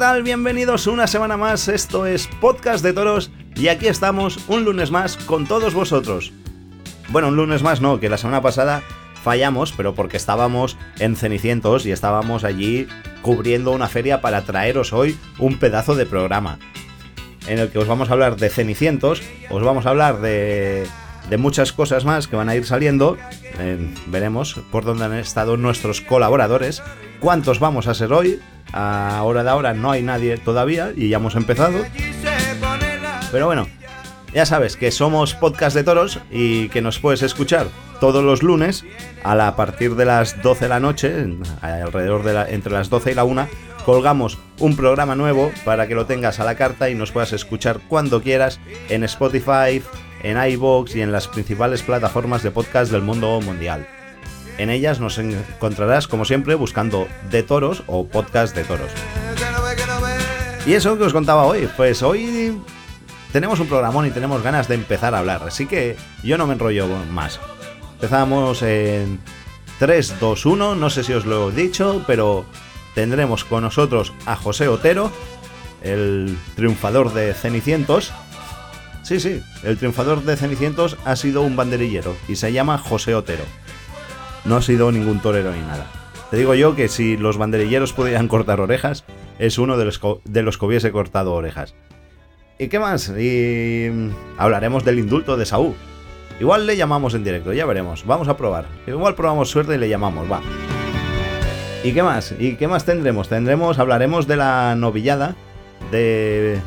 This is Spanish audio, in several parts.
Hola, ¿qué tal? Bienvenidos una semana más. Esto es Podcast de Toros y aquí estamos un lunes más con todos vosotros. Bueno, un lunes más no, que la semana pasada fallamos, pero porque estábamos en Cenicientos y estábamos allí cubriendo una feria para traeros hoy un pedazo de programa. En el que os vamos a hablar de Cenicientos, os vamos a hablar de, de muchas cosas más que van a ir saliendo. Eh, veremos por dónde han estado nuestros colaboradores, cuántos vamos a ser hoy. A hora de ahora no hay nadie todavía y ya hemos empezado. Pero bueno, ya sabes que somos podcast de toros y que nos puedes escuchar todos los lunes a, la, partir de las 12 de la noche, alrededor de la, entre las 12 y la 1, colgamos un programa nuevo para que lo tengas a la carta y nos puedas escuchar cuando quieras en Spotify, en iVoox y en las principales plataformas de podcast del mundo mundial. En ellas nos encontrarás, como siempre, buscando de toros o podcast de toros. Y eso que os contaba hoy, pues hoy tenemos un programón y tenemos ganas de empezar a hablar, así que yo no me enrollo más. Empezamos en 3, 2, 1, no sé si os lo he dicho, pero tendremos con nosotros a José Otero, el triunfador de Cenicientos. Sí, sí, el triunfador de Cenicientos ha sido un banderillero y se llama José Otero. No ha sido ningún torero ni nada. Te digo yo que si los banderilleros pudieran cortar orejas, es uno de los, de los que hubiese cortado orejas. ¿Y qué más? Y hablaremos del indulto de Saúl. Igual le llamamos en directo, ya veremos. Vamos a probar. Igual probamos suerte y le llamamos, va. ¿Y qué más? ¿Y qué más tendremos? Tendremos, hablaremos de la novillada de,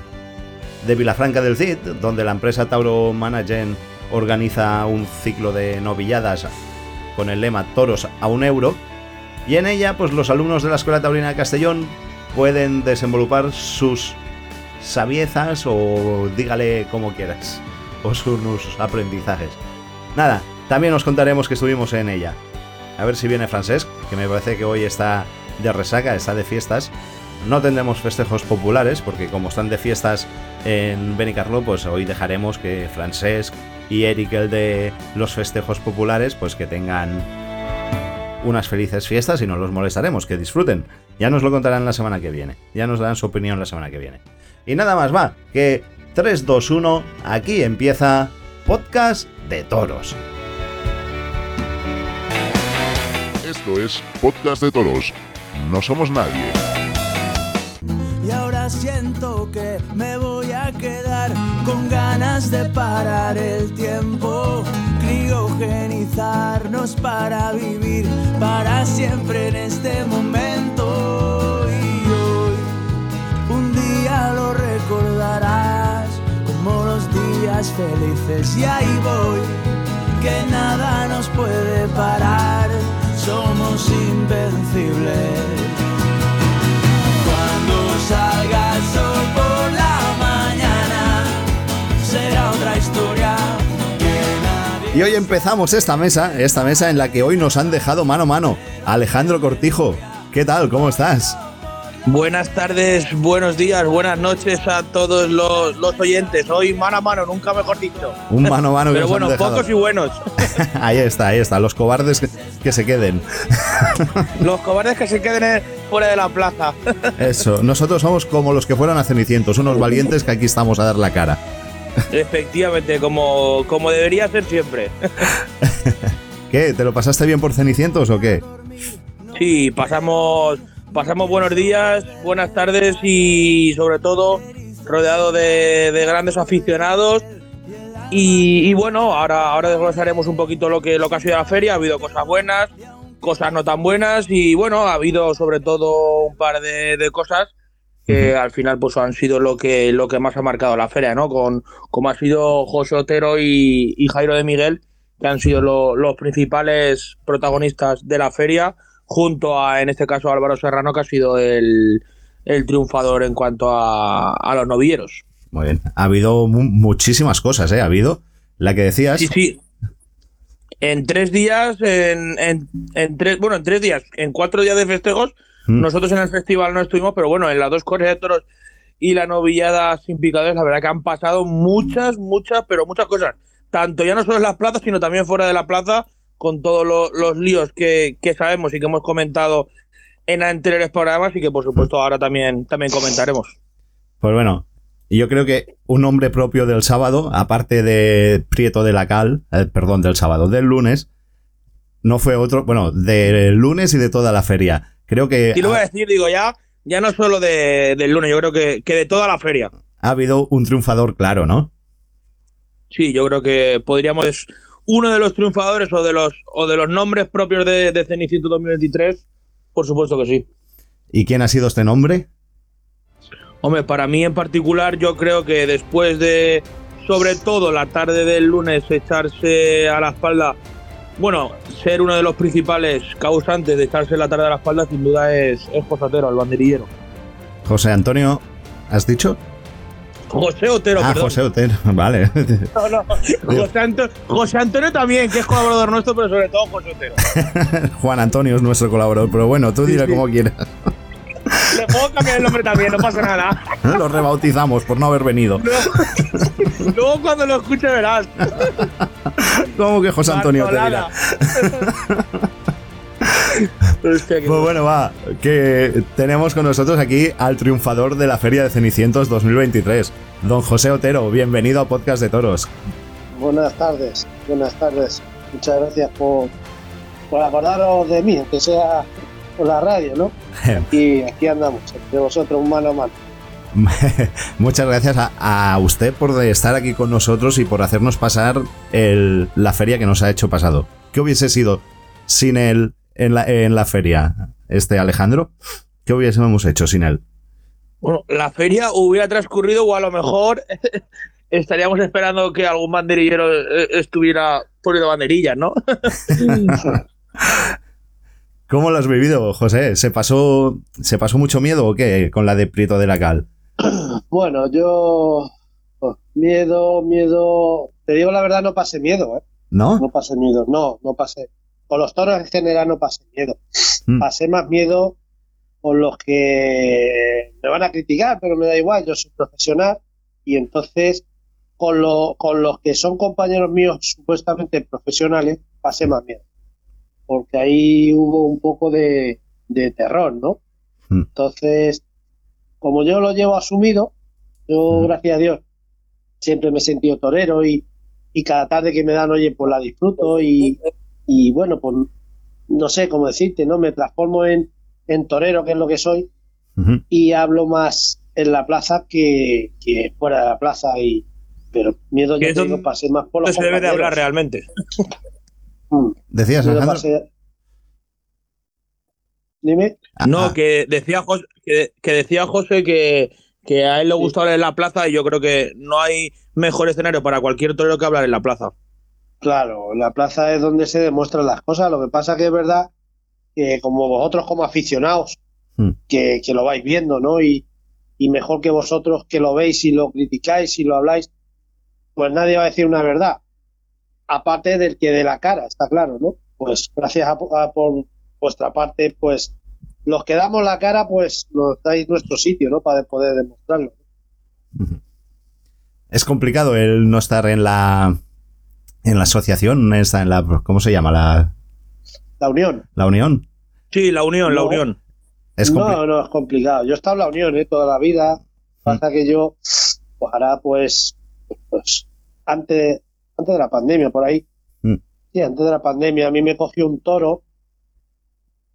de Vilafranca del Cid, donde la empresa Tauro Management organiza un ciclo de novilladas con el lema Toros a un euro. Y en ella, pues los alumnos de la Escuela Taurina de Castellón pueden desenvolupar sus sabiezas o dígale como quieras, o sus aprendizajes. Nada, también os contaremos que estuvimos en ella. A ver si viene Francesc, que me parece que hoy está de resaca, está de fiestas. No tendremos festejos populares, porque como están de fiestas en Benicarlo, pues hoy dejaremos que Francesc y Eric, el de los festejos populares, pues que tengan unas felices fiestas y no los molestaremos, que disfruten. Ya nos lo contarán la semana que viene, ya nos darán su opinión la semana que viene. Y nada más va, que 3, 2, 1, aquí empieza Podcast de Toros. Esto es Podcast de Toros. No somos nadie. Y ahora siento que de parar el tiempo, criogenizarnos para vivir para siempre en este momento. Y hoy un día lo recordarás como los días felices y ahí voy, que nada nos puede parar, somos invencibles. Y hoy empezamos esta mesa, esta mesa en la que hoy nos han dejado mano a mano. Alejandro Cortijo, ¿qué tal? ¿Cómo estás? Buenas tardes, buenos días, buenas noches a todos los, los oyentes. Hoy mano a mano, nunca mejor dicho. Un mano a mano que Pero nos han bueno, pocos y buenos. ahí está, ahí está, los cobardes que, que se queden. Los cobardes que se queden en- fuera de la plaza. Eso, nosotros somos como los que fueran a Cenicientos, unos valientes que aquí estamos a dar la cara. Efectivamente, como, como debería ser siempre. ¿Qué? ¿Te lo pasaste bien por Cenicientos o qué? Sí, pasamos, pasamos buenos días, buenas tardes y sobre todo rodeado de, de grandes aficionados. Y, y bueno, ahora, ahora desglosaremos un poquito lo que, lo que ha sido la feria. Ha habido cosas buenas, cosas no tan buenas y bueno, ha habido sobre todo un par de, de cosas que al final pues han sido lo que, lo que más ha marcado la feria, ¿no? Con, como ha sido José Otero y, y Jairo de Miguel, que han sido lo- los principales protagonistas de la feria, junto a, en este caso, Álvaro Serrano, que ha sido el, el triunfador en cuanto a, a los novilleros. Muy bien. Ha habido mu- muchísimas cosas, ¿eh? Ha habido la que decías. Sí, sí. En tres días, en, en, en tres, bueno, en tres días, en cuatro días de festejos, Mm. nosotros en el festival no estuvimos, pero bueno, en las dos corridas de toros y la novillada sin picadores, la verdad que han pasado muchas, muchas, pero muchas cosas. Tanto ya no solo en las plazas, sino también fuera de la plaza, con todos lo- los líos que, que sabemos y que hemos comentado en anteriores programas y que por supuesto ahora también, también comentaremos. Pues bueno, yo creo que un nombre propio del sábado, aparte de Prieto de la Cal, eh, perdón, del sábado, del lunes, no fue otro, bueno, del lunes y de toda la feria. Creo que... Y lo voy a decir, digo ya, ya no solo de, del lunes, yo creo que, que de toda la feria. Ha habido un triunfador claro, ¿no? Sí, yo creo que podríamos uno de los triunfadores o de los o de los nombres propios de, de Ceniciento 2023, por supuesto que sí. ¿Y quién ha sido este nombre? Hombre, para mí en particular, yo creo que después de, sobre todo la tarde del lunes, echarse a la espalda, bueno, ser uno de los principales causantes de echarse la tarde a la espalda, sin duda es, es José Otero, el banderillero. José Antonio, ¿has dicho? José Otero, ah, perdón. José Otero, vale. No, no, José, Anto- José Antonio también, que es colaborador nuestro, pero sobre todo José Otero. Juan Antonio es nuestro colaborador, pero bueno, tú dile sí. como quieras. Le puedo cambiar el nombre también, no pasa nada. Lo rebautizamos por no haber venido. Luego, luego cuando lo escuche verás. ¿Cómo que José Antonio te Bartolana. dirá? Hostia, qué Pues bueno, va, que tenemos con nosotros aquí al triunfador de la Feria de Cenicientos 2023, don José Otero. Bienvenido a Podcast de Toros. Buenas tardes, buenas tardes. Muchas gracias por, por acordaros de mí, aunque sea por la radio, ¿no? Y aquí andamos, entre vosotros, mano a mano. Muchas gracias a, a usted por estar aquí con nosotros y por hacernos pasar el- la feria que nos ha hecho pasado. ¿Qué hubiese sido sin él en la, en la feria, este Alejandro? ¿Qué hubiésemos hecho sin él? Bueno, la feria hubiera transcurrido o a lo mejor estaríamos esperando que algún banderillero eh, estuviera poniendo banderillas, ¿no? ¿Cómo lo has vivido, José? ¿Se pasó, ¿Se pasó mucho miedo o qué con la de Prieto de la Cal? Bueno, yo. oh, miedo, miedo. Te digo la verdad, no pasé miedo, ¿eh? ¿No? No pasé miedo, no, no pasé. Con los toros en general no pasé miedo. Mm. Pasé más miedo con los que me van a criticar, pero me da igual, yo soy profesional y entonces con, lo- con los que son compañeros míos supuestamente profesionales pasé más miedo. Porque ahí hubo un poco de, de terror, ¿no? Mm. Entonces, como yo lo llevo asumido, yo, Mm. gracias a Dios, siempre me he sentido torero y, y cada tarde que me dan, oye, pues la disfruto y, y bueno, pues no sé cómo decirte, ¿no? Me transformo en, en torero, que es lo que soy, y hablo más en la plaza que, que fuera de la plaza y pero miedo yo es te digo, donde- pasé más por los se debe de hablar realmente. ¿Decías, Alejandro? pasé- Dime. Ah, No, ah, que decía José que, que decía José que, que a él le gusta hablar en la plaza y yo creo que no hay mejor escenario para cualquier torero que hablar en la plaza. Claro, la plaza es donde se demuestran las cosas. Lo que pasa que es verdad que como vosotros como aficionados Mm. que, que lo vais viendo, ¿no? Y, y mejor que vosotros que lo veis y lo criticáis y lo habláis, pues nadie va a decir una verdad. Aparte del que de la cara, está claro, ¿no? Pues gracias a, a por vuestra parte, pues los que damos la cara, pues nos dais nuestro sitio, ¿no? Para poder demostrarlo. Es complicado el no estar en la en la asociación, en la ¿cómo se llama? La, La unión. la unión. Sí, la unión, la unión. Es no, no es complicado. Yo he estado en la Unión ¿eh? toda la vida. Pasa que yo, pues ahora pues, pues antes, antes de la pandemia, por ahí. Mm. Sí, antes de la pandemia, a mí me cogió un toro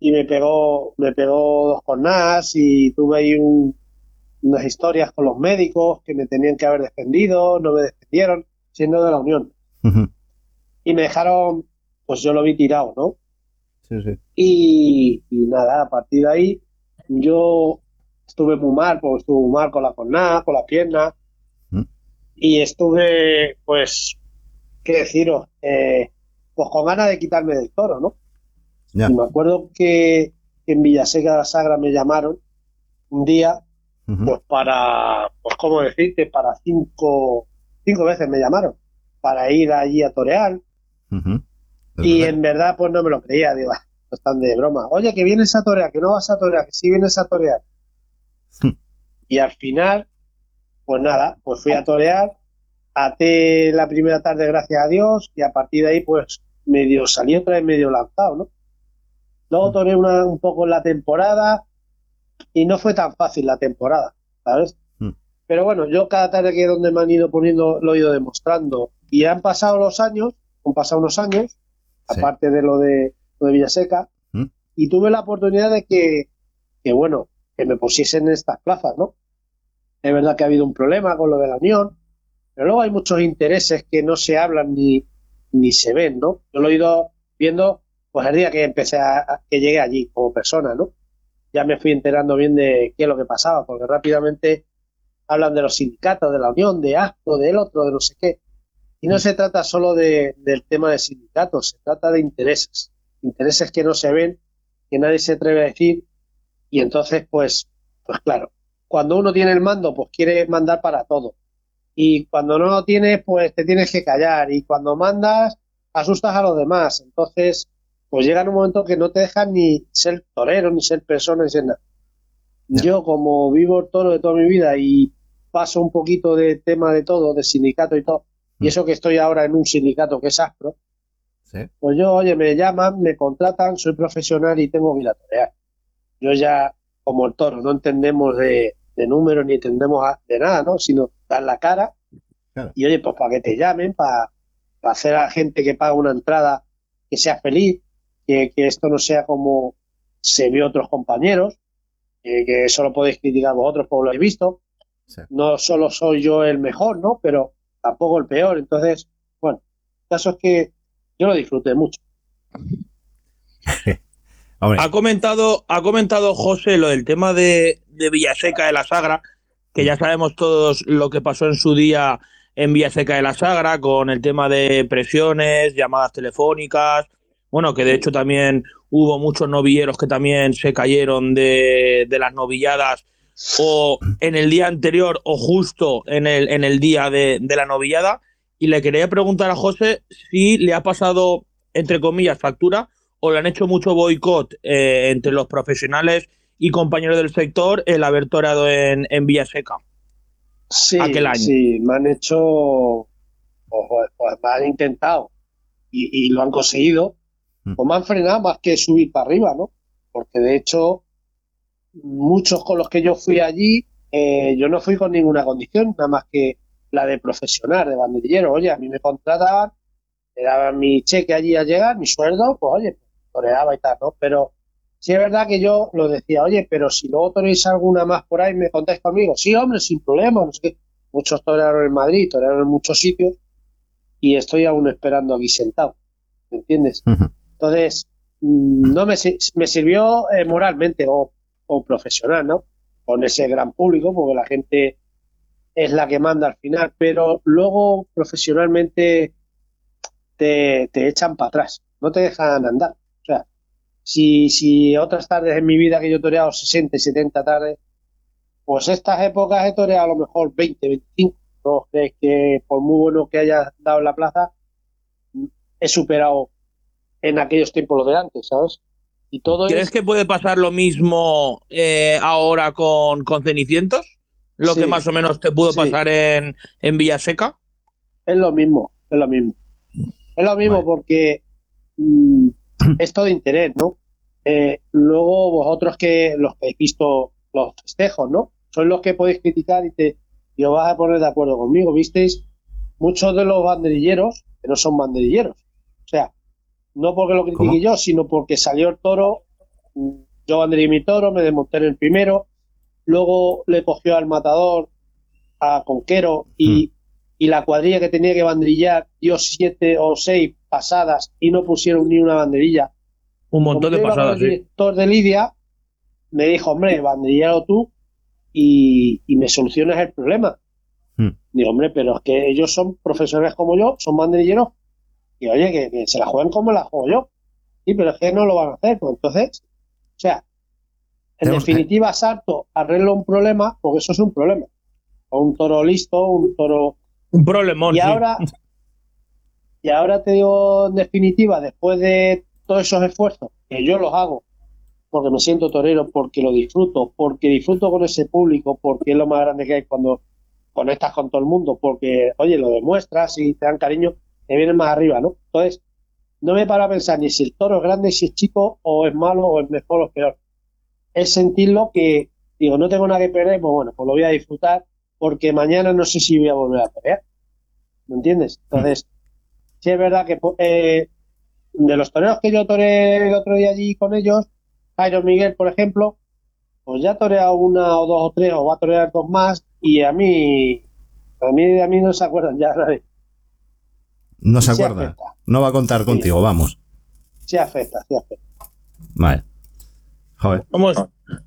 y me pegó, me pegó dos jornadas y tuve ahí un- unas historias con los médicos que me tenían que haber defendido, no me defendieron, siendo de la Unión. Y me dejaron, pues yo lo vi tirado, ¿no? Sí, sí. Y, y nada, a partir de ahí yo estuve muy mal, porque estuve muy mal con la jornada, con la pierna. Mm. Y estuve, pues, ¿qué deciros? Eh, pues con ganas de quitarme del toro, ¿no? Y me acuerdo que en Villaseca de la Sagra me llamaron un día, pues para, pues cómo decirte, para cinco, cinco veces me llamaron, para ir allí a torear. Ujú. Y en verdad, pues no me lo creía, digo, "Ah, no están de broma. Oye, que vienes a torear, que no vas a torear, que sí vienes a torear. Hmm. y al final, pues nada, pues fui a torear, até la primera tarde, gracias a Dios, y a partir de ahí, pues medio salí otra vez medio lanzado, ¿no? Luego toré una, un poco la temporada y no fue tan fácil la temporada, ¿sabes? Mm. Pero bueno, yo cada tarde que donde me han ido poniendo lo he ido demostrando. Y han pasado los años, han pasado unos años, Sí. aparte de lo de, lo de Villaseca, Mm. y tuve la oportunidad de que, que, bueno, que me pusiesen en estas plazas, ¿no? Es verdad que ha habido un problema con lo de la Unión, pero luego hay muchos intereses que no se hablan ni, ni se ven, ¿no? Yo lo he ido viendo pues el día que empecé a, que llegué allí como persona, ¿no? Ya me fui enterando bien de qué es lo que pasaba, porque rápidamente hablan de los sindicatos, de la Unión, de ASPO, del otro, de no sé qué. Y no se trata solo de, del tema de sindicatos, se trata de intereses. Intereses que no se ven, que nadie se atreve a decir. Y entonces, pues, pues claro, cuando uno tiene el mando, pues quiere mandar para todo. Y cuando no lo tienes, pues te tienes que callar. Y cuando mandas, asustas a los demás. Entonces, pues llega un momento que no te dejan ni ser torero, ni ser persona, ni ser nada. Yo, como vivo el toro de toda mi vida y paso un poquito de tema de todo, de sindicato y todo, Mm. y eso que estoy ahora en un sindicato que es ASPRO, Sí. pues yo, oye, me llaman, me contratan, soy profesional y tengo que ir a torear. Yo ya, como el toro, no entendemos de, de números ni entendemos a- de nada, ¿no? Sino dar la cara. Claro. Y oye, pues para que te llamen, para, para hacer a la gente que paga una entrada que sea feliz, que, que esto no sea como se vio otros compañeros, que, que solo podéis criticar vosotros por lo he visto. Sí. No solo soy yo el mejor, ¿no? Pero tampoco el peor. Entonces, bueno, el caso es que yo lo disfruté mucho. Hombre, Ha comentado, ha comentado José lo del tema de, de Villaseca de la Sagra, que ya sabemos todos lo que pasó en su día en Villaseca de la Sagra, con el tema de presiones, llamadas telefónicas, bueno, que de hecho también hubo muchos novilleros que también se cayeron de, de las novilladas o en el día anterior o justo en el, en el día de, la novillada. Y le quería preguntar a José si le ha pasado, entre comillas, factura o le han hecho mucho boicot eh, entre los profesionales y compañeros del sector el haber toreado en, en Villaseca. Sí, aquel año. sí, me han hecho, pues, pues, me han intentado y, y lo han conseguido, Mm. o me han frenado más que subir para arriba, ¿no? Porque de hecho, muchos con los que yo fui allí, eh, yo no fui con ninguna condición, nada más que la de profesional, de banderillero. Oye, a mí me contrataban, me daban mi cheque allí al llegar, mi sueldo, pues oye, toreaba y tal, ¿no? Pero sí es verdad que yo lo decía, oye, pero si luego toreáis alguna más por ahí, me contáis conmigo. Sí, hombre, sin problema, no sé. Muchos torearon en Madrid, torearon en muchos sitios y estoy aún esperando aquí sentado, ¿me entiendes? Entonces, mm, no me, me sirvió eh, moralmente o, o profesional, ¿no? Con ese gran público, porque la gente es la que manda al final, pero luego profesionalmente te, te echan para atrás, no te dejan andar. Si, si otras tardes en mi vida que yo he toreado 60 y 70 tardes, pues estas épocas he toreado a lo mejor 20, 25. No crees que por muy bueno que haya dado en la plaza, he superado en aquellos tiempos lo de antes, ¿sabes? Y todo ¿Crees es, que puede pasar lo mismo eh, ahora con, con Cenicientos? Lo Sí. que más o menos te pudo Sí. pasar en, en Villaseca. es lo mismo, es lo mismo. Es lo mismo Vale. porque mm, es todo interés, ¿no? Eh, luego vosotros que los que habéis visto los festejos, ¿no? Sois los que podéis criticar y te y os vas a poner de acuerdo conmigo. ¿Visteis? Muchos de los banderilleros que no son banderilleros. O sea, no porque lo critique ¿Cómo? yo, sino porque salió el toro, mm, yo banderillé mi toro, me desmonté en el primero, luego le cogió al matador, a Conquero, y, y la cuadrilla que tenía que banderillar dio siete o seis pasadas y no pusieron ni una banderilla. Un montón Como de pasadas, el sí. director de Lidia me dijo, hombre, banderillalo tú y, y me solucionas el problema. Hmm. Digo, hombre, pero es que ellos son profesionales como yo, son banderilleros, y oye, que, que se la juegan como la juego yo. Sí, pero es que no lo van a hacer. Pues entonces, o sea, en Tenemos- definitiva, salto, arreglo un problema, porque eso es un problema. O un toro listo, un toro Un problemón, y sí. ahora, y ahora te digo en definitiva, después de todos esos esfuerzos, que yo los hago porque me siento torero, porque lo disfruto, porque disfruto con ese público, porque es lo más grande que hay cuando conectas con todo el mundo, porque, oye, lo demuestras y te dan cariño, te vienen más arriba, ¿no? Entonces, no me para a pensar ni si el toro es grande, si es chico, o es malo, o es mejor o es peor. Es sentirlo que, digo, no tengo nada que perder, pues bueno, pues lo voy a disfrutar, porque mañana no sé si voy a volver a pelear. ¿Me entiendes? Entonces, sí es verdad que eh, de los toreros que yo toreé el otro día allí con ellos, Jairo Miguel, por ejemplo, pues ya torea una o dos o tres, o va a torear dos más, y a mí, a mí, a mí no se acuerdan ya nadie. No se Sí acuerda. afecta. No va a contar contigo, vamos. Sí afecta, sí afecta. Vale. Joder. Vamos,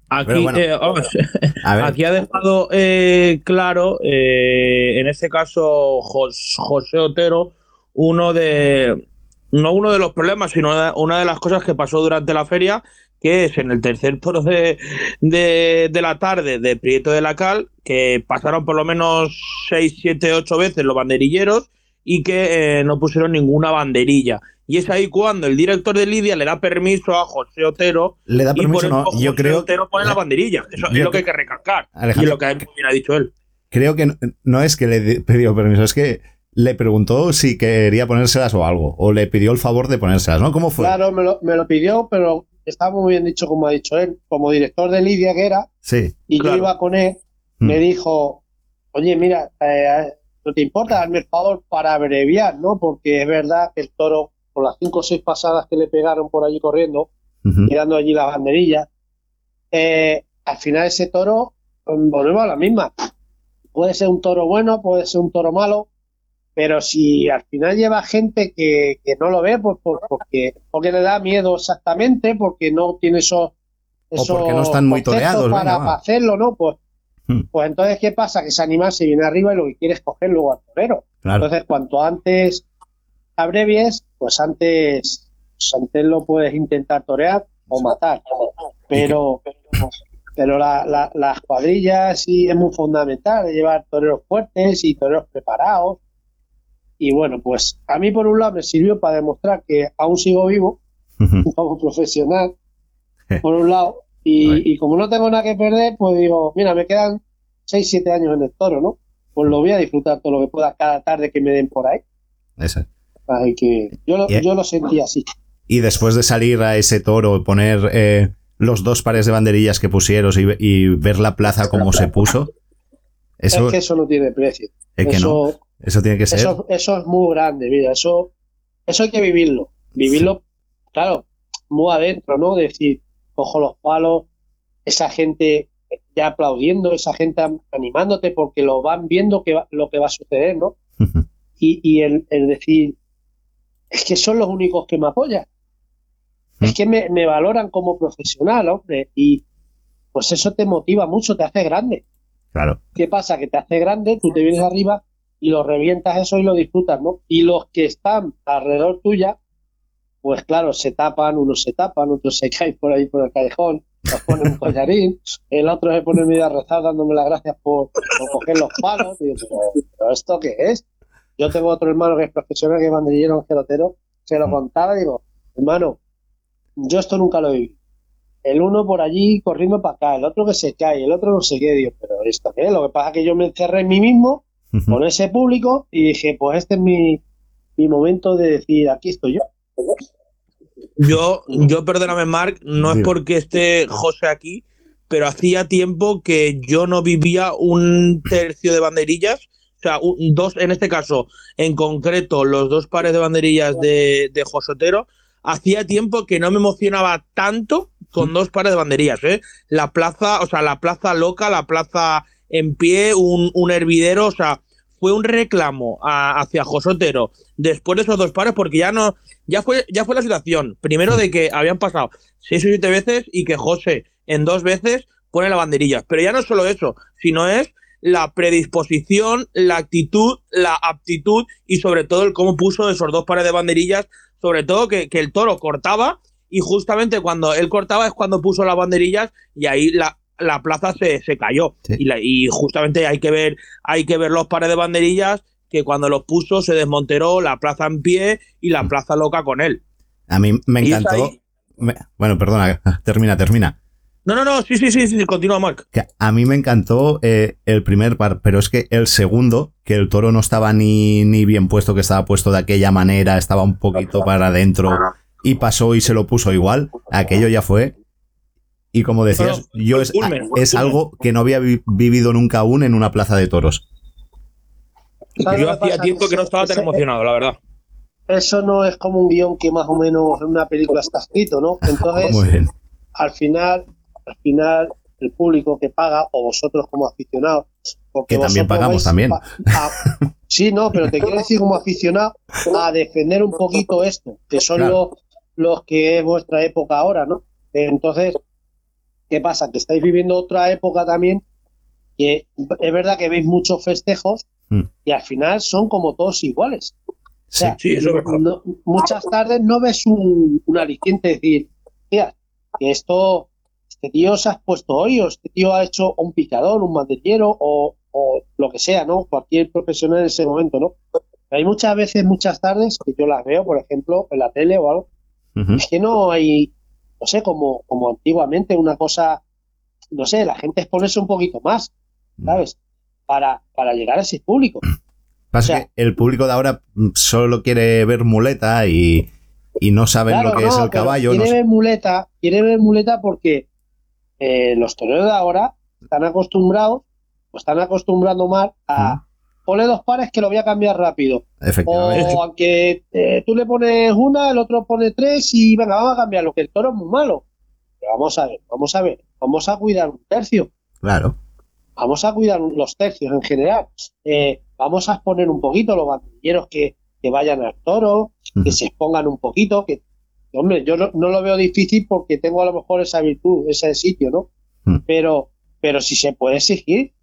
aquí, Pero bueno. eh, vamos, A ver. aquí ha dejado eh, claro, eh, en este caso, Jos- José Otero, uno de, no uno de los problemas, sino una, de las cosas que pasó durante la feria, que es en el tercer toro de, de, de la tarde de Prieto de la Cal, que pasaron por lo menos 6, 7, 8 veces los banderilleros y que eh, no pusieron ninguna banderilla. Y es ahí cuando el director de Lidia le da permiso a José Otero Le da y por permiso, eso no. José Yo creo, Otero pone la banderilla. Eso es lo que hay que recalcar. Y Alejandro, lo que bien ha dicho él. creo que no, no es que le di- pidió permiso, es que le preguntó si quería ponérselas o algo. O le pidió el favor de ponérselas, ¿no? ¿Cómo fue? Claro, me lo, me lo pidió, pero estaba muy bien dicho, como ha dicho él, como director de Lidia que era, Sí. y Claro. yo iba con él, Mm. me dijo, oye, mira, eh, no te importa darme el favor para abreviar, ¿no? Porque es verdad que el toro, con las cinco o seis pasadas que le pegaron por allí corriendo, Ujú. mirando allí las banderillas, eh, al final ese toro, mm, volvemos a la misma. Puede ser un toro bueno, puede ser un toro malo, pero si al final lleva gente que, que no lo ve, pues por- porque, porque le da miedo exactamente, porque no tiene esos, O porque no están muy toreados, para, venga, va. para hacerlo, ¿no? Pues, Hmm. pues entonces, ¿qué pasa? Que ese animal se viene arriba y lo que quiere es coger luego al torero. Claro. Entonces, cuanto antes abrevies, pues antes, pues antes lo puedes intentar torear o matar. Pero, pero la- la- las cuadrillas sí es muy fundamental, llevar toreros fuertes y toreros preparados. Y bueno, pues a mí por un lado me sirvió para demostrar que aún sigo vivo como profesional, por un lado. Y, Right. y como no tengo nada que perder, pues digo, mira, me quedan 6, 7 años en el toro, ¿no? Pues lo voy a disfrutar todo lo que pueda cada tarde que me den por ahí. Eso. Así que yo lo, yo lo sentí así. Y después de salir a ese toro poner eh, los dos pares de banderillas que pusieron y, y ver la plaza como se puso, eso es que eso no tiene precio. es que no. Eso, tiene que ser. eso, eso es muy grande, mira, eso, eso hay que vivirlo. Vivirlo, claro, muy adentro, ¿no? Decir, cojo los palos, esa gente ya aplaudiendo, esa gente animándote porque lo van viendo que va- lo que va a suceder, ¿no? Y, y el, el decir, es que son los únicos que me apoyan. Es que me, me valoran como profesional, hombre, y pues eso te motiva mucho, te hace grande. Claro. ¿Qué pasa? Que te hace grande, tú te vienes arriba y lo revientas eso y lo disfrutas, ¿no? Y los que están alrededor tuya, pues claro, se tapan, unos se tapan, otros se caen por ahí por el callejón, nos ponen un collarín, el otro se pone medio a rezar dándome las gracias por, por coger los palos. Y pero, ¿pero esto qué es? Yo tengo otro hermano que es profesional, que es banderillero, en gelotero, se lo contaba y digo, hermano, yo esto nunca lo he vivido. El uno por allí corriendo para acá, el otro que se cae, el otro no sé qué, digo, pero esto qué es? Lo que pasa es que yo me encerré en mí mismo, Con ese público, y dije, pues este es mi, mi momento de decir, aquí estoy yo. Yo, yo perdóname, Mark, no es porque esté José aquí, pero hacía tiempo que yo no vivía un tercio de banderillas. O sea, un- dos, en este caso, en concreto, los dos pares de banderillas de, de José Otero, hacía tiempo que no me emocionaba tanto con dos pares de banderillas, ¿eh? La plaza, o sea, la plaza loca, la plaza en pie, un, un hervidero, o sea, fue un reclamo hacia José Otero después de esos dos pares porque ya no, ya fue, ya fue la situación. Primero de que habían pasado seis o siete veces y que José en dos veces pone la banderilla. Pero ya no es solo eso, sino es la predisposición, la actitud, la aptitud y sobre todo el cómo puso esos dos pares de banderillas, sobre todo que, que el toro cortaba y justamente cuando él cortaba es cuando puso las banderillas y ahí la, la plaza se, se cayó. Sí. Y, la- y justamente hay que ver, hay que ver los pares de banderillas que cuando los puso se desmonteró la plaza en pie y la Mm. plaza loca con él. A mí me encantó. me- bueno, perdona, termina, termina. No, no, no, sí, sí, sí, sí, continúa. Que a mí me encantó eh, el primer par, pero es que el segundo, que el toro no estaba ni, ni bien puesto, que estaba puesto de aquella manera, estaba un poquito para adentro y pasó y se lo puso igual, aquello ya fue. Y como decías, yo es, culmen, es culmen. algo que no había vi- vivido nunca aún en una plaza de toros. ¿Sabes Yo hacía tiempo que no estaba tan emocionado, la verdad. Eso no es como un guion que más o menos en una película está escrito, ¿no? Entonces, Muy bien. al final, al final, el público que paga, o vosotros como aficionados, porque Que también pagamos vais también. a- a- sí, no, pero te quiero decir como aficionado a defender un poquito esto, que son Claro. los, los que es vuestra época ahora, ¿no? Entonces, ¿qué pasa? Que estáis viviendo otra época también, que es verdad que veis muchos festejos Mm. y al final son como todos iguales. O Sí. sea, Sí, eso no- muchas tardes no ves un, un aliciente de decir, mira, que esto, este tío se ha puesto hoy, o este tío ha hecho un picador, un banderillero, o, o lo que sea, ¿no? Cualquier profesional en ese momento, ¿no? Hay muchas veces, muchas tardes, que yo las veo, por ejemplo, en la tele o algo, es que no hay, no sé, como, como antiguamente, una cosa, no sé, la gente exponerse un poquito más, ¿sabes? Para, para llegar a ese público. Pasa O sea- que el público de ahora mm, solo quiere ver muleta y, y no saben Claro, lo que no, es el caballo. Quiere ver muleta, quiere ver muleta porque eh, los toreros de ahora están acostumbrados, o están acostumbrando mal a ponle dos pares que lo voy a cambiar rápido. Efectivamente. O aunque eh, tú le pones una, el otro pone tres y venga, vamos a cambiarlo, que el toro es muy malo. Pero vamos a ver, vamos a ver, vamos a cuidar un tercio, Claro. vamos a cuidar los tercios en general. Eh, vamos a exponer un poquito los bandilleros que, que vayan al toro, que se expongan un poquito, que, hombre, yo no, no lo veo difícil porque tengo a lo mejor esa virtud, ese sitio, ¿no? Mm. Pero, pero si se puede exigir,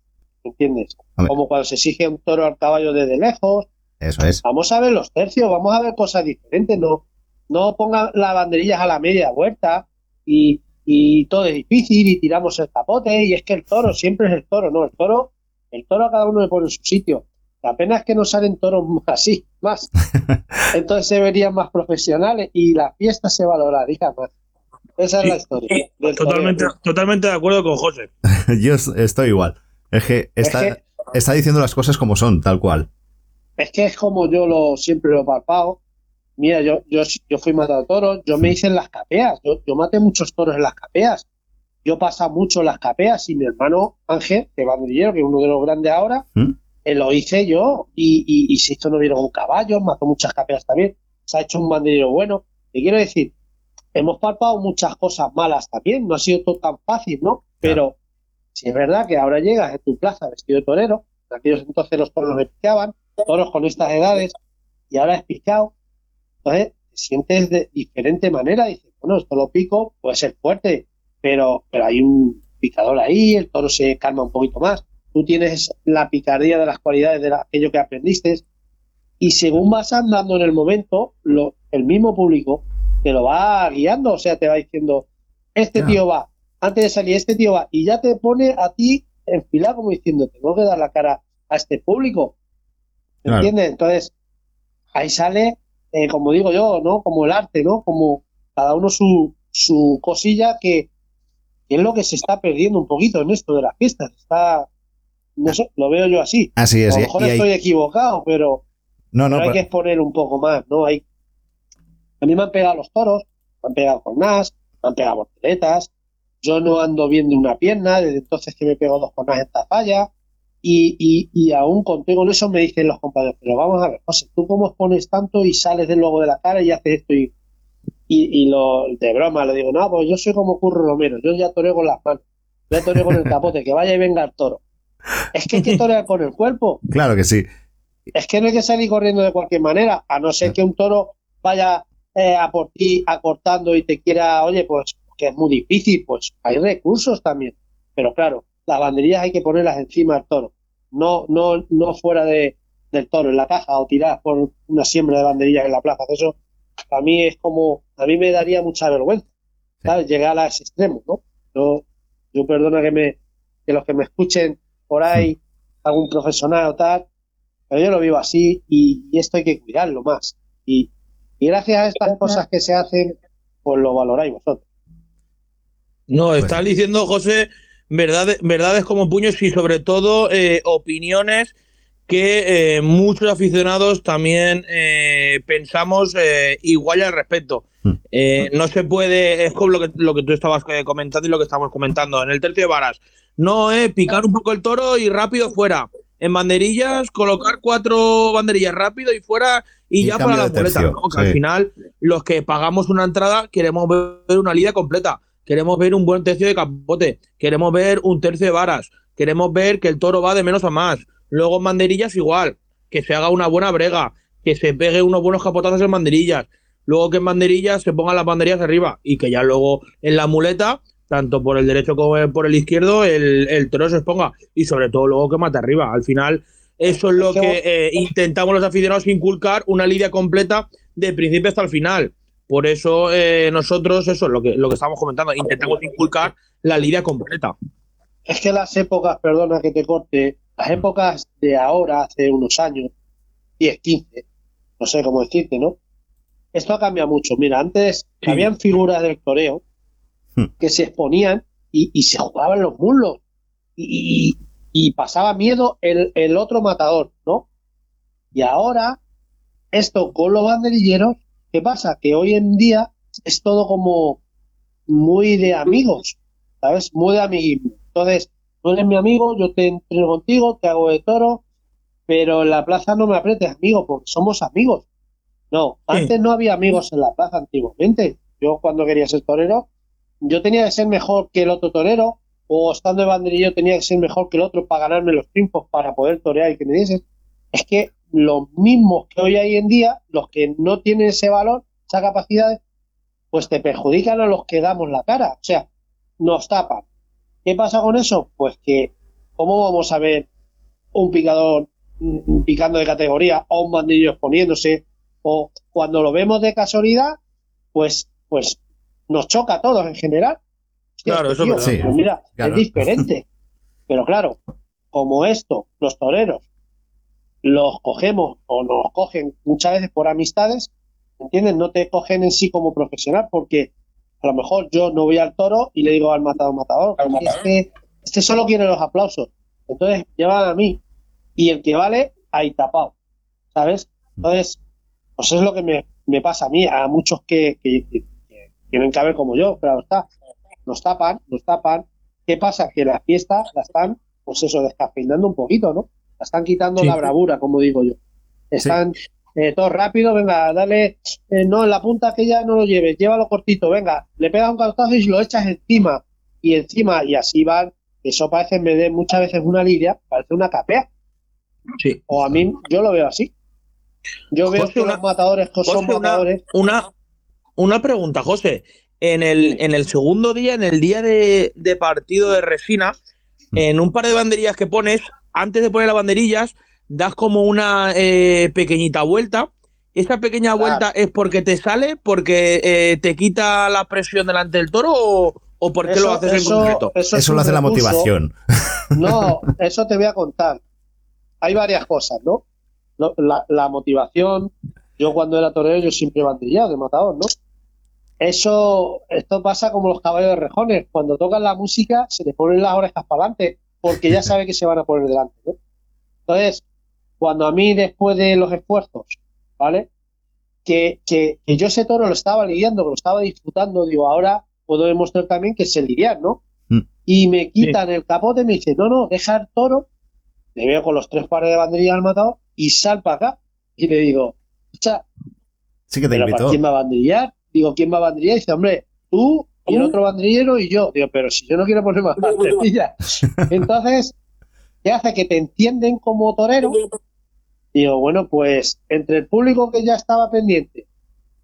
¿entiendes? Hombre. Como cuando se exige un toro al caballo desde lejos, Eso es. vamos a ver los tercios, vamos a ver cosas diferentes, no, no pongan las banderillas a la media vuelta y, y todo es difícil y tiramos el capote y es que el toro siempre es el toro, no, el toro, el toro a cada uno le pone en su sitio. La pena es que no salen toros así, más. Entonces se verían más profesionales y la fiesta se valoraría más. Esa es Sí, la historia. sí, Totalmente, toreo. totalmente de acuerdo con José. Yo es- estoy igual. Es que está, Es está diciendo las cosas como son, tal cual. Es que es como yo lo siempre lo he palpado. Mira, yo, yo, yo fui matado toros, yo me hice en las capeas, yo, yo maté muchos toros en las capeas. Yo pasa mucho en las capeas y mi hermano Ángel, que banderillero, que es uno de los grandes ahora, ¿Mm? eh, lo hice yo y, y, y se hizo novio con caballos, mató muchas capeas también, se ha hecho un banderillero bueno. Te quiero decir, hemos palpado muchas cosas malas también, no ha sido todo tan fácil, ¿no? Pero si es verdad que ahora llegas en tu plaza vestido de torero, en aquellos entonces los toros picaban, toros con estas edades, y ahora es picado, entonces te sientes de diferente manera, dices, bueno, esto lo pico, puede ser fuerte, pero, pero hay un picador ahí, el toro se calma un poquito más, tú tienes la picardía de las cualidades de la- aquello que aprendiste, y según vas andando en el momento, lo, el mismo público te lo va guiando, o sea, te va diciendo, este tío va, antes de salir, este tío va, y ya te pone a ti enfilado como diciendo, tengo que dar la cara a este público. ¿Me Claro. entiendes? Entonces, ahí sale, eh, como digo yo, ¿no? Como el arte, ¿no? Como cada uno su, su cosilla que, que es lo que se está perdiendo un poquito en esto de las fiestas. Está, no sé, lo veo yo así. Así A es. lo mejor y hay- estoy equivocado, pero, no, no, pero hay pero- que exponer un poco más, ¿no? Hay, a mí me han pegado los toros, me han pegado jornadas, me han pegado volteretas, yo no ando bien de una pierna, desde entonces que me pego dos jornadas en falla y, y, y aún contigo en eso me dicen los compañeros, pero vamos a ver, José, tú cómo expones tanto y sales del logo de la cara y haces esto y, y, y lo, de broma le digo, no, pues yo soy como Curro Romero, yo ya toreo con las manos, ya toreo con el capote, que vaya y venga el toro. Es que hay que torear con el cuerpo, Claro que sí. es que no hay que salir corriendo de cualquier manera, a no ser que un toro vaya eh, a por ti acortando y te quiera, oye, pues que es muy difícil, pues hay recursos también. Pero claro, las banderillas hay que ponerlas encima del toro, no, no, no fuera de, del toro, en la caja o tirar por una siembra de banderillas en la plaza. Eso a mí es como, a mí me daría mucha vergüenza, ¿sabes? Llegar a ese extremo, ¿no? Yo, yo perdona que me, que los que me escuchen por ahí, algún profesional o tal, pero yo lo vivo así y, y esto hay que cuidarlo más. Y, y gracias a estas cosas que se hacen, pues lo valoráis vosotros. No, Pues estás diciendo, José, verdades, verdades como puños y sobre todo eh, opiniones que eh, muchos aficionados también eh, pensamos igual al respecto. Hmm. No se puede, es como lo que, lo que tú estabas comentando y lo que estamos comentando. En el tercio de varas, no es picar un poco el toro y rápido fuera. En banderillas, colocar cuatro banderillas rápido y fuera y, Y ya para las tercio, ¿no? Que sí. al final, los que pagamos una entrada queremos ver una liga completa. Queremos ver un buen tercio de capote. Queremos ver un tercio de varas. Queremos ver que el toro va de menos a más. Luego en banderillas igual. Que se haga una buena brega. Que se pegue unos buenos capotazos en banderillas. Luego que en banderillas se pongan las banderillas arriba. Y que ya luego en la muleta, tanto por el derecho como por el izquierdo, el, el toro se exponga. Y sobre todo luego que mate arriba. Al final, eso es lo que eh, intentamos los aficionados inculcar. Una lidia completa de principio hasta el final. Por eso eh, nosotros, eso es lo que, lo que estamos comentando, intentamos inculcar la lidia completa. Es que las épocas, perdona que te corte, las épocas de ahora, hace unos años, 10, 15, no sé cómo decirte, ¿no? Esto ha cambiado mucho. Mira, antes Sí. habían figuras del toreo Hmm. que se exponían y, y se jugaban los muslos y, y- y pasaba miedo el, el otro matador, ¿no? Y ahora, esto con los banderilleros, ¿qué pasa? Que hoy en día es todo como muy de amigos, ¿sabes? Muy de amiguismo. Entonces, tú eres mi amigo, yo te entreno contigo, te hago de toro, pero en la plaza no me apretes, amigo, porque somos amigos. No, Sí. antes no había amigos en la plaza antiguamente. Yo cuando quería ser torero, yo tenía que ser mejor que el otro torero, o estando de banderillo tenía que ser mejor que el otro para ganarme los triunfos, para poder torear y que me dices. Es que los mismos que hoy hay en día, los que no tienen ese valor, esa capacidad, pues te perjudican a los que damos la cara. O sea, nos tapan. ¿Qué pasa con eso? Pues que, ¿cómo vamos a ver un picador mm, picando de categoría o un banderillo exponiéndose? O cuando lo vemos de casualidad, pues, pues nos choca a todos en general. Hostia, Claro, este eso es tío, pues mira, Claro. es diferente. Pero claro, como esto, los toreros los cogemos o nos cogen muchas veces por amistades, ¿entiendes? No te cogen en sí como profesional porque a lo mejor yo no voy al toro y le digo al matador, matador, este, este solo quiere los aplausos. Entonces llevan a mí y el que vale, ahí tapado, ¿sabes? Entonces, pues es lo que me, me pasa a mí, a muchos que, que- que- que tienen que haber como yo, claro está. Nos tapan, nos tapan. ¿Qué pasa? Que las fiestas la están, pues eso, descafeinando un poquito, ¿no? La están quitando Sí. la bravura, como digo yo. Están eh, todo rápido, venga, dale, eh, no, en la punta que ya no lo lleves, llévalo cortito, venga, le pegas un castazo y lo echas encima, y encima, y así van, eso parece en vez de muchas veces una lidia, parece una capea, Sí. o a mí, yo lo veo así. Yo veo José, que una- los matadores que son José, una, matadores, una, una pregunta, José. En el, en el segundo día, en el día de, de partido de resina, en un par de banderillas que pones, antes de poner las banderillas, das como una eh, pequeñita vuelta. ¿Esa pequeña Claro. vuelta es porque te sale, porque eh, te quita la presión delante del toro o, o por qué eso, lo haces en eso- concreto? eso es Eso lo hace la recurso. motivación. No, eso te voy a contar. Hay varias cosas, ¿no? La, la motivación, yo cuando era torero, yo siempre banderillado de matador, ¿no? Eso, esto pasa como los caballos de rejones. Cuando tocan la música, se les ponen las orejas para adelante, porque ya sabe que se van a poner delante, ¿no? Entonces, cuando a mí, después de los esfuerzos, ¿vale? Que, que, que yo ese toro lo estaba lidiando, que lo estaba disfrutando, digo, ahora puedo demostrar también que sé lidiar, ¿no? Mm. Y me quitan el capote y me dicen, no, no, deja el toro, le veo con los tres pares de banderillas al matador y sal para acá. Y le digo, escucha, Sí que te ¿pero invitó. quién va a banderillar? Digo, ¿quién va a banderillar? Y dice, hombre, tú y el otro banderillero y yo. Digo, pero si yo no quiero poner más banderillas. Entonces, ¿qué hace? Que te entienden como torero. Digo, bueno, pues entre el público que ya estaba pendiente,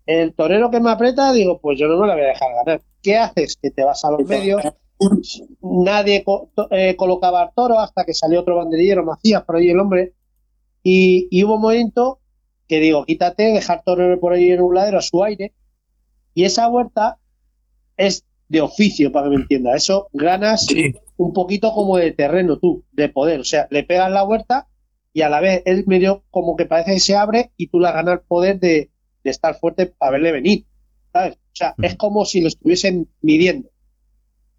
el torero que me aprieta, digo, pues yo no me la voy a dejar ganar. ¿Qué haces? Que te vas a los medios. Nadie co- eh, colocaba al toro hasta que salió otro banderillero, Macías, por ahí el hombre. Y, y hubo un momento que digo, quítate, dejar torero por ahí en un ladero a su aire. Y esa vuelta es de oficio, para que me entienda. Eso ganas Sí. un poquito como de terreno tú, de poder. O sea, le pegas la vuelta y a la vez él medio como que parece que se abre y tú le ganas el poder de, de estar fuerte para verle venir. ¿Sabes? O sea, es como si lo estuviesen midiendo.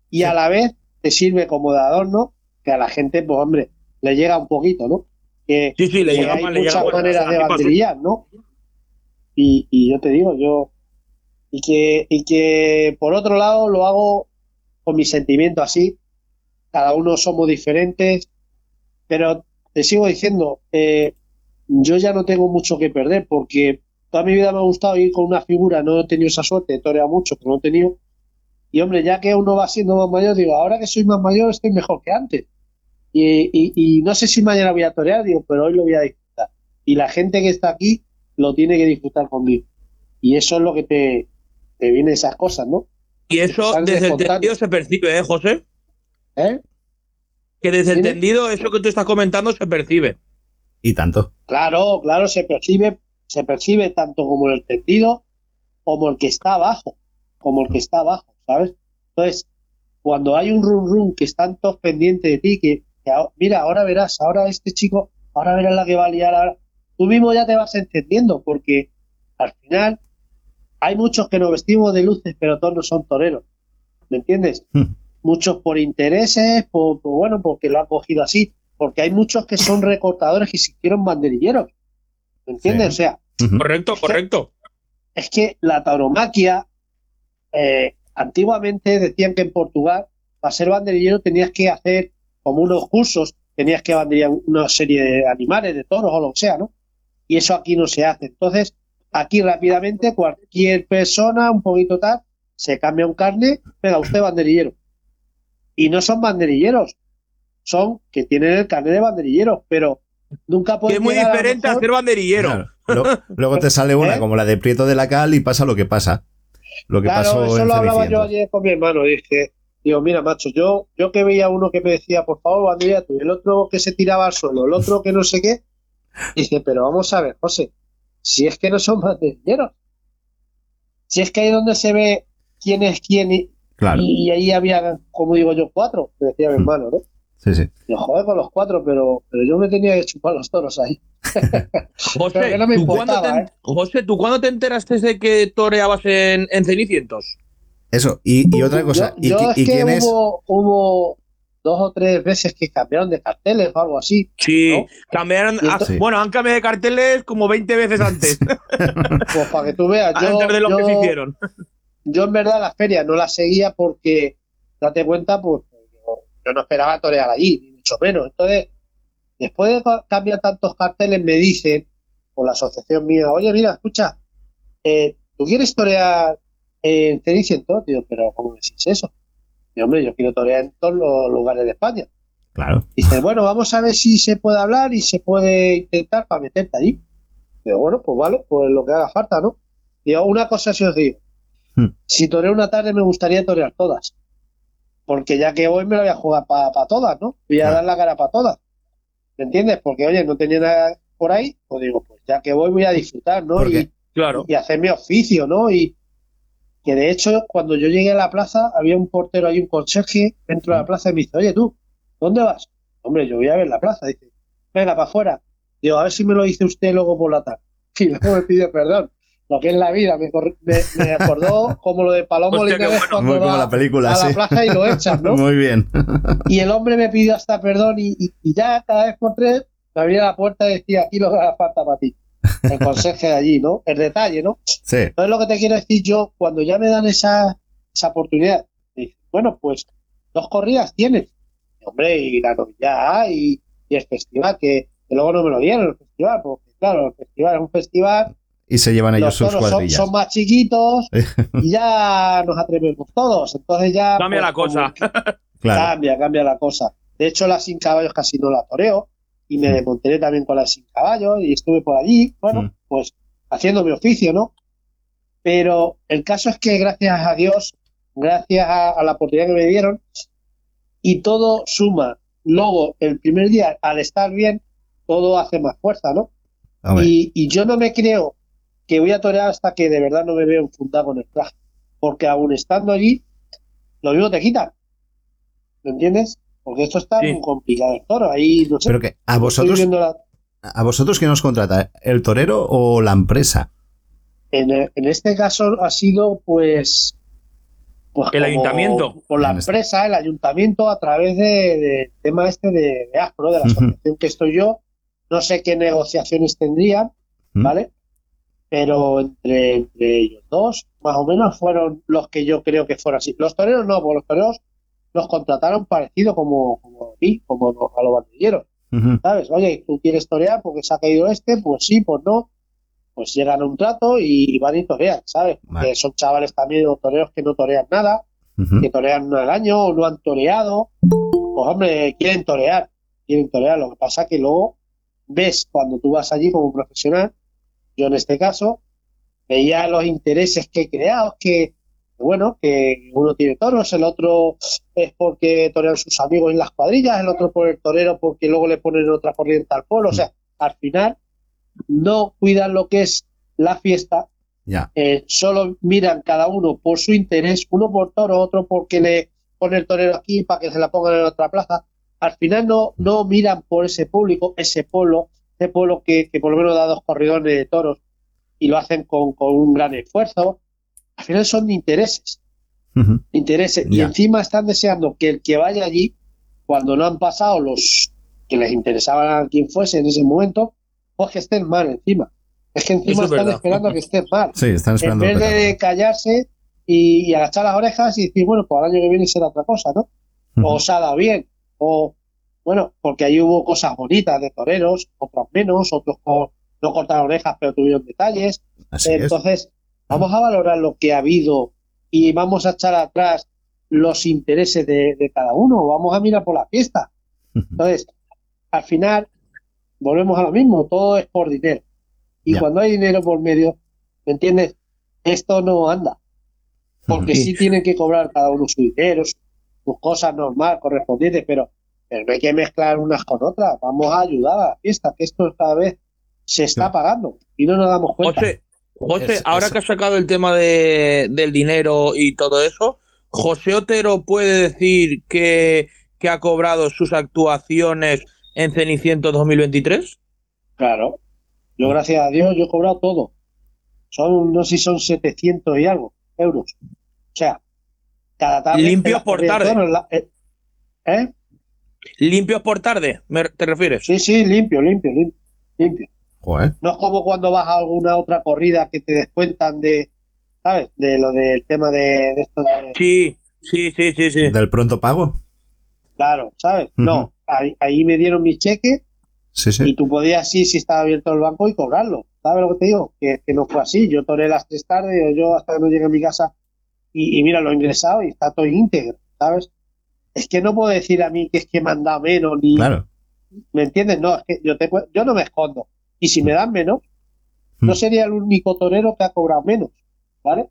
y a la vez te sirve como de adorno que a la gente, pues hombre, le llega un poquito, ¿no? Que, Sí, sí, le que llega hay mal, le llega muchas bueno. maneras de banderillar, ¿no? Y, y yo te digo, yo y que y que por otro lado lo hago con mi sentimiento así. Cada uno somos diferentes, pero te sigo diciendo, eh, yo ya no tengo mucho que perder porque toda mi vida me ha gustado ir con una figura, no he tenido esa suerte, he toreado mucho, pero no he tenido. Y hombre, ya que uno va siendo más mayor, digo, ahora que soy más mayor estoy mejor que antes. Y, y- y no sé si mañana voy a torear, digo, pero hoy lo voy a disfrutar. Y la gente que está aquí lo tiene que disfrutar conmigo. Y eso es lo que te, te viene esas cosas, ¿no? Y eso desde el tendido se percibe, ¿eh, José? ¿Eh? Que desde el tendido eso que tú estás comentando se percibe. Y tanto. Claro, claro, se percibe, se percibe tanto como el tendido como el que está abajo, como el que está abajo, ¿sabes? Entonces, cuando hay un run run que están todos pendientes de ti, que, que ahora- mira, ahora verás, ahora este chico, ahora verás la que va a liar, ahora- tú mismo ya te vas entendiendo, porque al final hay muchos que nos vestimos de luces, pero todos no son toreros, ¿me entiendes? Hmm. Muchos por intereses, por, por, bueno, porque lo han cogido así, porque hay muchos que son recortadores y si quieren banderilleros, ¿me entiendes? Sí. O sea. Correcto, correcto. es que la tauromaquia, eh, antiguamente decían que en Portugal, para ser banderillero tenías que hacer como unos cursos, tenías que banderillar una serie de animales, de toros o lo que sea, ¿no? Y eso aquí no se hace. Entonces, aquí rápidamente cualquier persona, un poquito tal, se cambia un carne, venga, usted banderillero. Y no son banderilleros, son que tienen el carnet de banderilleros, pero nunca Que pueden es muy a diferente a ser banderillero. Claro. Luego, luego te sale una ¿Eh? como la de Prieto de la Cal y pasa lo que pasa. Lo que Claro, pasó eso en lo hablaba yo ayer con mi hermano. Dije, digo, mira, macho, yo, yo que veía uno que me decía, por favor, banderilla tú, y el otro que se tiraba al suelo, el otro que no sé qué. Dice, pero vamos a ver, José, si es que no son banderilleros. Si es que ahí donde se ve quién es quién y, Claro, y ahí había, como digo yo, cuatro, me decía mi Hmm. hermano, ¿no? sí, sí. Yo, joder, con los cuatro, pero, pero yo me tenía que chupar los toros ahí. José, que no ¿tú cuándo te, José, ¿tú cuándo te enteraste de que toreabas en, en Cenicientos? Eso, y, y otra cosa, yo, ¿y, yo es y que quién es? hubo, hubo dos o tres veces que cambiaron de carteles o algo así. Sí, ¿No? cambiaron. Entonces- Sí. Bueno, han cambiado de carteles como 20 veces antes, Pues para que tú veas, yo, antes de lo que yo- se hicieron. yo en verdad las ferias no las seguía porque, date cuenta, pues yo, no esperaba torear allí, ni mucho menos. Entonces, después de ca- cambiar tantos carteles, me dicen, por la asociación mía, oye, mira, escucha, eh, ¿tú quieres torear en Cenicientos? Digo, pero ¿cómo decís eso? Y hombre, yo quiero torear en todos los lugares de España. Claro. Dice, bueno, vamos a ver si se puede hablar y se puede intentar para meterte allí. Digo, bueno, pues vale, pues lo que haga falta, ¿no? Digo, una cosa sí os digo. Hmm. Si toreo una tarde me gustaría torear todas. Porque ya que voy me la voy a jugar para todas, ¿no? Voy a Claro. dar la cara para todas. ¿Me entiendes? Porque, oye, no tenía nada por ahí, pues digo, pues ya que voy voy a disfrutar, ¿no? Y, Claro. y hacer mi oficio, ¿no? Y que de hecho, cuando yo llegué a la plaza, había un portero ahí, un conserje dentro de la plaza y me dice, oye, tú, ¿dónde vas? Hombre, yo voy a ver la plaza. Dice, venga, para afuera. Digo, a ver si me lo dice usted luego por la tarde. Y luego me pide perdón. Lo que es la vida, me, me, me acordó como lo de Palomo Hostia, Linares bueno. cuando Muy como va la película, a la sí. plaza y lo echan, ¿no? Muy bien. Y el hombre me pidió hasta perdón y, y- y ya cada vez por tres me abría la puerta y decía, aquí lo que falta para ti. El conserje de allí, ¿no? El detalle, ¿no? Sí. Entonces lo que te quiero decir yo, cuando ya me dan esa, esa oportunidad, me dicen, bueno, pues dos corridas tienes. Y, hombre, y la novillada y, y el festival, que, que luego no me lo dieron el festival, porque claro, el festival es un festival, Y se llevan ellos los sus son, cuadrillas. son más chiquitos y ya nos atrevemos todos. Entonces ya... Cambia pues, la cosa. como que Claro. Cambia, cambia la cosa. De hecho, la sin caballos casi no la toreo y me Mm. desmonté también con la sin caballos y estuve por allí, bueno, Mm. pues haciendo mi oficio, ¿no? Pero el caso es que gracias a Dios, gracias a, a la oportunidad que me dieron y todo suma. Luego, el primer día, al estar bien, todo hace más fuerza, ¿no? Y, y yo no me creo que voy a torear hasta que de verdad no me veo enfundado con el traje. Porque aún estando allí, lo mismo te quitan. ¿Me entiendes? Porque esto está Sí. muy complicado el toro. Ahí, no sé. pero que a vosotros, la- a vosotros quién os contrata, el torero o la empresa. en, en este caso ha sido, pues, Pues El como ayuntamiento. Por la este- empresa, el ayuntamiento, a través de, de tema este de, de ASPRO, de la asociación que estoy yo. No sé qué negociaciones tendrían. ¿vale? Pero entre, entre ellos dos, más o menos, fueron los que yo creo que fueron así. Los toreros no, porque los toreros los contrataron parecido como, como como a los bandilleros. ¿Sabes? Oye, tú quieres torear porque se ha caído este, pues sí, pues no. Pues llegan a un trato y van y torean, ¿sabes? Vale. Que son chavales también, o toreros que no torean nada, que torean al año o no han toreado. Pues hombre, quieren torear, quieren torear. Lo que pasa es que luego ves cuando tú vas allí como profesional, yo en este caso, veía los intereses que he creado, que bueno, que uno tiene toros, el otro es porque torean sus amigos en las cuadrillas, el otro por el torero porque luego le ponen otra corriente al polo. O sea, al final no cuidan lo que es la fiesta, Ya. eh, solo miran cada uno por su interés, uno por toro, otro porque le pone el torero aquí para que se la pongan en otra plaza. Al final no, no miran por ese público, ese pueblo, ese pueblo que, que por lo menos da dos corridones de toros y lo hacen con, con un gran esfuerzo. Al final son intereses, intereses. Y encima están deseando que el que vaya allí, cuando no han pasado los que les interesaban a quien fuese en ese momento, pues que estén mal encima. Es que encima Eso están verdad. esperando a que estén mal Sí, están en esperando. vez el de callarse y, y agachar las orejas y decir, bueno, pues el año que viene será otra cosa, ¿no? O se ha dado bien, o bueno, porque ahí hubo cosas bonitas de toreros, otros menos, otros con- no cortaron orejas pero tuvieron detalles. Así es. Vamos a valorar lo que ha habido y vamos a echar atrás los intereses de, de cada uno, vamos a mirar por la fiesta. Entonces, al final, volvemos a lo mismo, todo es por dinero. Y Ya. cuando hay dinero por medio, ¿me entiendes? Esto no anda. Porque sí tienen que cobrar cada uno su dinero, su- sus cosas normal, correspondientes, pero, pero no hay que mezclar unas con otras. Vamos a ayudar a la fiesta, que esto cada vez se está pagando y no nos damos cuenta. José, José, Es- ahora es- que has sacado el tema de, del dinero y todo eso, ¿José Otero puede decir que, que ha cobrado sus actuaciones en Ceniciento 2023? Claro. Yo, gracias a Dios, yo he cobrado todo. Son, no sé si son 700 y algo euros. O sea, cada tarde. Limpios por tarde. la- eh, ¿Eh? ¿Limpios por tarde? ¿Me- ¿Te refieres? Sí, sí, limpio, limpio, limpio. limpio. Joder. No es como cuando vas a alguna otra corrida que te descuentan de, ¿sabes? De lo del tema de, de esto de- Sí, sí, sí, sí, sí. Del pronto pago. Claro, ¿sabes? No, ahí, ahí me dieron mi cheque Sí, y sí. tú podías ir si estaba abierto el banco y cobrarlo. ¿Sabes lo que te digo? Que, que no fue así. Yo toré las tres tardes, o yo hasta que no llegué a mi casa y, y mira, lo he ingresado y está todo íntegro, ¿sabes? Es que no puedo decir a mí que es que me han dado menos ni... Claro. ¿Me entiendes? No, es que yo, te, yo no me escondo. Y si me dan menos, no Mm. sería el único torero que ha cobrado menos, ¿vale?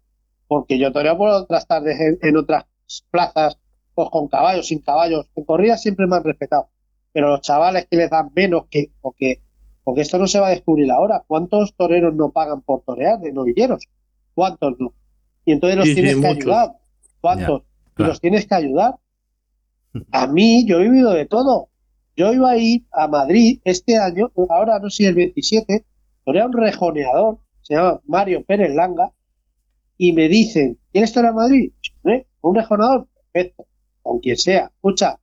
Porque yo toreo por otras tardes en, en otras plazas, pues con caballos, sin caballos. En corridas siempre me han respetado. Pero los chavales que les dan menos, que porque, porque esto no se va a descubrir ahora. ¿Cuántos toreros no pagan por torear de novilleros? ¿Cuántos no? Y entonces los Sí, sí, tienes que muchos. ayudar. ¿Cuántos? Y claro. los tienes que ayudar. A mí, yo he vivido de todo. Yo iba a ir a Madrid este año, ahora no sé si el 27, era un rejoneador, se llama Mario Pérez Langa, y me dicen, ¿quieres estar a Madrid? ¿Eh? ¿Un rejoneador? Perfecto, con quien sea. Escucha,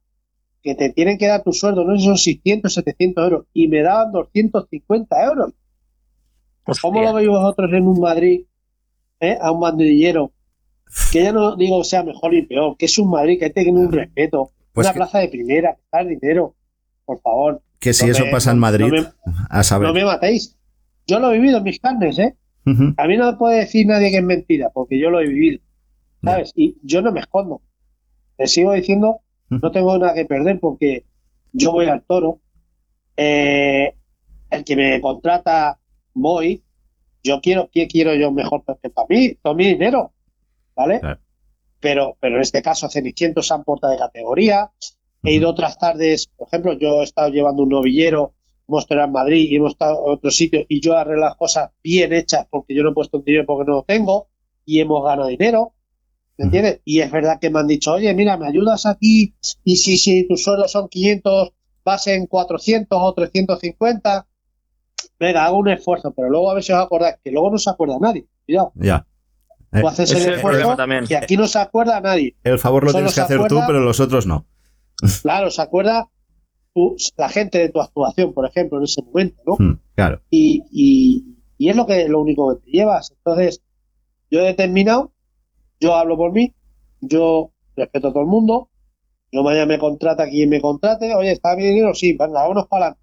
que te tienen que dar tu sueldo, no sé si son 600, 700 euros, y me daban 250 euros. ¿Cómo lo veis vosotros en un Madrid, eh, a un bandillero? Que ya no digo sea mejor ni peor, que es un Madrid que hay que tener un respeto, Pues una que- plaza de primera, que está el dinero, por favor. Que si no eso me- pasa en Madrid, no me- a saber. No me matéis. Yo lo he vivido en mis carnes, ¿eh? A mí no me puede decir nadie que es mentira, porque yo lo he vivido, ¿sabes? Y yo no me escondo. Te sigo diciendo, no tengo nada que perder porque yo voy al toro. eh, el que me contrata, voy. Yo quiero, ¿qué quiero yo mejor que para mí? Todo mi dinero, ¿vale? Pero, pero en este caso, Cenicientos se han portado de categoría. He ido otras tardes, por ejemplo, yo he estado llevando un novillero, hemos estado en Madrid y hemos estado en otro sitio y yo arreglo las cosas bien hechas porque yo no he puesto un dinero porque no lo tengo y hemos ganado dinero. ¿Me entiendes? Y es verdad que me han dicho, oye, mira, me ayudas aquí y si, si tus sueldos son 500, vas en 400 o 350. Venga, hago un esfuerzo, pero luego a ver si os acordáis, que luego no se acuerda nadie. Cuidado. Ya. Eh, Tú haces ese el es el esfuerzo también. y aquí no se acuerda nadie. El favor lo Solo tienes que hacer tú, acuerda- pero los otros no. Claro, se acuerda tú- la gente de tu actuación, por ejemplo, en ese momento, ¿no? Mm, Claro. y, y- y es lo que lo único que te llevas. Entonces, yo he determinado, yo hablo por mí, yo respeto a todo el mundo, yo mañana me contrata quien me contrate, oye, ¿está bien dinero? Sí, venga, vámonos para adelante.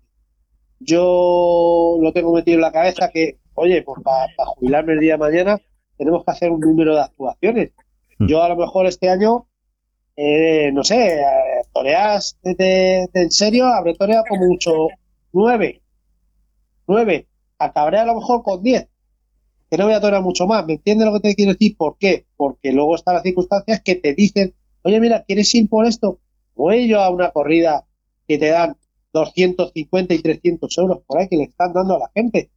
Yo lo tengo metido en la cabeza que, oye, pues para jubilarme el día de mañana tenemos que hacer un número de actuaciones. Hmm. Yo a lo mejor este año, eh, no sé, toreas de, de- de en serio, habré toreado como mucho nueve, nueve, acabaré a lo mejor con diez, que no voy a torear mucho más, ¿me entiendes lo que te quiero decir? ¿Por qué? Porque luego están las circunstancias que te dicen, oye, mira, ¿quieres ir por esto? Voy yo a una corrida que te dan 250 y 300 euros por ahí que le están dando a la gente.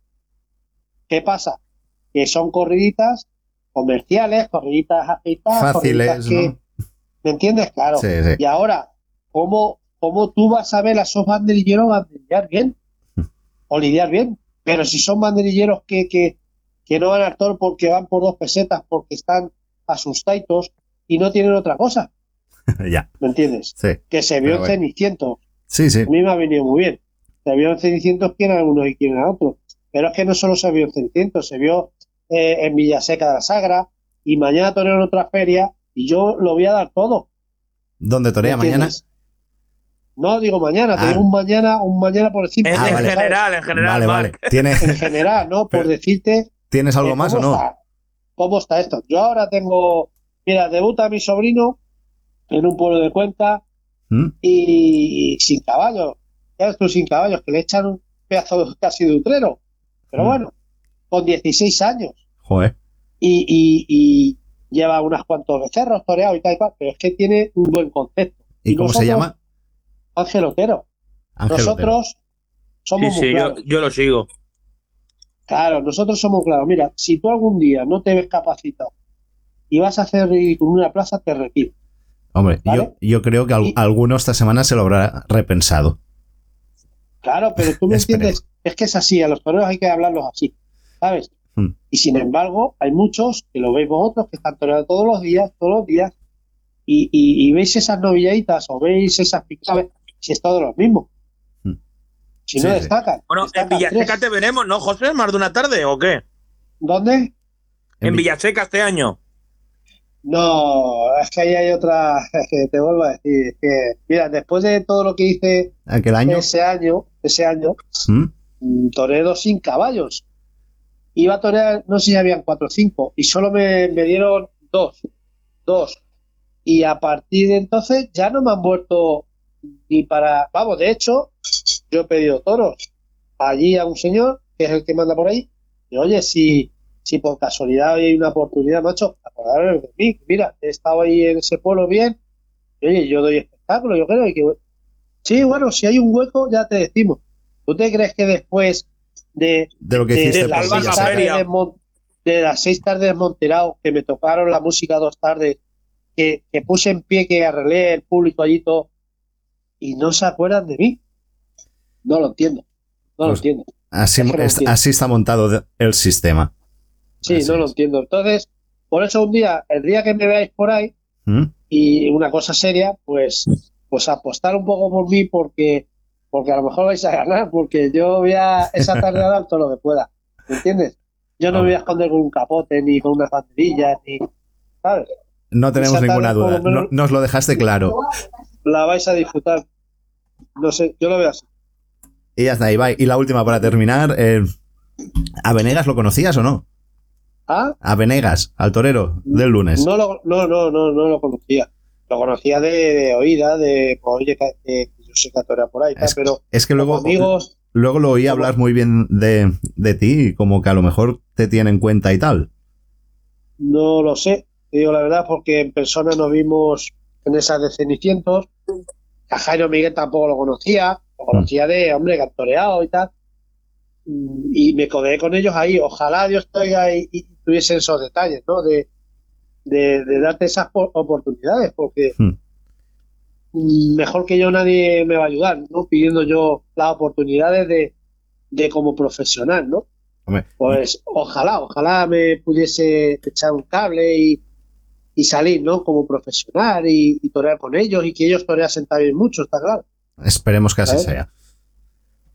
¿Qué pasa? Que son corriditas comerciales, corriditas corriditas Fáciles, que, ¿no? ¿me entiendes? Claro. Sí, sí. Y ahora, ¿cómo, ¿cómo tú vas a ver a esos banderilleros banderillear bien? O lidiar bien. Pero si son banderilleros que, que, que no van al toro porque van por dos pesetas, porque están asustaditos y no tienen otra cosa, ya. ¿me entiendes? Sí. Que se vio en bueno. Cenicientos. Sí, sí. A mí me ha venido muy bien. Se vio en Cenicientos quién a uno y quién a otro. Pero es que no solo se vio en Cenicientos, se vio eh, en Villaseca de la Sagra y mañana toreo en otra feria y yo lo voy a dar todo. ¿Dónde torea ¿Me mañana? entiendes? No digo mañana, te Ah. digo un mañana, un mañana por decirte. En, Ah, en vale. general, en general. Vale, vale. ¿Tienes, En general, ¿no? Por decirte. ¿tienes algo eh, más o ¿cómo no? está- ¿Cómo está esto? Yo ahora tengo. Mira, debuta mi sobrino en un pueblo de Cuenca ¿Mm? y, sin caballos. Ya tú, sin caballos, que le echan un pedazo casi de utrero. Pero Mm. bueno, con 16 años. Joder. Y, y- y lleva unas cuantos becerros toreados y tal y cual, pero es que tiene un buen concepto. ¿Y Y cómo se llama? Ángel Otero. Ángel Otero. Nosotros somos Sí, muy sí, yo, claros. yo lo sigo. Claro, nosotros somos claros. Mira, si tú algún día no te ves capacitado y vas a hacer ridículo en una plaza, te retiro. Hombre, ¿Vale? yo, yo creo que al- Y- alguno esta semana se lo habrá repensado. Claro, pero tú me entiendes, es que es así, a los toreros hay que hablarlos así, ¿sabes? Hmm. Y sin embargo, hay muchos que lo veis vosotros que están toreando todos los días, todos los días, y, y- y veis esas novilladitas o veis esas picadas, si es todo lo mismo. Hmm. Si Sí, no sí. destacan. Bueno, en Villaseca tres. te veremos, ¿no, José? ¿Más de una tarde o qué? ¿Dónde? En Vi- Villaseca este año. No, es que ahí hay otra, es que te vuelvo a decir, es que, mira, después de todo lo que hice Aquel año. ese año, ese año, ¿Mm? mm, toreé dos sin caballos. Iba a torear, no sé si habían cuatro o cinco, y solo me, me dieron dos, dos. Y a partir de entonces ya no me han vuelto ni para, vamos, de hecho, yo he pedido toros allí a un señor, que es el que manda por ahí, y oye, si, si por casualidad hay una oportunidad, macho, acordaros de mí, mira, he estado ahí en ese pueblo bien, y oye, yo doy espectáculo, yo creo, y que, sí, bueno, si hay un hueco, ya te decimos. ¿Tú te crees que después de, De lo que de, de por las seis tardes de, las seis tardes de Monterao, que me tocaron la música dos tardes, que, que puse en pie, que arreglé el público allí todo, y no se acuerdan de mí? No lo entiendo. No lo Pues- entiendo. Así, Es que no es- entiendo. así está montado el sistema. Sí, Así no lo entiendo. Entonces, por eso un día, el día que me veáis por ahí, ¿Mm? y una cosa seria, pues, pues apostar un poco por mí porque, porque a lo mejor vais a ganar, porque yo voy a esa tarde a dar todo lo que pueda, ¿me entiendes? Yo no me voy a esconder con un capote, ni con unas banderillas, ni, ¿sabes? No tenemos ninguna duda. menos- No- nos lo dejaste claro. La vais a disfrutar. No sé, yo lo veo así. Y ya está, Ibai. Y la última para terminar. eh, ¿A Venegas lo conocías o no? ¿Ah? A Venegas, al torero del lunes. No lo, no, no, no, no lo conocía. Lo conocía de, de oída, de, pues, oye, que, yo sé que por ahí, tal, Es- pero Es que luego, amigos, luego lo oí hablar muy bien de, de ti, como que a lo mejor te tiene en cuenta y tal. No lo sé, te digo la verdad, porque en persona nos vimos en esas de Cenicientos. A Jairo Miguel tampoco lo conocía, lo conocía de hombre que han toreado y tal. Mm, Y me codeé con ellos ahí. Ojalá Dios traiga y, y tuviese esos detalles, ¿no? De, de, de darte esas po- oportunidades, porque Hmm. mm, mejor que yo nadie me va a ayudar, ¿no? Pidiendo yo las oportunidades de, de como profesional, ¿no? Hombre, Pues ojalá, ojalá me pudiese echar un cable y, y salir, ¿no? Como profesional y, y torear con ellos y que ellos toreasen también mucho, está claro. esperemos que así ¿Eh? sea.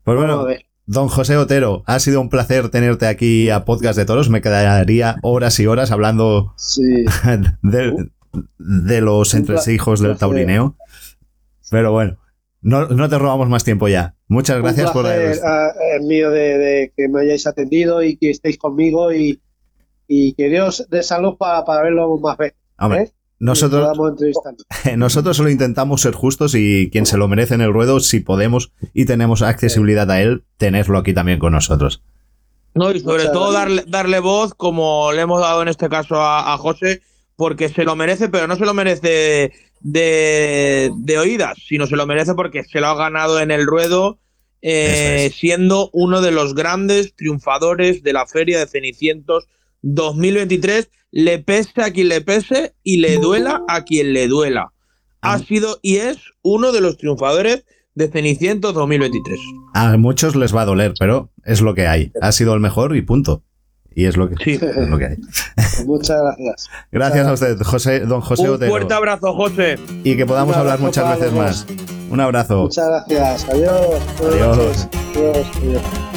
Pues a bueno, don José Otero, ha sido un placer tenerte aquí a Podcast de Toros. Me quedaría horas y horas hablando Sí. de, de los entresijos del taurineo. Pero bueno, no, no te robamos más tiempo ya. Muchas gracias un por placer, ah, es mío de, de que me hayáis atendido y que estéis conmigo y, y que Dios dé salud para, para verlo más veces. Hombre, ¿eh? Nosotros, nosotros solo intentamos ser justos y quien se lo merece en el ruedo, si podemos y tenemos accesibilidad a él, tenerlo aquí también con nosotros. No, y sobre Muchas todo darle, darle voz, como le hemos dado en este caso a, a José, porque se lo merece, pero no se lo merece de, de oídas, sino se lo merece porque se lo ha ganado en el ruedo, eh, es. siendo uno de los grandes triunfadores de la Feria de Cenicientos 2023. Le pese a quien le pese y le duela a quien le duela. Ha Ah. sido y es uno de los triunfadores de Cenicientos 2023. A muchos les va a doler, pero es lo que hay. Ha sido el mejor y punto. Y es lo que, Sí. es lo que hay. Muchas gracias. Gracias a usted, José, don José Un Otero. fuerte abrazo, José. Y que podamos hablar muchas veces más. Un abrazo. Muchas gracias. Adiós. Adiós. Adiós. Adiós.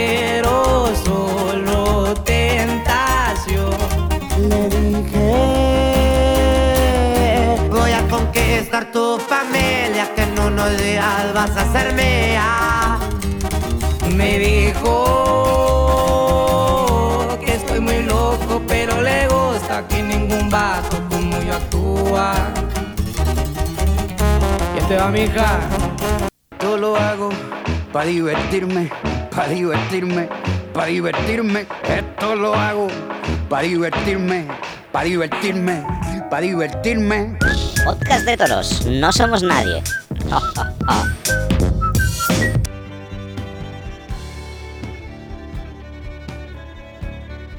días vas a ser mía. Me dijo que estoy muy loco, pero le gusta que ningún vato como yo actúa. ¿Quién te va, mija? Yo lo hago para divertirme, para divertirme, para divertirme. Esto lo hago para divertirme, para divertirme, para divertirme. Podcast de toros, no somos nadie.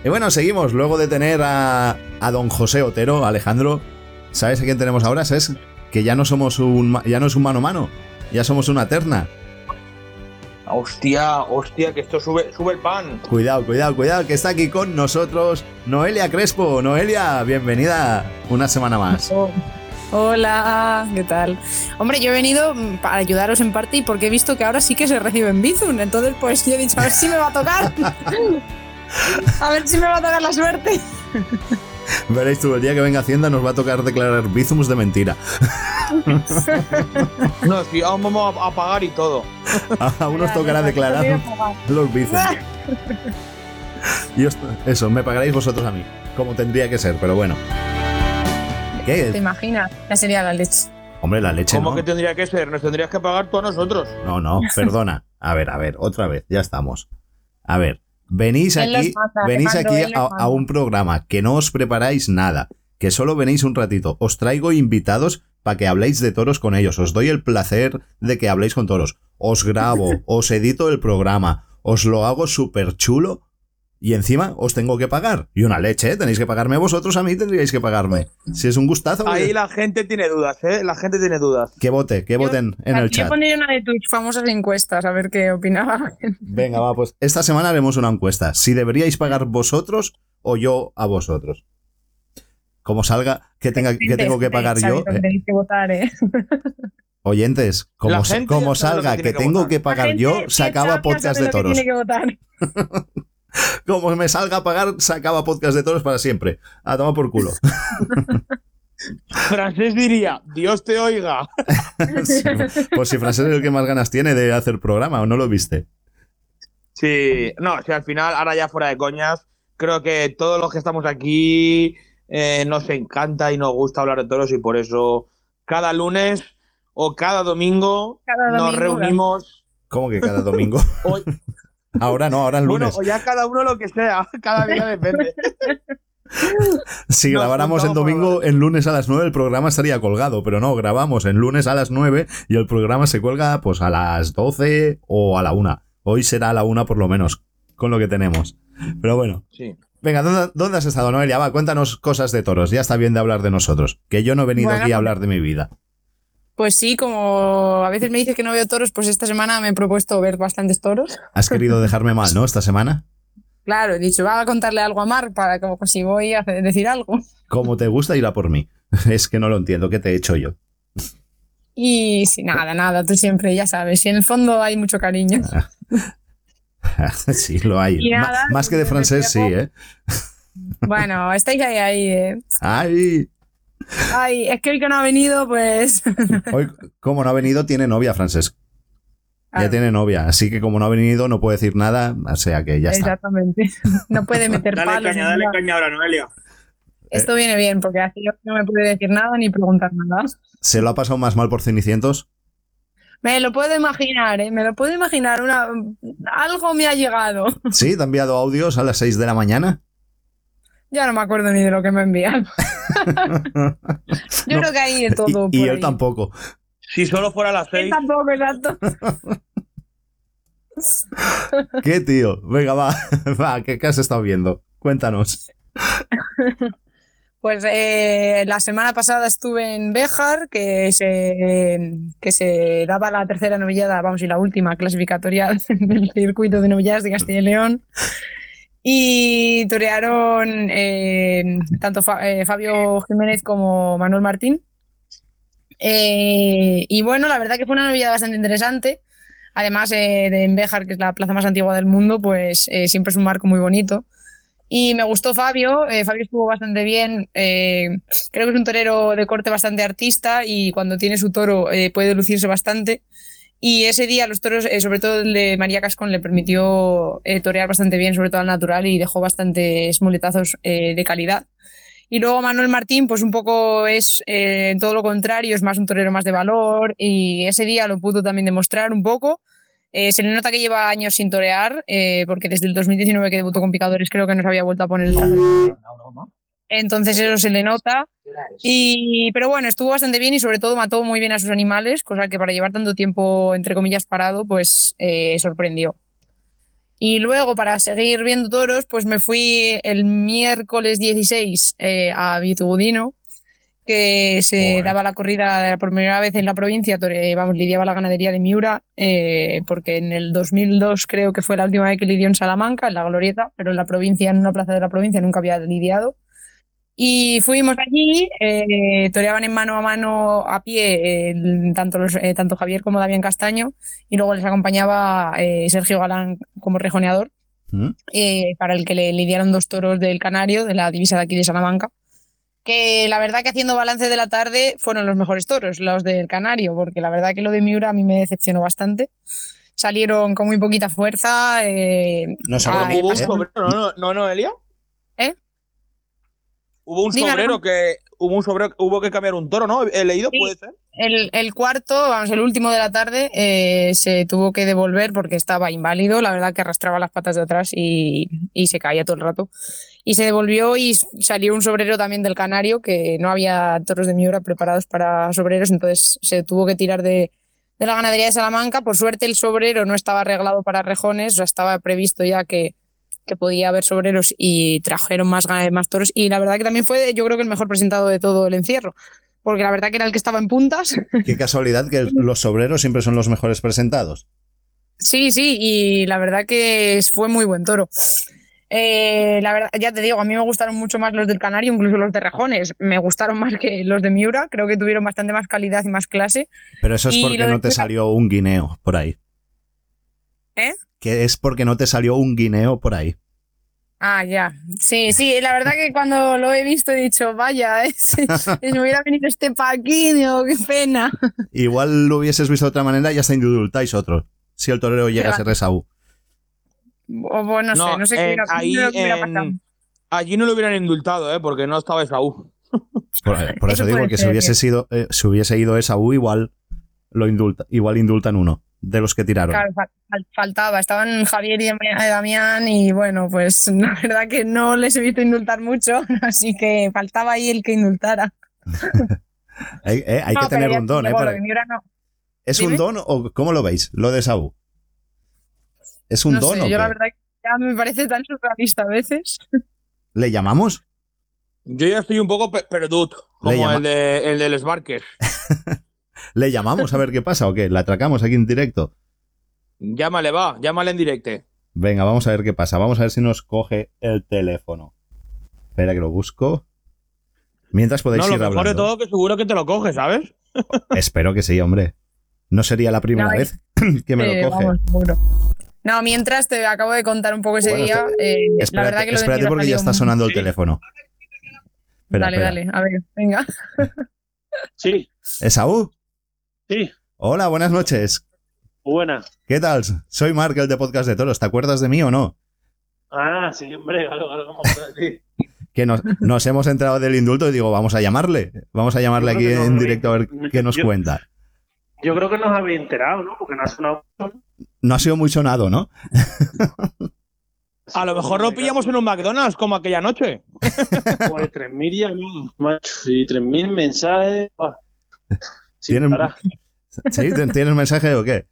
Y bueno, seguimos. Luego de tener a, a don José Otero, Alejandro, ¿sabes a quién tenemos ahora? ¿Sabes? Que ya no somos un ya no es un mano a mano, ya somos una terna. Hostia, hostia, que esto sube, sube el pan. Cuidado, cuidado, cuidado, que está aquí con nosotros Noelia Crespo. Noelia, bienvenida una semana más. Hola, ¿qué tal? Hombre, yo he venido para ayudaros en parte y porque he visto que ahora sí que se reciben Bizum. Entonces, pues yo he dicho, a ver si me va a tocar. A ver si me va a tocar la suerte. Veréis tú, el día que venga Hacienda nos va a tocar declarar bizums de mentira. No, sí, aún vamos a, pagar y todo. A unos tocará declarar los bizums. Y os- eso, me pagaréis vosotros a mí, como tendría que ser, pero bueno. ¿Te ¿Qué? imaginas? Ya sería la leche. Hombre, la leche ¿Cómo no. que tendría que ser? Nos tendrías que pagar tú a nosotros. No, no, perdona. A ver, a ver, otra vez, ya estamos. A ver, venís Él aquí, venís Alejandro, aquí a, a un programa que no os preparáis nada, que solo venís un ratito. Os traigo invitados para que habléis de toros con ellos. Os doy el placer de que habléis con toros. Os grabo, os edito el programa, os lo hago súper chulo y encima os tengo que pagar. Y una leche, ¿eh? Tenéis que pagarme vosotros, a mí tendríais que pagarme. Si es un gustazo, Ahí la gente tiene dudas, ¿eh? La gente tiene dudas. que vote, que voten en el Aquí Yo chat. pondría una de tus famosas encuestas, a ver qué opinaba. Venga, va, pues esta semana haremos una encuesta. Si deberíais pagar vosotros o yo a vosotros. Como salga, que, tenga, que tengo que pagar yo. Eh, tenéis que votar, ¿eh? oyentes, como, como salga que tengo votar. que pagar yo, se acaba podcast de que toros. tiene que votar. Como me salga a pagar, se acaba podcast de toros para siempre. A tomar por culo. Francés diría, Dios te oiga. pues si Francés es el que más ganas tiene de hacer programa, ¿o no lo viste? Sí, no, si al final, ahora ya fuera de coñas, creo que todos los que estamos aquí eh, nos encanta y nos gusta hablar de toros y por eso cada lunes o cada domingo Cada nos domingo, reunimos. ¿Cómo que cada domingo? Hoy- ahora no, ahora el bueno, lunes. o ya cada uno lo que sea, cada día depende. Si nos grabáramos por domingo, en lunes a las 9 el programa estaría colgado, pero no, grabamos en lunes a las 9 y el programa se cuelga pues a las 12 o a la 1. Hoy será a la 1 por lo menos, con lo que tenemos. Pero bueno, Sí. venga, ¿dónde, dónde has estado, Noelia? Va, cuéntanos cosas de toros. Ya está bien de hablar de nosotros, que yo no he venido Bueno, aquí a hablar de mi vida. Pues sí, como a veces me dices que no veo toros, pues esta semana me he propuesto ver bastantes toros. Has querido dejarme mal, ¿no? Esta semana. Claro, he dicho, va a contarle algo a Mar para como que si voy a decir algo. Como te gusta ir a por mí. Es que no lo entiendo, ¿qué te he hecho yo? Y sí, nada, nada, tú siempre, ya sabes, y en el fondo hay mucho cariño. sí, lo hay. Nada, más que de francés, sí. ¿eh? Bueno, estáis ahí, ahí. eh. Ay, Ay, es que hoy que no ha venido, pues... hoy, como no ha venido, tiene novia, Francesc. Ya Claro. tiene novia, así que como no ha venido, no puede decir nada, o sea que ya está. Exactamente. No puede meter Dale palos. caña, dale caña ahora, Noelia. Esto viene bien, porque así no me puede decir nada ni preguntar nada. ¿Se lo ha pasado más mal por Cenicientos? Me lo puedo imaginar, ¿eh? Me lo puedo imaginar. Una... Algo me ha llegado. Sí, te ha enviado audios a las 6 de la mañana. Ya no me acuerdo ni de lo que me enviado. Yo No. creo que hay de todo. y y él ahí. tampoco. Si solo fuera a las Él seis. tampoco, exacto. ¿Qué tío? Venga, va, va, ¿qué, qué has estado viendo? Cuéntanos. Pues eh, la semana pasada estuve en Béjar, que se, que se daba la tercera novillada, vamos, y la última clasificatoria del circuito de novilladas de Castilla y León. Y torearon eh, tanto eh, Fabio Jiménez como Manuel Martín. Eh, y bueno, la verdad que fue una novillada bastante interesante. Además de en Béjar, que es la plaza más antigua del mundo, pues siempre es un marco muy bonito. Y me gustó Fabio, Fabio estuvo bastante bien, creo que es un torero de corte bastante artista y cuando tiene su toro puede lucirse bastante. Y ese día los toros, eh, sobre todo el de María Cascón, le permitió eh, torear bastante bien, sobre todo al natural, y dejó bastantes muletazos eh, de calidad. Y luego Manuel Martín, pues un poco es eh, todo lo contrario, es más un torero más de valor y ese día lo pudo también demostrar un poco. Se le nota que lleva años sin torear, porque desde el 2019 que debutó con picadores creo que no se había vuelto a poner el traje. Entonces eso se le nota. Y, pero bueno, estuvo bastante bien y sobre todo mató muy bien a sus animales, cosa que para llevar tanto tiempo, entre comillas, parado, pues eh, sorprendió. Y luego, para seguir viendo toros, pues me fui el miércoles 16 eh, a Vitugudino, que se daba la corrida por primera vez en la provincia, vamos, lidiaba la ganadería de Miura, eh, porque en el 2002 creo que fue la última vez que lidió en Salamanca, en la Glorieta, pero en la provincia, en una plaza de la provincia, nunca había lidiado. Y fuimos allí, eh, toreaban en mano a mano a pie eh, tanto, los- eh, tanto Javier como Damián Castaño, y luego les acompañaba eh, Sergio Galán como rejoneador, ¿Mm? eh, para el que le lidiaron dos toros del Canario, de la divisa de aquí de Salamanca. Que la verdad que haciendo balance de la tarde fueron los mejores toros, los del Canario, porque la verdad que lo de Miura a mí me decepcionó bastante. Salieron con muy poquita fuerza. eh, No ¿Hubo un ¿Eh? sobrero, no, no, no, Noelia? Hubo un sobrero que. Hubo un sobrero hubo que cambiar un toro, ¿no? He leído, Sí. puede ser. El, el cuarto, vamos, el último de la tarde, eh, se tuvo que devolver porque estaba inválido. La verdad que arrastraba las patas de atrás y, y se caía todo el rato. Y se devolvió y salió un sobrero también del Canario, que no había toros de Miura preparados para sobreros, entonces se tuvo que tirar de, de la ganadería de Salamanca. Por suerte el sobrero no estaba arreglado para rejones, o sea, estaba previsto ya que, que podía haber sobreros y trajeron más, más toros. Y la verdad que también fue, yo creo que el mejor presentado de todo el encierro. Porque la verdad que era el que estaba en puntas. Qué casualidad que los sobreros siempre son los mejores presentados. Sí, sí, y la verdad que fue muy buen toro. Eh, la verdad, ya te digo, a mí me gustaron mucho más los del Canario, incluso los de Rejones. Me gustaron más que los de Miura, creo que tuvieron bastante más calidad y más clase. Pero eso es Y porque no te salió un guineo por ahí. ¿Eh? Que es porque no te salió un guineo por ahí. Ah, ya. Sí, sí, la verdad que cuando lo he visto he dicho, vaya, eh, si, si me hubiera venido este paquino, qué pena. Igual lo hubieses visto de otra manera y hasta indultáis otro. Si el torero llega a ser Esaú. O, bueno, no, sé, no sé qué en- hubiera, ahí no en, pasado. allí no lo hubieran indultado, ¿eh? Porque no estaba Esaú. Por, por eso, Eso digo que si hubiese sido, eh, si hubiese ido Esaú, igual lo indulta, igual indultan uno de los que tiraron. Claro, fal- fal- faltaba. Estaban Javier y eh, Damián y bueno, pues la verdad que no les he visto indultar mucho, así que faltaba ahí el que indultara. Hay, eh, hay No, que tener un don, ¿eh? para- no. ¿Es un don o cómo lo veis? Lo de Esaú. ¿Es un No don sé, o yo la verdad que ya me parece tan surrealista a veces. ¿Le llamamos? Yo ya estoy un poco pe- perdut, como el de, el de Les Barques. ¿Le llamamos a ver qué pasa o qué? ¿La atracamos aquí en directo? Llámale, va, llámale en directe. Venga, vamos a ver qué pasa. Vamos a ver si nos coge el teléfono. Espera que lo busco. Mientras podéis No, lo ir mejor de todo que seguro que te lo coges, ¿sabes? Espero que sí, hombre. No sería la primera No, vez que me Eh, lo coge. vamos, seguro. No, mientras te acabo de contar un poco ese Bueno, día. eh, la Espérate, verdad que lo espérate porque ya está sonando el teléfono. Espera, dale, espera. dale, a ver, venga. Sí, ¿Esaú? Sí, Hola, buenas noches. buena. ¿Qué tal? Soy Mark, el de Podcast de Toros. ¿Te acuerdas de mí o no? Ah, sí, hombre, claro, claro, ¿cómo puede decir? Que nos, nos hemos enterado del indulto y digo, vamos a llamarle. Vamos a llamarle aquí en directo a ver qué nos yo- cuenta. Yo creo que nos habéis enterado, ¿no? Porque no ha sonado. No ha sido muy sonado, ¿no? A lo mejor lo pillamos en un McDonald's como aquella noche. Pues 3.000 llamados, macho. Y 3.000 mensajes. ah, sin ¿Tienen- parar. ¿Sí? ¿Tienes mensaje o qué?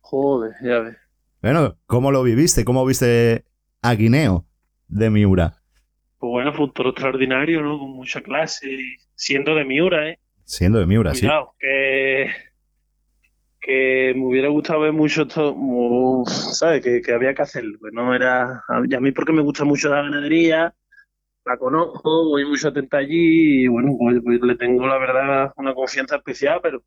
Joder, ya ves. Bueno, ¿cómo lo viviste? ¿Cómo viste a Guineo de Miura? Pues bueno, fue un toro extraordinario, ¿no? Con mucha clase. Siendo de Miura, ¿eh? Siendo de Miura, sí. Cuidado, que, que me hubiera gustado ver mucho esto, ¿sabes? Que, que había que hacerlo. Que no era. Y a mí, porque me gusta mucho la ganadería, la conozco, voy mucho atenta allí y bueno, pues, pues le tengo la verdad una confianza especial, pero.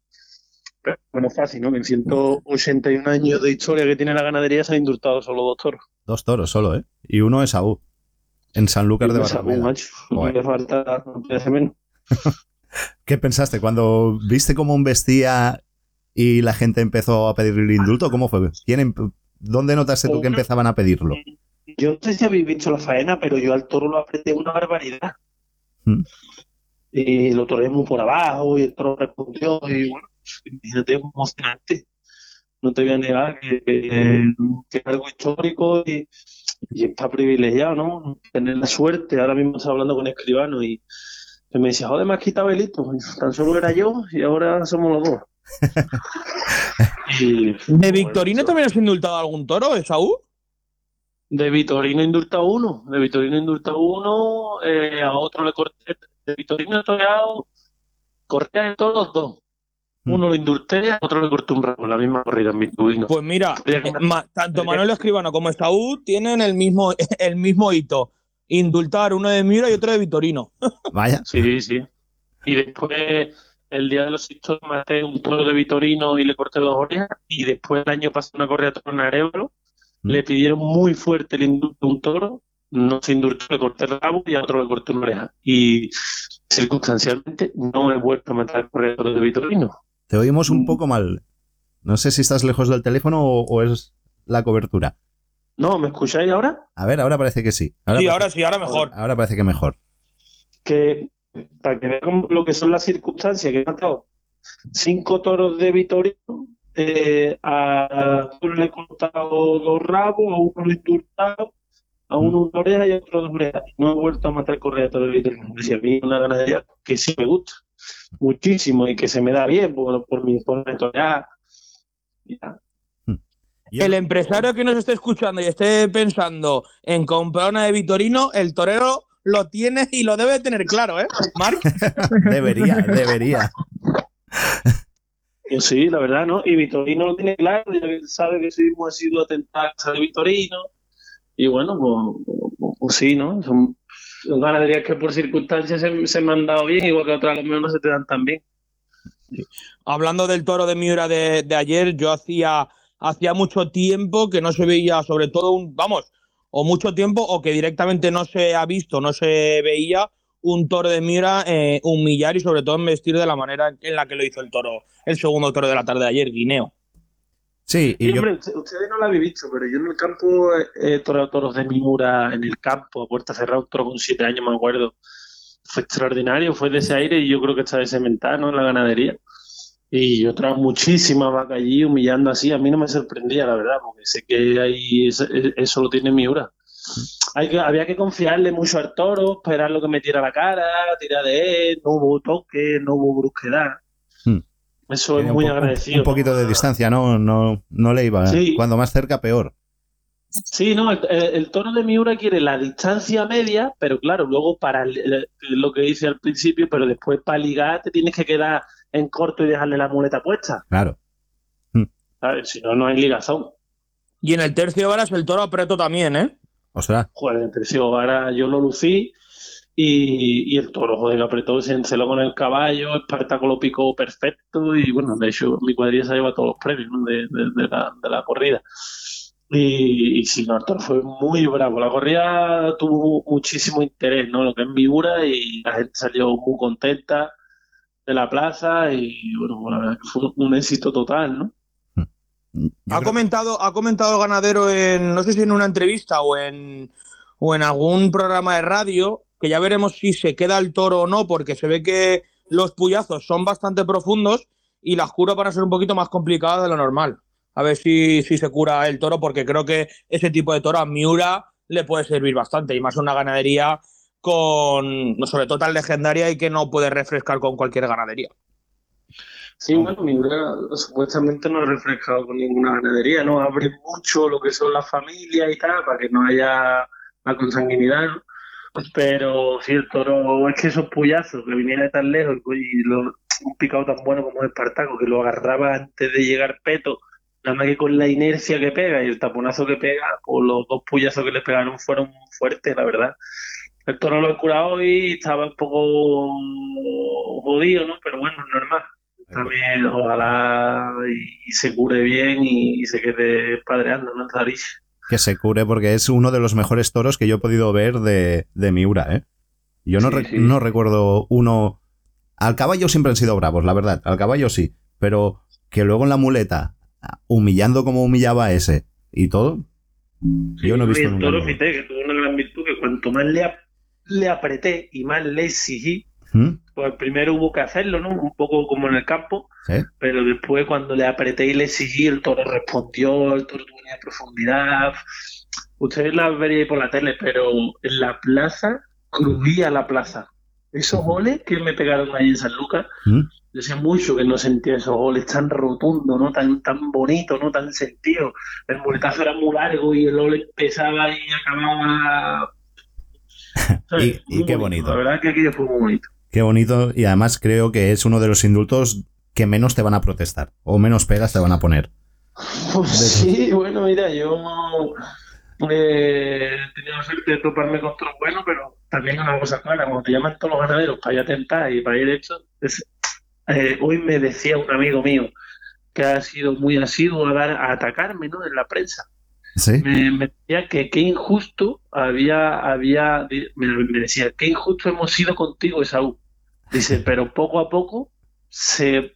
pero no es fácil, ¿no? Que en 181 años de historia que tiene la ganadería se han indultado solo dos toros. Dos toros solo, ¿eh? Y uno es Saúl. En Sanlúcar de Y me sacó, Barrameda. macho. No me falta, no menos. ¿Qué pensaste cuando viste cómo un vestía y la gente empezó a pedir el indulto? ¿Cómo fue? ¿Quién ¿Dónde notaste tú que empezaban a pedirlo? Yo no sé si habéis visto la faena, pero yo al toro lo apreté una barbaridad. Mm. Y lo toreé muy por abajo y el toro respondió y bueno, imagínate, es emocionante. No te voy a negar que, que- que es algo histórico y, y está privilegiado, ¿no? Tener la suerte. Ahora mismo estaba hablando con escribano y que me decía, joder, me has quitado el hito. Tan solo era yo y ahora somos los dos. Y, ¿De Victorino también has indultado algún toro, Esaú? De Vitorino indulta uno, de Vitorino indulta uno, eh, a otro le corté, de Vitorino he toreado, corté de todos los dos. Mm. Uno lo indulté, a otro le corté un rabo, la misma corrida en Vitorino. Pues mira, eh, ma- tanto Manuel Escribano como Esaú tienen el mismo, el mismo hito. Indultar uno de Miura y otro de Vitorino. Vaya. Sí, sí. Y después, el día de los histos, maté un toro de Vitorino y le corté dos orejas. Y después, el año pasado, una corrida de toro en Arevalo, Mm. Le pidieron muy fuerte el indulto a un toro, no se indultó, le corté el rabo y a otro le corté una oreja. Y circunstancialmente no he vuelto a matar corrida de Vitorino. Te oímos Mm. un poco mal. No sé si estás lejos del teléfono o, o es la cobertura. No, ¿me escucháis ahora? A ver, ahora parece que sí. Sí, parece- ahora sí, ahora mejor. ahora parece que mejor. que para que vean lo que son las circunstancias, que he matado cinco toros de Vitorino, eh, a uno le he cortado dos rabos, a uno lo he indultado, a uno una oreja y a otro dos orejas. No he vuelto a matar correa. Es decir, a mí una ganadería que sí me gusta muchísimo y que se me da bien por, por mi torear. Ya. Yo- El empresario que nos esté escuchando y esté pensando en comprar una de Vitorino, el torero lo tiene y lo debe tener claro, ¿eh? Marc. Debería, debería. Yo sí, la verdad, ¿no? Y Vitorino lo tiene claro, ya que sabe que sí hemos sido atentados a de Vitorino. Y bueno, pues, pues- pues sí, ¿no? Son, son ganaderías que por circunstancias se, se me han dado bien, igual que otras a lo mejor no se te dan tan bien. Hablando del toro de Miura de, de ayer, yo hacía, hacía mucho tiempo que no se veía, sobre todo un, vamos, o mucho tiempo, o que directamente no se ha visto, no se veía un toro de Miura eh, humillar y sobre todo vestir de la manera en la que lo hizo el toro, el segundo toro de la tarde de ayer, Guineo. Sí, y Y, yo, hombre, usted- ustedes no lo habéis visto, pero yo en el campo he toreado toros de Miura en el campo, a puerta cerrada, un toro con siete años, me acuerdo. Fue extraordinario, fue de ese aire y yo creo que está de cementada, ¿no? En la ganadería. Y yo trajo muchísimas vacas allí humillando así. A mí no me sorprendía, la verdad, porque sé que ahí eso, eso lo tiene Miura. Hay que, había que confiarle mucho al toro, esperar lo que metiera la cara, tirar de él, no hubo toque, no hubo brusquedad. Hmm. Eso es muy un- agradecido. Un poquito de distancia, ¿no? No, no le iba. Sí. Cuando más cerca, peor. Sí, no, el, toro de Miura quiere la distancia media, pero claro, luego para el- lo que hice al principio, pero después para ligar te tienes que quedar en corto y dejarle la muleta puesta, Claro. Si no, no hay ligazón. Y en el tercio de varas el toro apretó también, ¿eh? Ostras. Joder, en tercio ahora yo lo lucí y, y el toro, joder, apretó, se enceló con el caballo, Espartaco lo picó perfecto y bueno, de hecho mi cuadrilla se lleva todos los premios ¿no? de, de- de la, de la corrida. Y, y sí, no, el fue muy bravo. La corrida tuvo muchísimo interés, ¿no? Lo que es Miura y la gente salió muy contenta de la plaza y bueno, la fue un éxito total, ¿no? Ha creo- comentado, ha comentado el ganadero en, no sé si en una entrevista o en, o en algún programa de radio, que ya veremos si se queda el toro o no, porque se ve que los puyazos son bastante profundos y las curas van a ser un poquito más complicadas de lo normal. A ver si, si se cura el toro, porque creo que ese tipo de toro a Miura le puede servir bastante, y más una ganadería con, sobre todo tan legendaria y que no puede refrescar con cualquier ganadería. Sí, bueno, Miura supuestamente no ha refrescado con ninguna ganadería, ¿no? Abre mucho lo que son las familias y tal, para que no haya la consanguinidad, ¿no? Pero sí, el toro, es que esos puyazos que viniera de tan lejos y lo- un picado tan bueno como es Espartaco, que lo agarraba antes de llegar Peto, nada más que con la inercia que pega y el taponazo que pega, pues los dos puyazos que le pegaron fueron fuertes, la verdad. El toro lo he curado y estaba un poco jodido, ¿no? Pero bueno, es normal. También ojalá y, y se cure bien y, y se quede padreando, ¿no? Zarish. Que se cure porque es uno de los mejores toros que yo he podido ver de, de Miura, ¿eh? Yo no, Sí, re- sí. no recuerdo uno. Al caballo siempre han sido bravos, la verdad. Al caballo sí. Pero que luego en la muleta, humillando como humillaba a ese y todo. Yo no he Y visto el nunca. toro, fíjate, que tuvo una gran virtud que cuanto más le apreté y más le exigí, ¿Mm? pues primero hubo que hacerlo, ¿no? Un poco como en el campo, ¿Sí? pero después cuando le apreté y le exigí, el toro respondió, el toro tenía profundidad. Ustedes la veríais por la tele, pero en la plaza, crujía la plaza. Esos goles que me pegaron ahí en San Lucas, ¿Mm? yo hacía mucho que no sentía esos goles tan rotundos, ¿no? Tan, tan bonitos, ¿no? Tan sentidos. El muletazo era muy largo y el gol empezaba y acababa. Y- qué bonito. La verdad que aquello fue muy bonito. Qué bonito. Y además creo que es uno de los indultos que menos te van a protestar. O menos pegas te van a poner. Pues sí, bueno, mira, yo eh, he tenido suerte de toparme con otros buenos, pero también una cosa clara, cuando te llaman todos los ganaderos para ir a tentar y para ir hecho, es- eh, hoy me decía un amigo mío que ha sido muy asiduo a, dar, a atacarme ¿no? en la prensa. ¿Sí? Me, me decía que qué injusto había, había, me, me decía, qué injusto hemos sido contigo, Esaú. Dice, pero poco a poco, se,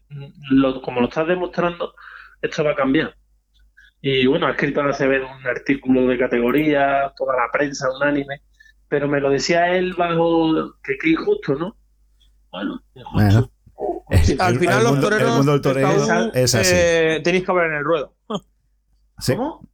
lo, como lo estás demostrando, esto va a cambiar. Y bueno, ha escrito en ACB un artículo de categoría, toda la prensa unánime, pero me lo decía él bajo que qué injusto, ¿no? Bueno, injusto. Bueno. Sí, Al final el los el toreros mundo del toreo Esaú, es así. eh, tenéis que hablar en el ruedo. Sí. ¿Cómo?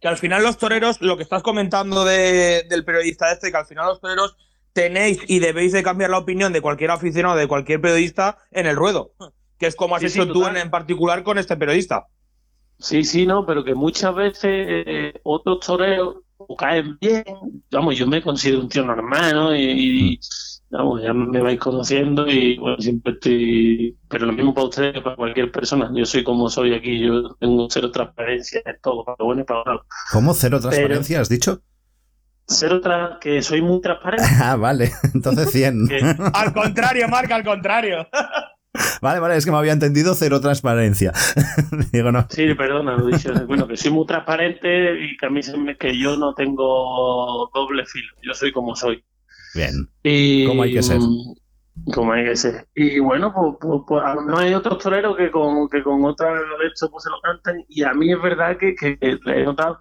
Que al final los toreros, lo que estás comentando de- del periodista este, que al final los toreros tenéis y debéis de cambiar la opinión de cualquier aficionado, de cualquier periodista en el ruedo. Que es como has Sí, sí, hecho tú en, en particular con este periodista. Sí, sí, no, pero que muchas veces eh, otros toreros o caen bien. Vamos, yo me considero un tío normal, ¿no? Y, y, vamos, ya me vais conociendo y bueno, siempre estoy. Pero lo mismo para ustedes que para cualquier persona. Yo soy como soy aquí, yo tengo cero transparencia en todo, para lo bueno y para lo malo. ¿Cómo? ¿Cero transparencia has dicho? Cero tra que soy muy transparente. Ah, vale. Entonces 100. que- Al contrario, Marca, al contrario. Vale, vale, es que me había entendido cero transparencia. Digo, no. Sí, perdona, lo dicho. Bueno, que soy muy transparente y que a mí se me, que yo no tengo doble filo. Yo soy como soy. Bien. Y, Como hay que ser. mm, Como hay que ser. Y bueno, pues, pues, pues a lo mejor hay otros toreros que con, que con otra de esto pues se lo cantan. Y a mí es verdad que, que, que he notado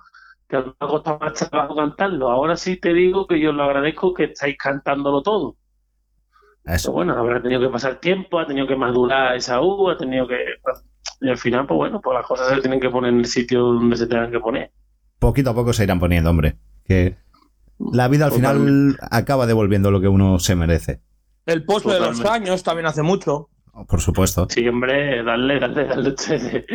que me ha costado más trabajo cantarlo. Ahora sí te digo que yo lo agradezco que estáis cantándolo todo. Eso. Pero bueno, habrá tenido que pasar tiempo, ha tenido que madurar esa U, ha tenido que. Y al final, pues bueno, pues las cosas se tienen que poner en el sitio donde se tengan que poner. Poquito a poco se irán poniendo, hombre. Que la vida al final acaba devolviendo lo que uno se merece. El pozo de los años también hace mucho. Por supuesto. Sí, hombre, dale, dale, dale.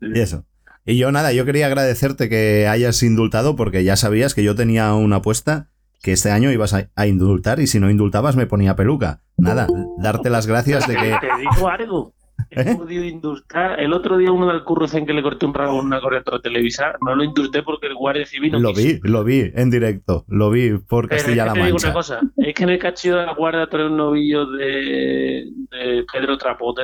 Y eso. Y yo nada, yo quería agradecerte que hayas indultado porque ya sabías que yo tenía una apuesta que este año ibas a, a indultar y si no indultabas me ponía peluca. Nada, darte las gracias de que... Te digo algo. ¿Eh? El otro día uno del Currucén que le corté un rabo a una correctora televisa, no lo indulté porque el guardia civil no Lo quiso. vi, lo vi en directo, lo vi por Pero es que Castilla-La te digo Mancha. una cosa, es que en el cachillo de la guardia trae un novillo de, de Pedro Trapote,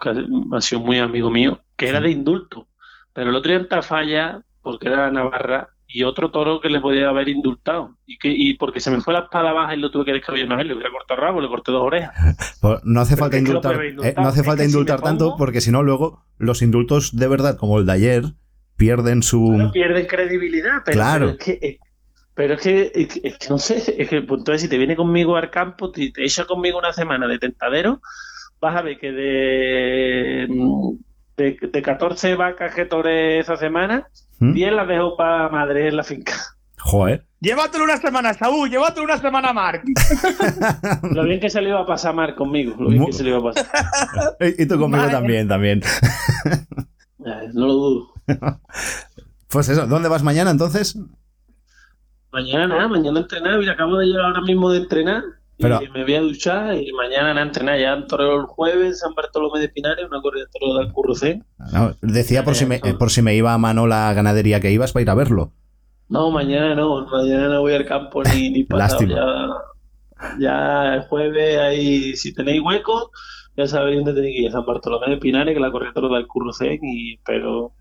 que ha sido muy amigo mío, que era de indulto. Pero el otro día en Tafalla, porque era de Navarra, y otro toro que le podía haber indultado. Y que y porque se me fue la espada baja y lo tuve que descabellar vez, le hubiera cortado el rabo, le corté dos orejas. Pues no hace falta indultar, eh, no hace falta si indultar tanto pongo- porque si no luego los indultos de verdad como el de ayer pierden su Pierden credibilidad, pero, Claro. pero es que... Pero es que, es que- es que no sé, es que pues, entonces si te viene conmigo al campo, te, te echa conmigo una semana de tentadero, vas a ver que de, de, de 14 vacas que toré esa semana, ¿Mm? 10 las dejo para madre en la finca. joder. Llévatelo una semana, Saúl, llévatelo una semana, Marc. Lo bien que se le iba a pasar Mar conmigo, lo bien Mu- que se le iba a pasar. Y tú conmigo también, también. Eh, No lo dudo. Pues eso, ¿dónde vas mañana entonces? Mañana nada, mañana entrenar, mira, acabo de llegar ahora mismo de entrenar. Pero- Y me voy a duchar y mañana nada, entrenar ya en Torero el jueves, San Bartolomé de Pinares, una corrida de del Currucén. No, decía por si, me, por si me iba a mano la ganadería que ibas para ir a verlo. No, mañana no, mañana no voy al campo ni, ni pasado. Lástima. Ya, ya el jueves ahí, si tenéis hueco, ya sabéis dónde tenéis que ir, a San Bartolomé de Pinares, que la corrida de del Currucén, y espero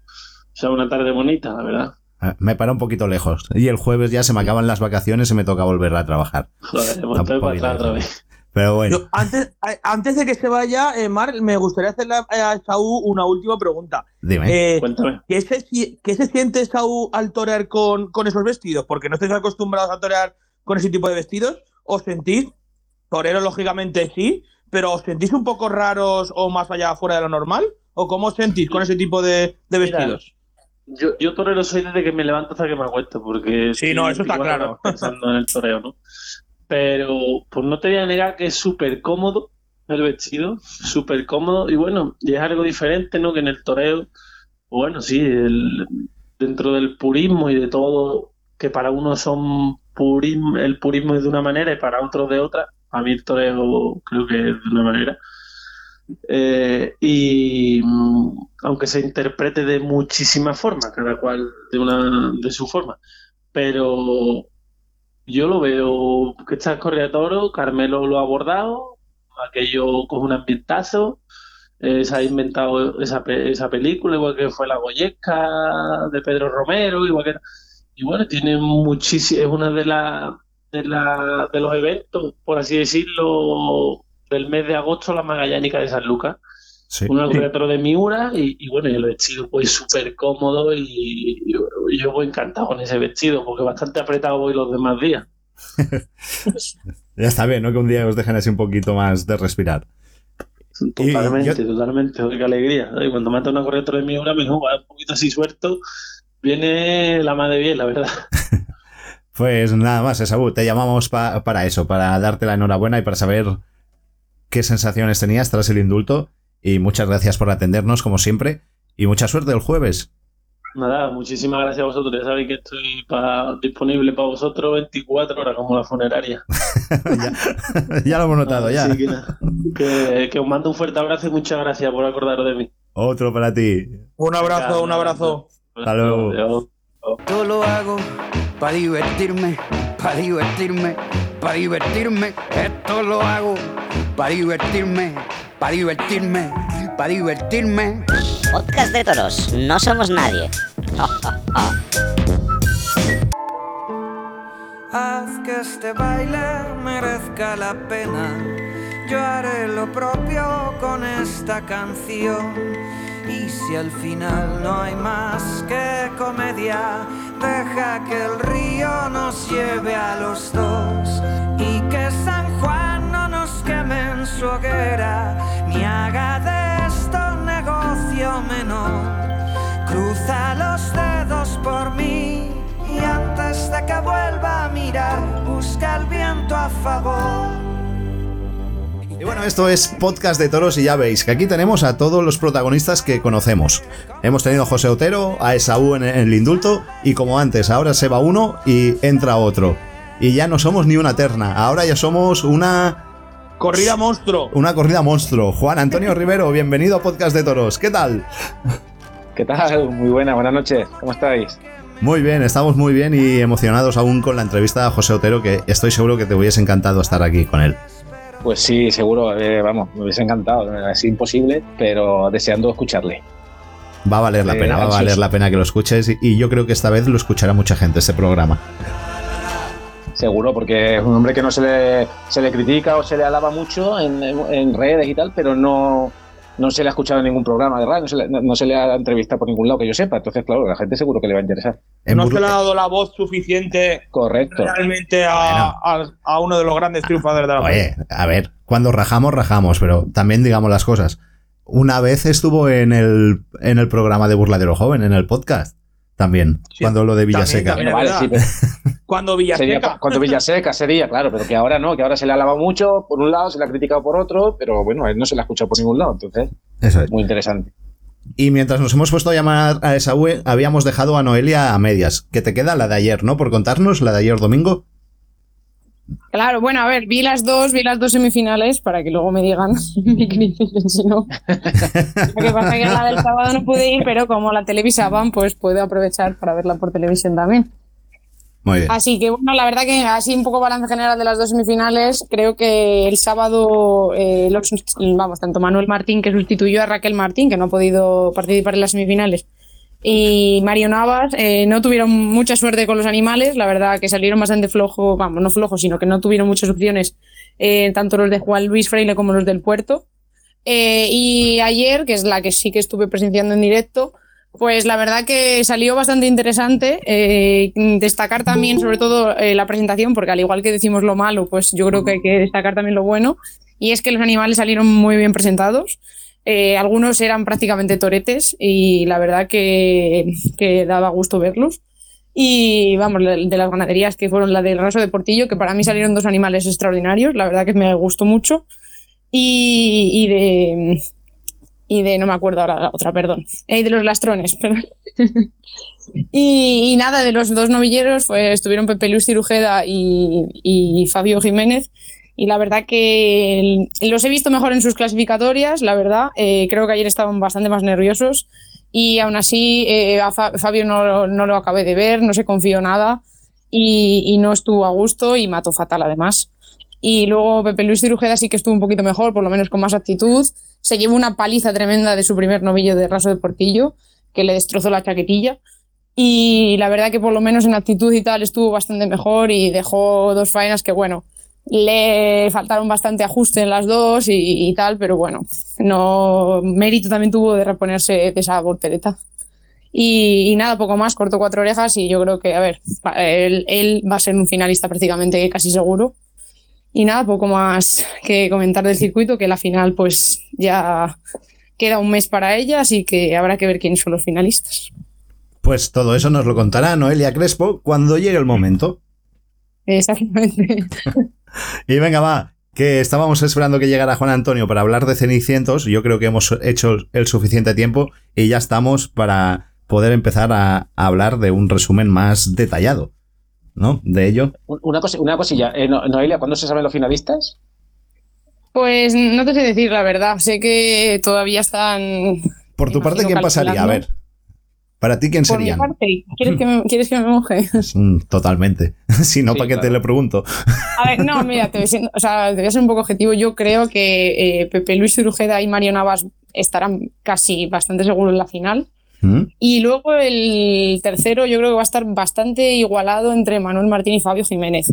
sea una tarde bonita, la verdad. Eh, Me para un poquito lejos. Y el jueves ya se me acaban las vacaciones y me toca volver a trabajar. Joder, para atrás lejos. otra vez. Pero bueno, Yo, antes, de que se vaya, eh, Marc, me gustaría hacerle a, Saúl una última pregunta. dime. Eh, Cuéntame. ¿qué, se, qué se siente Saúl al torear con, con esos vestidos? Porque no estáis acostumbrados a torear con ese tipo de vestidos. ¿Os sentís? Torero, lógicamente sí, pero ¿os sentís un poco raros o más allá fuera de lo normal? ¿O cómo os sentís con ese tipo de, de Mira, vestidos? Yo, yo torero soy desde que me levanto hasta que me acuesto, porque Sí, no, eso está 24 claro. pensando en el toreo, ¿no? Pero pues no te voy a negar que es súper cómodo el vestido, súper cómodo y bueno, y es algo diferente, ¿no? Que en el toreo, bueno, sí, el- dentro del purismo y de todo, que para unos son purismo, el purismo es de una manera y para otros de otra, a mí el toreo creo que es de una manera. Eh, y mm, aunque se interprete de muchísimas formas, cada cual de una de su forma, pero yo lo veo que está Correa Toro, Carmelo lo ha abordado, aquello con un ambientazo, eh, se ha inventado esa, esa película, igual que fue La Goyesca de Pedro Romero, igual que y bueno, tiene muchísimo, es una de las de, la, de los eventos, por así decirlo, del mes de agosto, la Magallánica de San Lucas Sí. un retro de Miura y, y bueno, el vestido pues súper cómodo y, y yo voy encantado con ese vestido porque bastante apretado voy los demás días. Ya está bien, ¿no? Que un día os dejen así un poquito más de respirar. Totalmente, yo- totalmente, qué alegría. Y cuando mata una correctora de Miura, me dijo, va un poquito así suelto, viene la madre bien, la verdad. Pues nada más, Esaú, te llamamos pa- para eso, para darte la enhorabuena y para saber qué sensaciones tenías tras el indulto. Y muchas gracias por atendernos, como siempre. Y mucha suerte el jueves. Nada, muchísimas gracias a vosotros. Ya sabéis que estoy pa- disponible para vosotros 24 horas como la funeraria. ya, ya lo hemos notado, ya. Que, que, que os mando un fuerte abrazo y muchas gracias por acordaros de mí. Otro para ti. Un abrazo, un abrazo. Hasta luego. Yo lo hago para divertirme, para divertirme, para divertirme. Esto lo hago para divertirme, para divertirme, para divertirme. Podcast de toros, no somos nadie. Haz que este baile merezca la pena. Yo haré lo propio con esta canción. Y si al final no hay más que comedia, deja que el río nos lleve a los dos. Y que San Juan no nos queme en su hoguera, ni haga de esto negocio menor. Cruza los dedos por mí y antes de que vuelva a mirar, busca el viento a favor. Bueno, esto es Podcast de Toros y ya veis que aquí tenemos a todos los protagonistas que conocemos. Hemos tenido a José Otero, a Esaú en el indulto y como antes, ahora se va uno y entra otro. Y ya no somos ni una terna, ahora ya somos una... Corrida monstruo. Una corrida monstruo. Juan Antonio Rivero, bienvenido a Podcast de Toros. ¿Qué tal? ¿Qué tal? Muy buena, buenas noches. ¿Cómo estáis? Muy bien, estamos muy bien y emocionados aún con la entrevista a José Otero, que estoy seguro que te hubiese encantado estar aquí con él. Pues sí, seguro, eh, vamos, me hubiese encantado. Es imposible, pero deseando escucharle. Va a valer la Eh, pena, va a valer la pena que lo escuches y- y yo creo que esta vez lo escuchará mucha gente este programa. Seguro, porque es un hombre que no se le, se le critica o se le alaba mucho en, en- en redes y tal, pero no, no se le ha escuchado en ningún programa de radio, no se le, no- no se le ha entrevistado por ningún lado que yo sepa. Entonces, claro, a la gente seguro que le va a interesar. No se le ha dado la voz suficiente Correcto. realmente a, a- a uno de los grandes triunfadores de la Oye, a ver, cuando rajamos, rajamos, pero también digamos las cosas. Una vez estuvo en el, en el programa de Burladero Joven, en el podcast. También, cuando lo de Villaseca. también es Vale, verdad. sí, pero- Cuando Sería Villaseca. cu- cuando Villaseca sería, claro, pero que ahora no, que ahora se le ha alabado mucho por un lado, se le ha criticado por otro, pero bueno, a él no se le ha escuchado por ningún lado, entonces, Eso es. muy interesante. Y mientras nos hemos puesto a llamar a Esaú, habíamos dejado a Noelia a medias. Que te queda la de ayer, ¿no? Por contarnos, la de ayer domingo. Claro, bueno, a ver, vi las dos, vi las dos semifinales para que luego me digan mi critiquen, si no. Lo que pasa es que la del sábado no pude ir, pero como la televisaban, pues puedo aprovechar para verla por televisión también. Muy bien. Así que bueno, la verdad que así un poco balance general de las dos semifinales, creo que el sábado, eh, los, vamos, tanto Manuel Martín, que sustituyó a Raquel Martín, que no ha podido participar en las semifinales, y Mario Navas eh, no tuvieron mucha suerte con los animales, la verdad que salieron bastante flojos, vamos, no flojos, sino que no tuvieron muchas opciones, eh, tanto los de Juan Luis Freile como los del Puerto. Eh, y ayer, que es la que sí que estuve presenciando en directo, pues la verdad que salió bastante interesante. Destacar también, sobre todo, la presentación, porque al igual que decimos lo malo, pues yo creo que hay que destacar también lo bueno. Y es que los animales salieron muy bien presentados. Eh, algunos eran prácticamente toretes y la verdad que, que daba gusto verlos. Y vamos, de las ganaderías que fueron la del raso de Portillo, que para mí salieron dos animales extraordinarios, la verdad que me gustó mucho. Y, y de. Y de. No me acuerdo ahora la otra, perdón. Eh, de los lastrones, perdón. y, y nada, de los dos novilleros pues, estuvieron Pepe Luis Cirujeda y, y Fabio Jiménez. Y la verdad que los he visto mejor en sus clasificatorias, la verdad. Eh, creo que ayer estaban bastante más nerviosos. Y aún así, eh, a Fa- Fabio no, no lo acabé de ver, no se confió nada. Y, y no estuvo a gusto y mató fatal además. Y luego Pepe Luis Cirujeda sí que estuvo un poquito mejor, por lo menos con más actitud. Se llevó una paliza tremenda de su primer novillo de raso de portillo, que le destrozó la chaquetilla. Y la verdad que por lo menos en actitud y tal estuvo bastante mejor y dejó dos faenas que, bueno, le faltaron bastante ajuste en las dos y, y tal, pero bueno, no mérito también tuvo de reponerse de esa voltereta. Y, y nada, poco más, cortó cuatro orejas y yo creo que, a ver, él, él va a ser un finalista prácticamente casi seguro. Y nada, poco más que comentar del circuito, que la final pues ya queda un mes para ella, así que habrá que ver quiénes son los finalistas. Pues todo eso nos lo contará Noelia Crespo cuando llegue el momento. Exactamente. Y venga, va, que estábamos esperando que llegara Juan Antonio para hablar de Cenicientos. Yo creo que hemos hecho el suficiente tiempo y ya estamos para poder empezar a, a hablar de un resumen más detallado, ¿no? De ello. Una, cosa, una cosilla, eh, No- Noelia, ¿cuándo se saben los finalistas? Pues no te sé decir la verdad, sé que todavía están... Por tu parte, ¿quién pasaría? A ver. Para ti, ¿quién Por mi serían? parte, ¿quieres que me, ¿quieres que me moje? Mm, Totalmente. si no, Sí, ¿para qué te le pregunto? A ver, no, mira, te voy, siendo- o sea, te voy a ser un poco objetivo. Yo creo que eh, Pepe Luis Cirujeda y Mario Navas estarán casi bastante seguros en la final. ¿Mm? Y luego el tercero yo creo que va a estar bastante igualado entre Manuel Martín y Fabio Jiménez.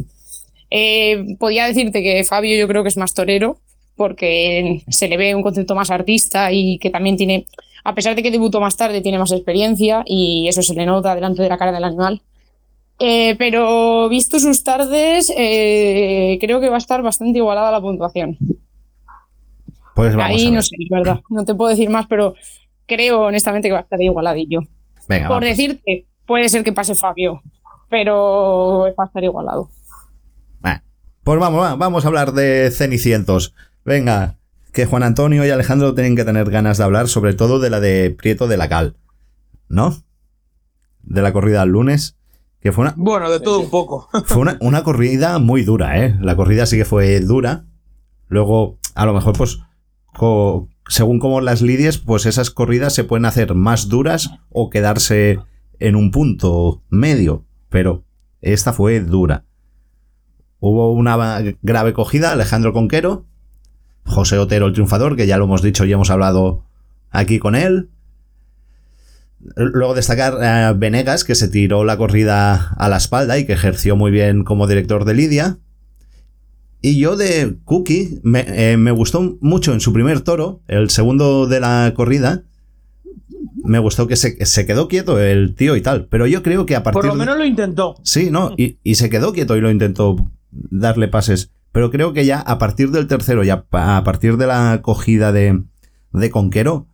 Eh, podía decirte que Fabio yo creo que es más torero, porque se le ve un concepto más artista y que también tiene, a pesar de que debutó más tarde, tiene más experiencia y eso se le nota delante de la cara del animal. Eh, pero visto sus tardes, eh, creo que va a estar bastante igualada la puntuación. Pues vamos Ahí a ver. no sé, la verdad. No te puedo decir más, pero creo honestamente que va a estar igualadillo. Venga, Por vamos. decirte, puede ser que pase Fabio, pero va a estar igualado. Pues vamos, va, vamos a hablar de Cenicientos. Venga, que Juan Antonio y Alejandro tienen que tener ganas de hablar, sobre todo de la de Prieto de la Cal. ¿No? De la corrida al lunes. Que fue una, Bueno, de todo un poco. fue una, una corrida muy dura, ¿eh? La corrida sí que fue dura. Luego, a lo mejor, pues, co- según como las lidies, pues esas corridas se pueden hacer más duras o quedarse en un punto medio. Pero esta fue dura. Hubo una grave cogida, Alejandro Conquero, José Otero el triunfador, que ya lo hemos dicho y hemos hablado aquí con él. Luego destacar a Venegas, que se tiró la corrida a la espalda y que ejerció muy bien como director de Lidia. Y yo de Cookie me, eh, me gustó mucho en su primer toro, el segundo de la corrida. Me gustó que se, se quedó quieto el tío y tal. Pero yo creo que a partir Por lo de- menos lo intentó. Sí, ¿no? Y, y se quedó quieto y lo intentó darle pases. Pero creo que ya a partir del tercero, ya pa- a partir de la acogida de, de Conquero,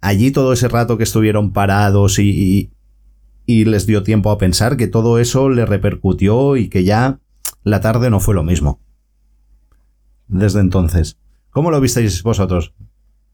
allí todo ese rato que estuvieron parados y, y, y les dio tiempo a pensar que todo eso le repercutió y que ya la tarde no fue lo mismo. Desde entonces. ¿Cómo lo visteis vosotros?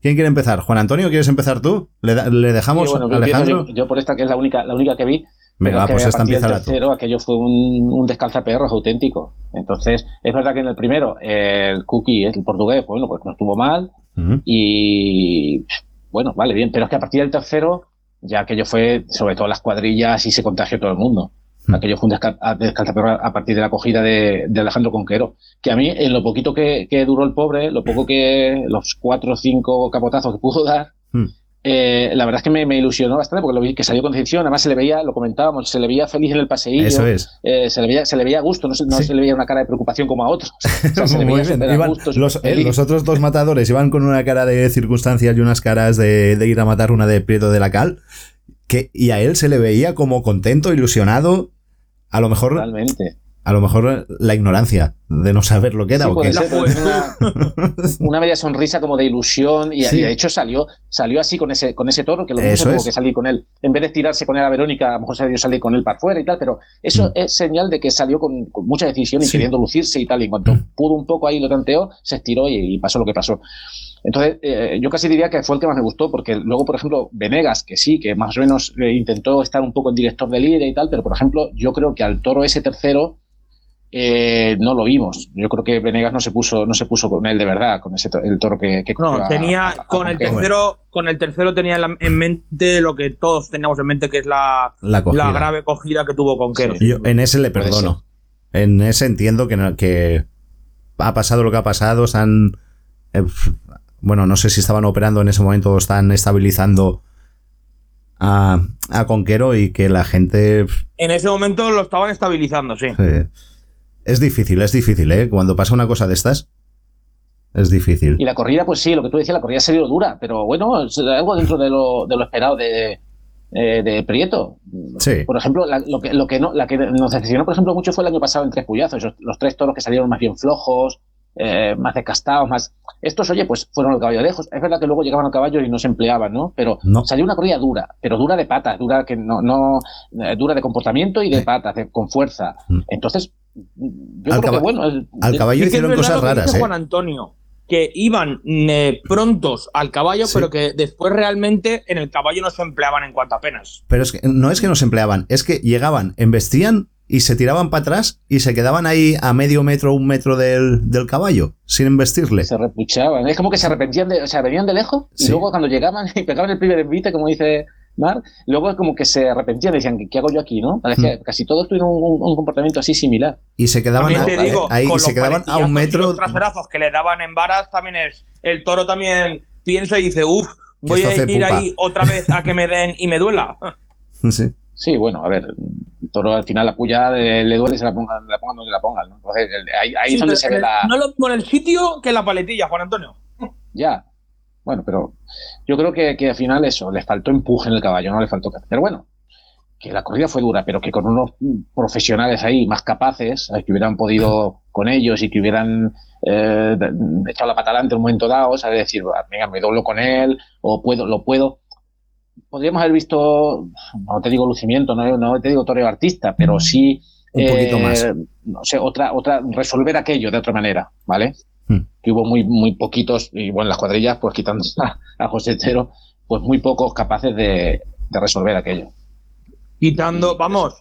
¿Quién quiere empezar? Juan Antonio, ¿quieres empezar tú? ¿Le, le dejamos Sí, bueno, a Alejandro? yo- yo por esta que es la única, la única que vi. Venga, pues esta empieza tú. tercero, aquello fue un, un descalzaperros auténtico. Entonces, es verdad que en el primero, el Cookie, el portugués, bueno, pues no estuvo mal. Ujú. Y bueno, vale, bien. Pero es que a partir del tercero, ya aquello fue, sobre todo las cuadrillas, y se contagió todo el mundo. Hmm. Aquello fue un desca- a- descalzaperros a partir de la acogida de, de Alejandro Conquero. Que a mí, en lo poquito que, que duró el pobre, lo poco que, los cuatro o cinco capotazos que pudo dar, Hmm. Eh, la verdad es que me, me ilusionó bastante porque lo vi que salió con decisión, además se le veía, lo comentábamos, se le veía feliz en el paseillo, Eso es. eh, se, le veía, se le veía a gusto, no, se, no Sí. se le veía una cara de preocupación como a otros. O sea, se le Muy veía bien. súper a Iban- gusto, los, eh, otros dos matadores iban con una cara de circunstancias y unas caras de, de ir a matar una de Prieto de la Cal. Que, y a él se le veía como contento, ilusionado. A lo mejor, Totalmente. A lo mejor la ignorancia de no saber lo que era Sí, o qué. ser, una, una media sonrisa como de ilusión y, Sí. y de hecho salió salió así con ese con ese toro que lo mismo Eso tuvo es. que salir con él en vez de tirarse con él a Verónica a lo mejor se debió salir con él para afuera y tal pero eso Mm. es señal de que salió con, con mucha decisión y Sí. queriendo lucirse y tal y en cuanto Mm. pudo un poco ahí lo tanteó se estiró y, y pasó lo que pasó entonces, eh, yo casi diría que fue el que más me gustó, porque luego, por ejemplo, Venegas, que sí, que más o menos eh, intentó estar un poco en director de líder y tal, pero por ejemplo, yo creo que al toro ese tercero eh, no lo vimos. Yo creo que Venegas no se puso, no se puso con él de verdad, con ese to- el toro que, que cogió No, tenía a- a con el tercero, con el tercero tenía en la- en mente lo que todos teníamos en mente, que es la, La cogida. la grave cogida que tuvo Conquero. Yo en ese le perdono. En ese entiendo que, no- que ha pasado lo que ha pasado. Están. eh, bueno, no sé si estaban operando en ese momento o están estabilizando a, a Conquero y que la gente. En ese momento lo estaban estabilizando, sí. eh, es difícil, es difícil, ¿eh? Cuando pasa una cosa de estas. Es difícil. Y la corrida, pues sí, lo que tú decías, la corrida ha sido dura, pero bueno, es algo dentro de lo, de lo esperado de, eh, de Prieto. Sí. Por ejemplo, la, lo que, lo que no, la que nos decepcionó, por ejemplo, mucho fue el año pasado en Tres Puyazos, los, los tres toros que salieron más bien flojos, eh, más descastados, más... Estos, oye, pues fueron al caballo lejos. Es verdad que luego llegaban al caballo y no se empleaban, ¿no? Pero No. salió una corrida dura, pero dura de patas, dura que no, no eh, dura de comportamiento y de patas, de- con fuerza. Mm. Entonces, yo Al creo que bueno... el- al caballo es hicieron cosas raras, ¿eh? Juan Antonio, que iban eh, prontos al caballo, Sí. pero que después realmente en el caballo no se empleaban en cuanto apenas. Pero es que no es que nos empleaban, es que llegaban, embestían y se tiraban para atrás y se quedaban ahí a medio metro, un metro del, del caballo, sin embestirle. se repuchaban. Es como que se arrepentían de, o sea, venían de lejos y Sí. luego cuando llegaban y pegaban el primer envite, como dice Mar, luego como que se arrepentían, decían, ¿qué hago yo aquí, no? Parecía- Hmm. casi todos tuvieron un, un- un comportamiento así similar. Y se quedaban a- digo, ahí y se quedaban a un y metro. los traserazos que le daban en varas también es. El toro también piensa y dice, uff, voy a ir pupa". ahí otra vez a que me den y me duela. Sí. Sí, bueno, a ver, el toro al final la puya le, le duele, se la pongan, la pongan donde la pongan, ¿no? Entonces, el- ahí, ahí Sí, es donde se ve la. No lo mismo en el sitio que en la paletilla, Juan Antonio. Ya. Bueno, pero yo creo que, que al final eso, le faltó empuje en el caballo, no le faltó. Pero bueno, que la corrida fue dura, pero que con unos profesionales ahí más capaces, ¿sabes? que hubieran podido con ellos y que hubieran eh, echado la pata adelante en un momento dado, ¿sabes? Decir, "Ah, venga, me doblo con él, o puedo, lo puedo. Podríamos haber visto, no te digo lucimiento, no, no te digo toreo artista, pero sí. Un poquito más. No sé, otra, otra, resolver aquello de otra manera, ¿vale? Que hubo muy, muy poquitos, y bueno, las cuadrillas, pues quitando a, a José Tero, pues muy pocos capaces de, de resolver aquello. Quitando, vamos,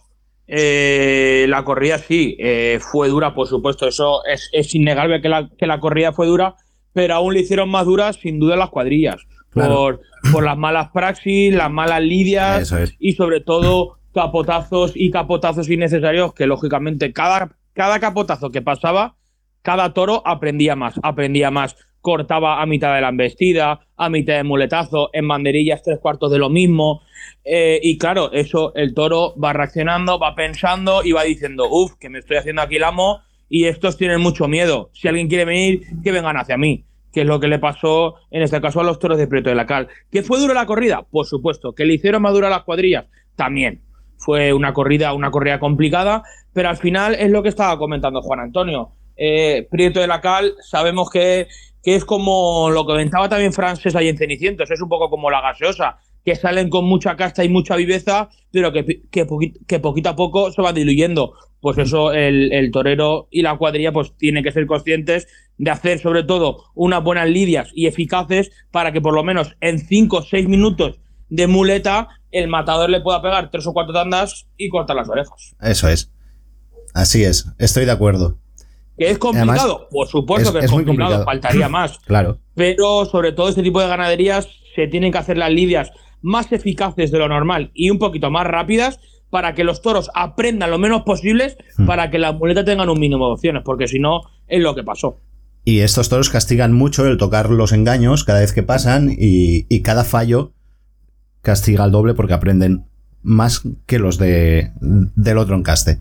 eh, la corrida sí, eh, fue dura, por supuesto, eso es, es innegable que la, que la corrida fue dura, pero aún le hicieron más duras sin duda las cuadrillas, Claro. por, por las malas praxis, las malas lidias es. y sobre todo capotazos y capotazos innecesarios que lógicamente cada, cada capotazo que pasaba, cada toro aprendía más, aprendía más. Cortaba a mitad de la embestida, a mitad de muletazo, en banderillas tres cuartos de lo mismo. Eh, y claro, eso el toro va reaccionando, va pensando y va diciendo, uff, que me estoy haciendo aquí el amo y estos tienen mucho miedo. Si alguien quiere venir, que vengan hacia mí. Que es lo que le pasó en este caso a los toros de Prieto de la Cal. ¿Que fue dura la corrida? Por supuesto. ¿Que le hicieron más las cuadrillas? También. Fue una corrida, una corrida complicada, pero al final es lo que estaba comentando Juan Antonio. Eh, Prieto de la Cal, sabemos que, que es como lo que comentaba también Frances ahí en Cenicientos, es un poco como la gaseosa, que salen con mucha casta y mucha viveza, pero que, que, poqui- que poquito a poco se van diluyendo. Pues eso el, el torero y la cuadrilla pues tienen que ser conscientes de hacer sobre todo unas buenas lidias y eficaces para que por lo menos en 5 o 6 minutos de muleta el matador le pueda pegar tres o cuatro tandas y cortar las orejas. Eso es. Así es, estoy de acuerdo. ¿Que es complicado? Además, por supuesto es- que es, es muy complicado, complicado. faltaría más. Claro. Pero sobre todo este tipo de ganaderías se tienen que hacer las lidias más eficaces de lo normal y un poquito más rápidas para que los toros aprendan lo menos posibles Hmm. para que las muletas tengan un mínimo de opciones, porque si no es lo que pasó. Y estos toros castigan mucho el tocar los engaños cada vez que pasan y, y cada fallo castiga al doble porque aprenden más que los de, del otro encaste.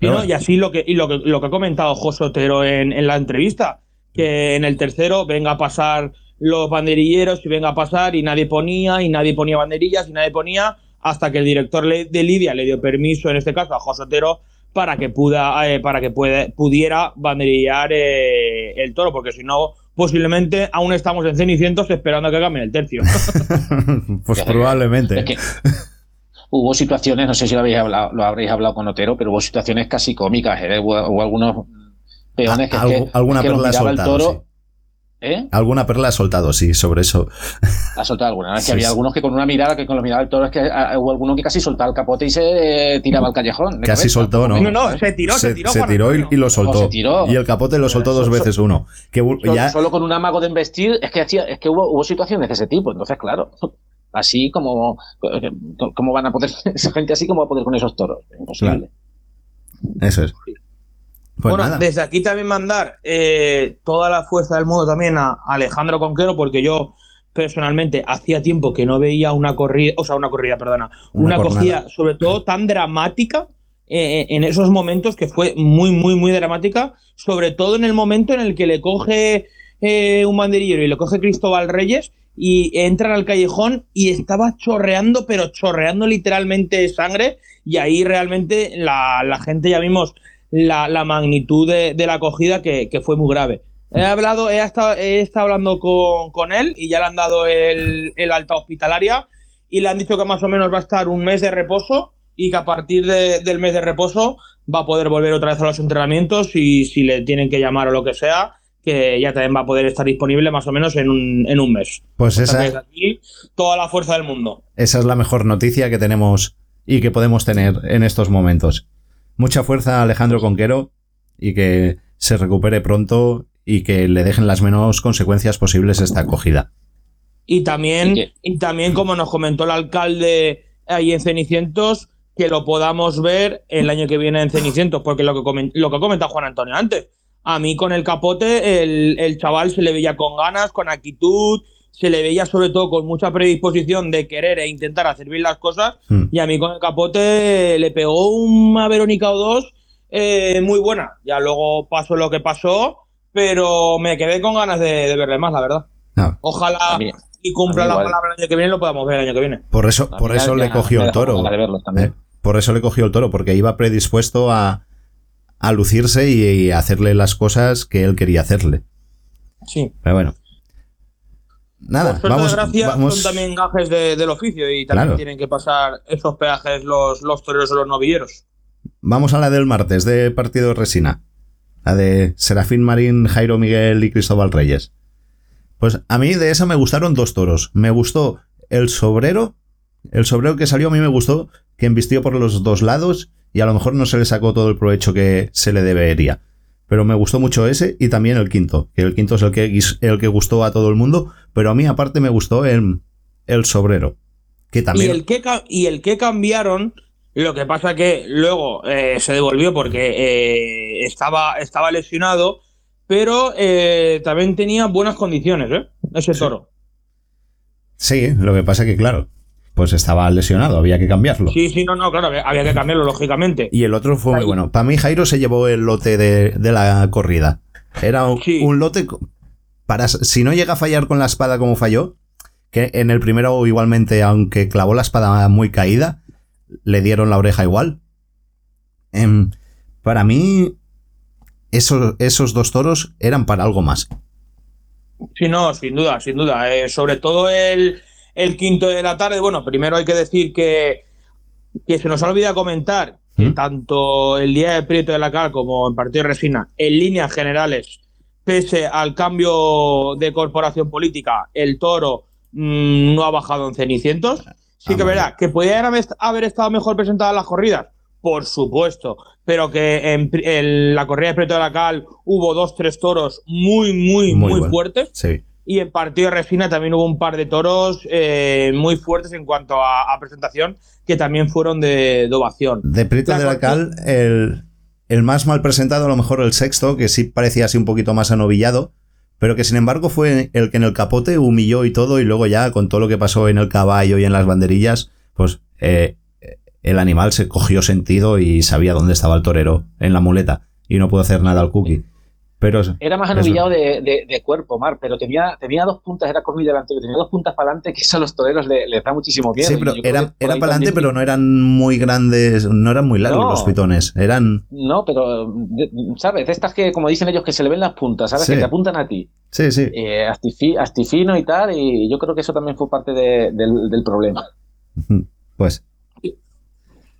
Y, no, y así lo que, y lo que, lo que ha comentado José Otero en, en la entrevista, que en el tercero venga a pasar los banderilleros y venga a pasar y nadie ponía y nadie ponía banderillas y nadie ponía hasta que el director de Lidia le dio permiso, en este caso a José Otero, para que, puda, eh, para que puede- pudiera banderillar eh, el toro, porque si no, posiblemente aún estamos en Cenicientos esperando a que cambien el tercio. Pues probablemente. Es que hubo situaciones, no sé si lo habéis hablado, lo habréis hablado con Otero, pero hubo situaciones casi cómicas, ¿eh? hubo, hubo algunos peones que, es que- alguna es que los perla ha miraba el soltado, toro. ¿Eh? Alguna perla ha soltado, sí, sobre eso. Ha soltado alguna. Es que Sí, había sí. algunos que con una mirada, que con la mirada del toro, es que ah, hubo alguno que casi soltaba el capote y se eh, tiraba al callejón. Casi cabeza. soltó, ¿no? No, no, se tiró, se, tiró. Y, Antonio. y lo soltó. se tiró. Y el capote lo soltó dos So- so- veces uno. Que Solo, ya, solo con un amago de embestir, es que, hacía, es que hubo, hubo situaciones de ese tipo. Entonces, claro, así como, como van a poder, esa gente así como va a poder con esos toros. Imposible. eso es. Pues bueno, nada. desde aquí también mandar eh, toda la fuerza del mundo también a Alejandro Conquero, porque yo personalmente hacía tiempo que no veía una corrida, o sea, una corrida, perdona, Una cogida, sobre todo tan dramática eh, en esos momentos que fue muy, muy, muy dramática, sobre todo en el momento en el que le coge eh, un banderillero y le coge Cristóbal Reyes y entran al callejón y estaba chorreando, pero chorreando literalmente sangre y ahí realmente la, gente ya vimos la, magnitud de, la acogida que, fue muy grave. He hablado, he estado, hablando con, con él y ya le han dado el, alta hospitalaria y le han dicho que más o menos va a estar un mes de reposo y que a partir de- del mes de reposo va a poder volver otra vez a los entrenamientos y si le tienen que llamar o lo que sea, que ya también va a poder estar disponible más o menos en un, en un mes. Pues esa- aquí, toda la fuerza del mundo. Esa es la mejor noticia que tenemos y que podemos tener en estos momentos. Mucha fuerza a Alejandro Conquero y que se recupere pronto y que le dejen las menos consecuencias posibles esta acogida. Y también, y también, como nos comentó el alcalde ahí en Cenicientos, que lo podamos ver el año que viene en Cenicientos, porque lo que, comen- lo que ha comentado Juan Antonio antes, a mí con el capote el, el chaval se le veía con ganas, con actitud, se le veía sobre todo con mucha predisposición de querer e intentar hacer bien las cosas. Hmm. Y a mí con el capote le pegó una Verónica o dos eh, muy buena. Ya luego pasó lo que pasó, pero me quedé con ganas de, de verle más, la verdad. No. Ojalá y cumpla la igual. palabra el año que viene lo podamos ver el año que viene. Por eso, por eso le cogió el toro. con ganas de verlos también. ¿eh? Por eso le cogió el toro, porque iba predispuesto a, a lucirse y, y hacerle las cosas que él quería hacerle. Sí. Pero bueno. Nada, Por vamos, vamos- son también gajes de- del oficio y también Claro. tienen que pasar esos peajes los, los toreros o los novilleros. vamos a la del martes, de partido de resina. La de Serafín Marín, Jairo Miguel y Cristóbal Reyes. Pues a mí de esa me gustaron dos toros. Me gustó el sobrero. El sobrero que salió a mí me gustó que embistió por los dos lados y a lo mejor no se le sacó todo el provecho que se le debería. Pero me gustó mucho ese y también el quinto. Que el quinto es el que, el que gustó a todo el mundo. Pero a mí aparte me gustó el, el sobrero. Que también... Y el que, y el que cambiaron, lo que pasa que luego eh, se devolvió porque eh, estaba, estaba lesionado, pero eh, también tenía buenas condiciones, ¿eh? Ese toro. Sí, lo que pasa que claro, pues estaba lesionado, había que cambiarlo. Sí, sí, no, no, claro, había- que cambiarlo, lógicamente. Y el otro fue muy bueno. Para mí Jairo se llevó el lote de, de la corrida. Era un, un lote para si no llega a fallar con la espada como falló, que en el primero igualmente, aunque clavó la espada muy caída, le dieron la oreja igual. Em, para mí esos, esos dos toros eran para algo más. Sí, no, sin duda, sin duda. Eh, sobre todo el, el quinto de la tarde. Bueno, primero hay que decir que, que se nos ha olvidado comentar que tanto el día de Prieto de la Cal como en Partido de Resina, en líneas generales, pese al cambio de corporación política, el toro mm, no ha bajado en cenicientos. Sí que es verdad que podrían haber, estado mejor presentadas las corridas, por supuesto, pero que en, la corrida de Prieto de la Cal hubo dos, tres toros muy, muy, muy, bueno. fuertes. Sí. Y en partido de Resina también hubo un par de toros eh, muy fuertes en cuanto a, a presentación, que también fueron de, de ovación. De Prieto La de la Cal, el, el más mal presentado, a lo mejor el sexto, que sí parecía así un poquito más anovillado, pero que sin embargo fue el que en el capote humilló y todo, y luego ya con todo lo que pasó en el caballo y en las banderillas, pues eh, el animal se cogió sentido y sabía dónde estaba el torero en la muleta, y no pudo hacer nada al cookie. Pero Era más anovillado de, de- de cuerpo, Mar, pero tenía, tenía dos puntas, era cornillo delantero, tenía dos puntas para adelante, que eso a los toreros le- les da muchísimo miedo. Sí, pero creo era, para adelante, pero no eran muy grandes, no eran muy largos No. los pitones. Eran. No, pero, de- ¿sabes? De estas que, como dicen ellos, que se le ven las puntas, ¿sabes? Sí. Que te apuntan a ti. Sí, sí. Eh, astifi- astifino y tal, y yo creo que eso también fue parte de- del, del problema. Pues.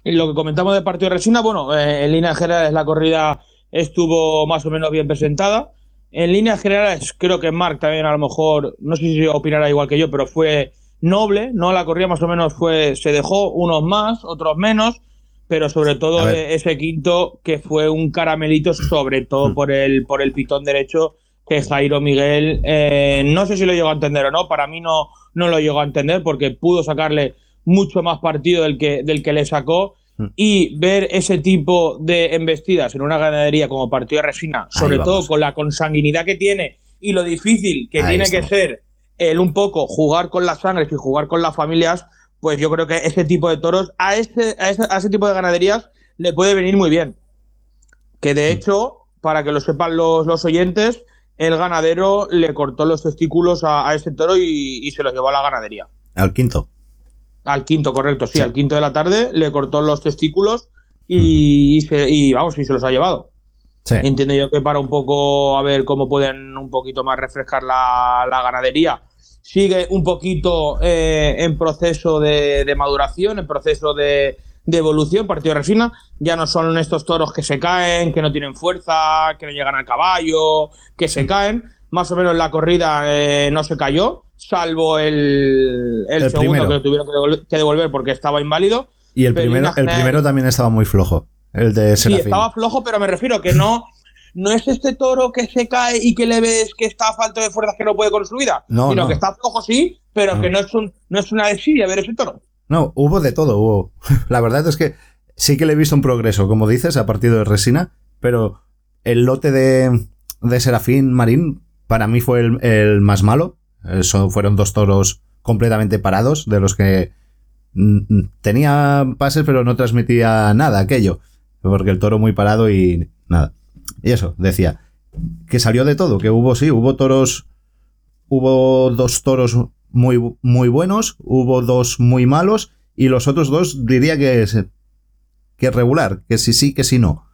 Y lo que comentamos del partido de Resina, bueno, eh, en líneas generales la corrida estuvo más o menos bien presentada. En líneas generales, creo que Mark también a lo mejor, no sé si opinará igual que yo, pero fue noble, ¿no? La corrida más o menos fue, se dejó unos más, otros menos, pero sobre todo eh, ese quinto que fue un caramelito, sobre Hmm. todo por el, por el pitón derecho, que Jairo Miguel, eh, no sé si lo llegó a entender o no, para mí no, no lo llegó a entender porque pudo sacarle mucho más partido del que, del que le sacó Hmm. Y ver ese tipo de embestidas en una ganadería como Partido de Resina, sobre todo con la consanguinidad que tiene y lo difícil que Ahí tiene está. que ser el un poco jugar con las sangres y jugar con las familias, pues yo creo que ese tipo de toros a ese, a ese, a ese tipo de ganaderías le puede venir muy bien. Que Mm. de hecho, para que lo sepan los, los oyentes, el ganadero le cortó los testículos a, a ese toro y, y se los llevó a la ganadería. Al quinto. Al quinto, correcto, sí, al quinto de la tarde le cortó los testículos y, y se- y, vamos, y se los ha llevado. Sí. Entiendo yo que para un poco a ver cómo pueden un poquito más refrescar la, la ganadería. Sigue un poquito eh, en proceso de, de maduración, en proceso de, de evolución, partido de resina. Ya no son estos toros que se caen, que no tienen fuerza, que no llegan al caballo, que se caen. Más o menos la corrida eh, no se cayó, salvo el, el El segundo primero. que lo tuvieron que devolver, que devolver porque estaba inválido. Y el primero, el primero también estaba muy flojo. El de Sí, Serafín. estaba flojo, pero me refiero que no, no es este toro que se cae y que le ves que está a falta de fuerzas que no puede con su vida, No, sino no. que está flojo sí, pero No. que no es, un, no es una desidia ver ese toro. No, hubo de todo, hubo. La verdad es que sí que le he visto un progreso, como dices, a partir de Resina, pero el lote de, de Serafín Marín para mí fue el, más malo, fueron dos toros completamente parados, de los que mm, mm, tenía pases, pero no transmitía nada aquello. Porque el toro muy parado y nada. Y eso, decía. Que salió de todo, que hubo, sí, hubo toros. Hubo dos toros muy, muy buenos, hubo dos muy malos, y los otros dos diría que es, que regular, que sí sí, que sí no.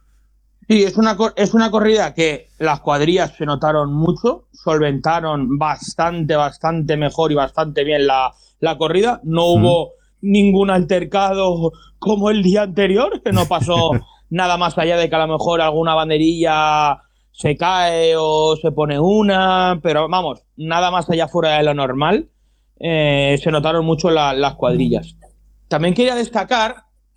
Sí, es una, es una corrida que las cuadrillas se notaron mucho, solventaron bastante, bastante mejor y bastante bien la, la corrida. No hubo ningún altercado como el día anterior, que no pasó nada más allá de que a lo mejor alguna banderilla se cae o se pone una, pero vamos, nada más allá fuera de lo normal. eh, se notaron mucho la- las cuadrillas. También quería destacar,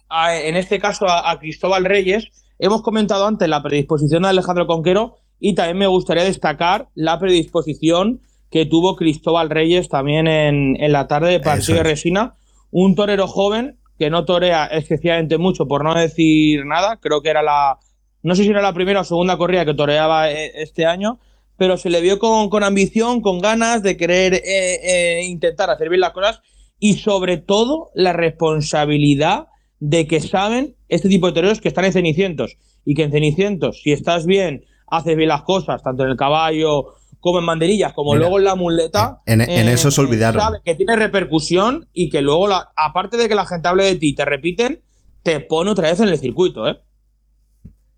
a- en este caso, a, a Cristóbal Reyes. Hemos comentado antes la predisposición de Alejandro Conquero y también me gustaría destacar la predisposición que tuvo Cristóbal Reyes también en, en la tarde de partido de es. Resina. Un torero joven que no torea excesivamente mucho, por no decir nada. Creo que era la. No sé si era la primera o segunda corrida que toreaba eh, este año, pero se le vio con, con ambición, con ganas de querer eh, eh, intentar hacer bien las cosas y sobre todo la responsabilidad de que saben este tipo de toreros que están en Cenicientos y que en Cenicientos, si estás bien, haces bien las cosas, tanto en el caballo como en banderillas, como Mira, luego en la muleta. en- en eso se olvidaron. saben que tiene repercusión y que luego, la, aparte de que la gente hable de ti y te repiten, te pone otra vez en el circuito, ¿eh?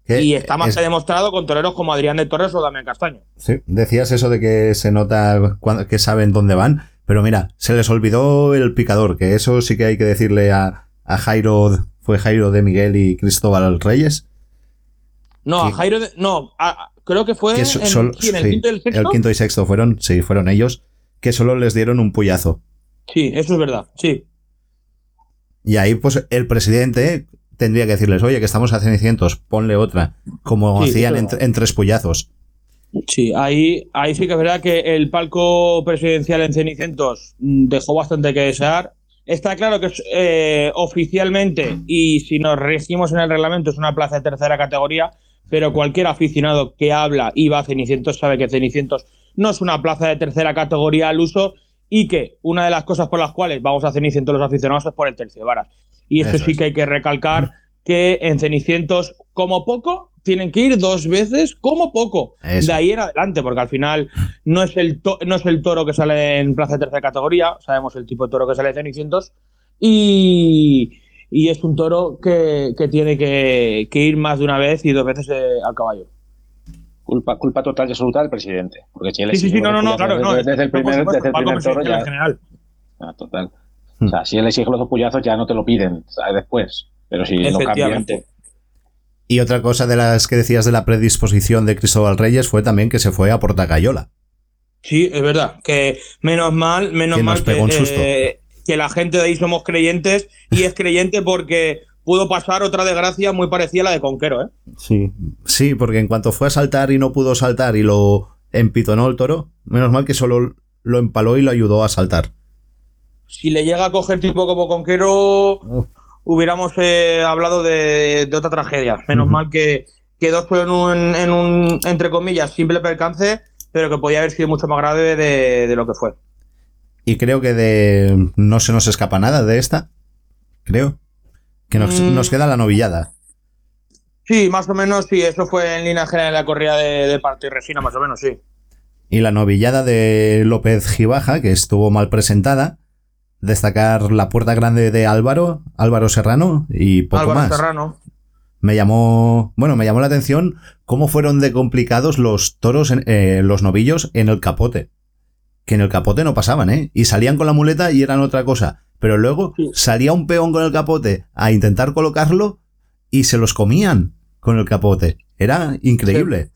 Y está más es- que demostrado con toreros como Adrián de Torres o Damián Castaño. Sí, decías eso de que se nota cuando- que saben dónde van, pero mira, se les olvidó el picador, que eso sí que hay que decirle a, a Jairo, fue Jairo de Miguel y Cristóbal Reyes, No, a. Jairo. de- no, a- creo que fue que en, sí, el sí, quinto y el sexto. el quinto y sexto fueron, sí, fueron ellos, que solo les dieron un puyazo. Sí, eso es verdad, sí. Y ahí, pues, el presidente tendría que decirles, oye, que estamos a Cenicientos, ponle otra, como Sí, hacían en, tres puyazos. Sí, ahí, ahí sí que es verdad que el palco presidencial en Cenicentos mm, dejó bastante que desear. Está claro que eh, oficialmente, y si nos regimos en el reglamento, es una plaza de tercera categoría, pero cualquier aficionado que habla y va a Cenicientos sabe que Cenicientos no es una plaza de tercera categoría al uso y que una de las cosas por las cuales vamos a Cenicientos los aficionados es por el tercio de varas. Y eso Eso sí es. que hay que recalcar que en Cenicientos, como poco, tienen que ir dos veces, como poco. Eso. De ahí en adelante, porque al final no es, el to- no es el toro que sale en plaza de tercera categoría, sabemos el tipo de toro que sale en Cenicientos, y, y es un toro que, que tiene que, que ir más de una vez y dos veces eh, al caballo. Culpa, culpa total y absoluta del presidente. Porque si él Sí, sí, exige sí, no, no, claro, no, desde, desde el primer, supuesto, desde el primer toro presidencial ya. en general. Ah, total. O sea, si él exige los dos puyazos ya no te lo piden ¿sabes? después. Pero si lo cambian. Y otra cosa de las que decías de la predisposición de Cristóbal Reyes fue también que se fue a Portacayola. Sí, es verdad. Que menos mal, menos Que mal pegó un que, susto. eh, que la gente de ahí somos creyentes y es creyente porque pudo pasar otra desgracia muy parecida a la de Conquero, ¿eh? Sí. Sí, porque en cuanto fue a saltar y no pudo saltar y lo empitonó el toro, menos mal que solo lo empaló y lo ayudó a saltar. Si le llega a coger tipo como Conquero, hubiéramos eh, hablado de, de otra tragedia. Menos mal que quedó solo en un, en un, entre comillas, simple percance, pero que podía haber sido mucho más grave de, de lo que fue. Y creo que de no se nos escapa nada de esta. Creo. Que nos, Mm. nos queda la novillada. Sí, más o menos, sí, eso fue en línea general la corrida de, de Parto y Resina, más o menos, sí. Y la novillada de López Gibaja, que estuvo mal presentada. Destacar la puerta grande de Álvaro, Álvaro Serrano y poco Álvaro más. Serrano. Me llamó, bueno, me llamó la atención cómo fueron de complicados los toros, en- eh, los novillos en el capote. Que en el capote no pasaban, ¿eh? Y salían con la muleta y eran otra cosa. Pero luego Sí. salía un peón con el capote a intentar colocarlo y se los comían con el capote. Era increíble.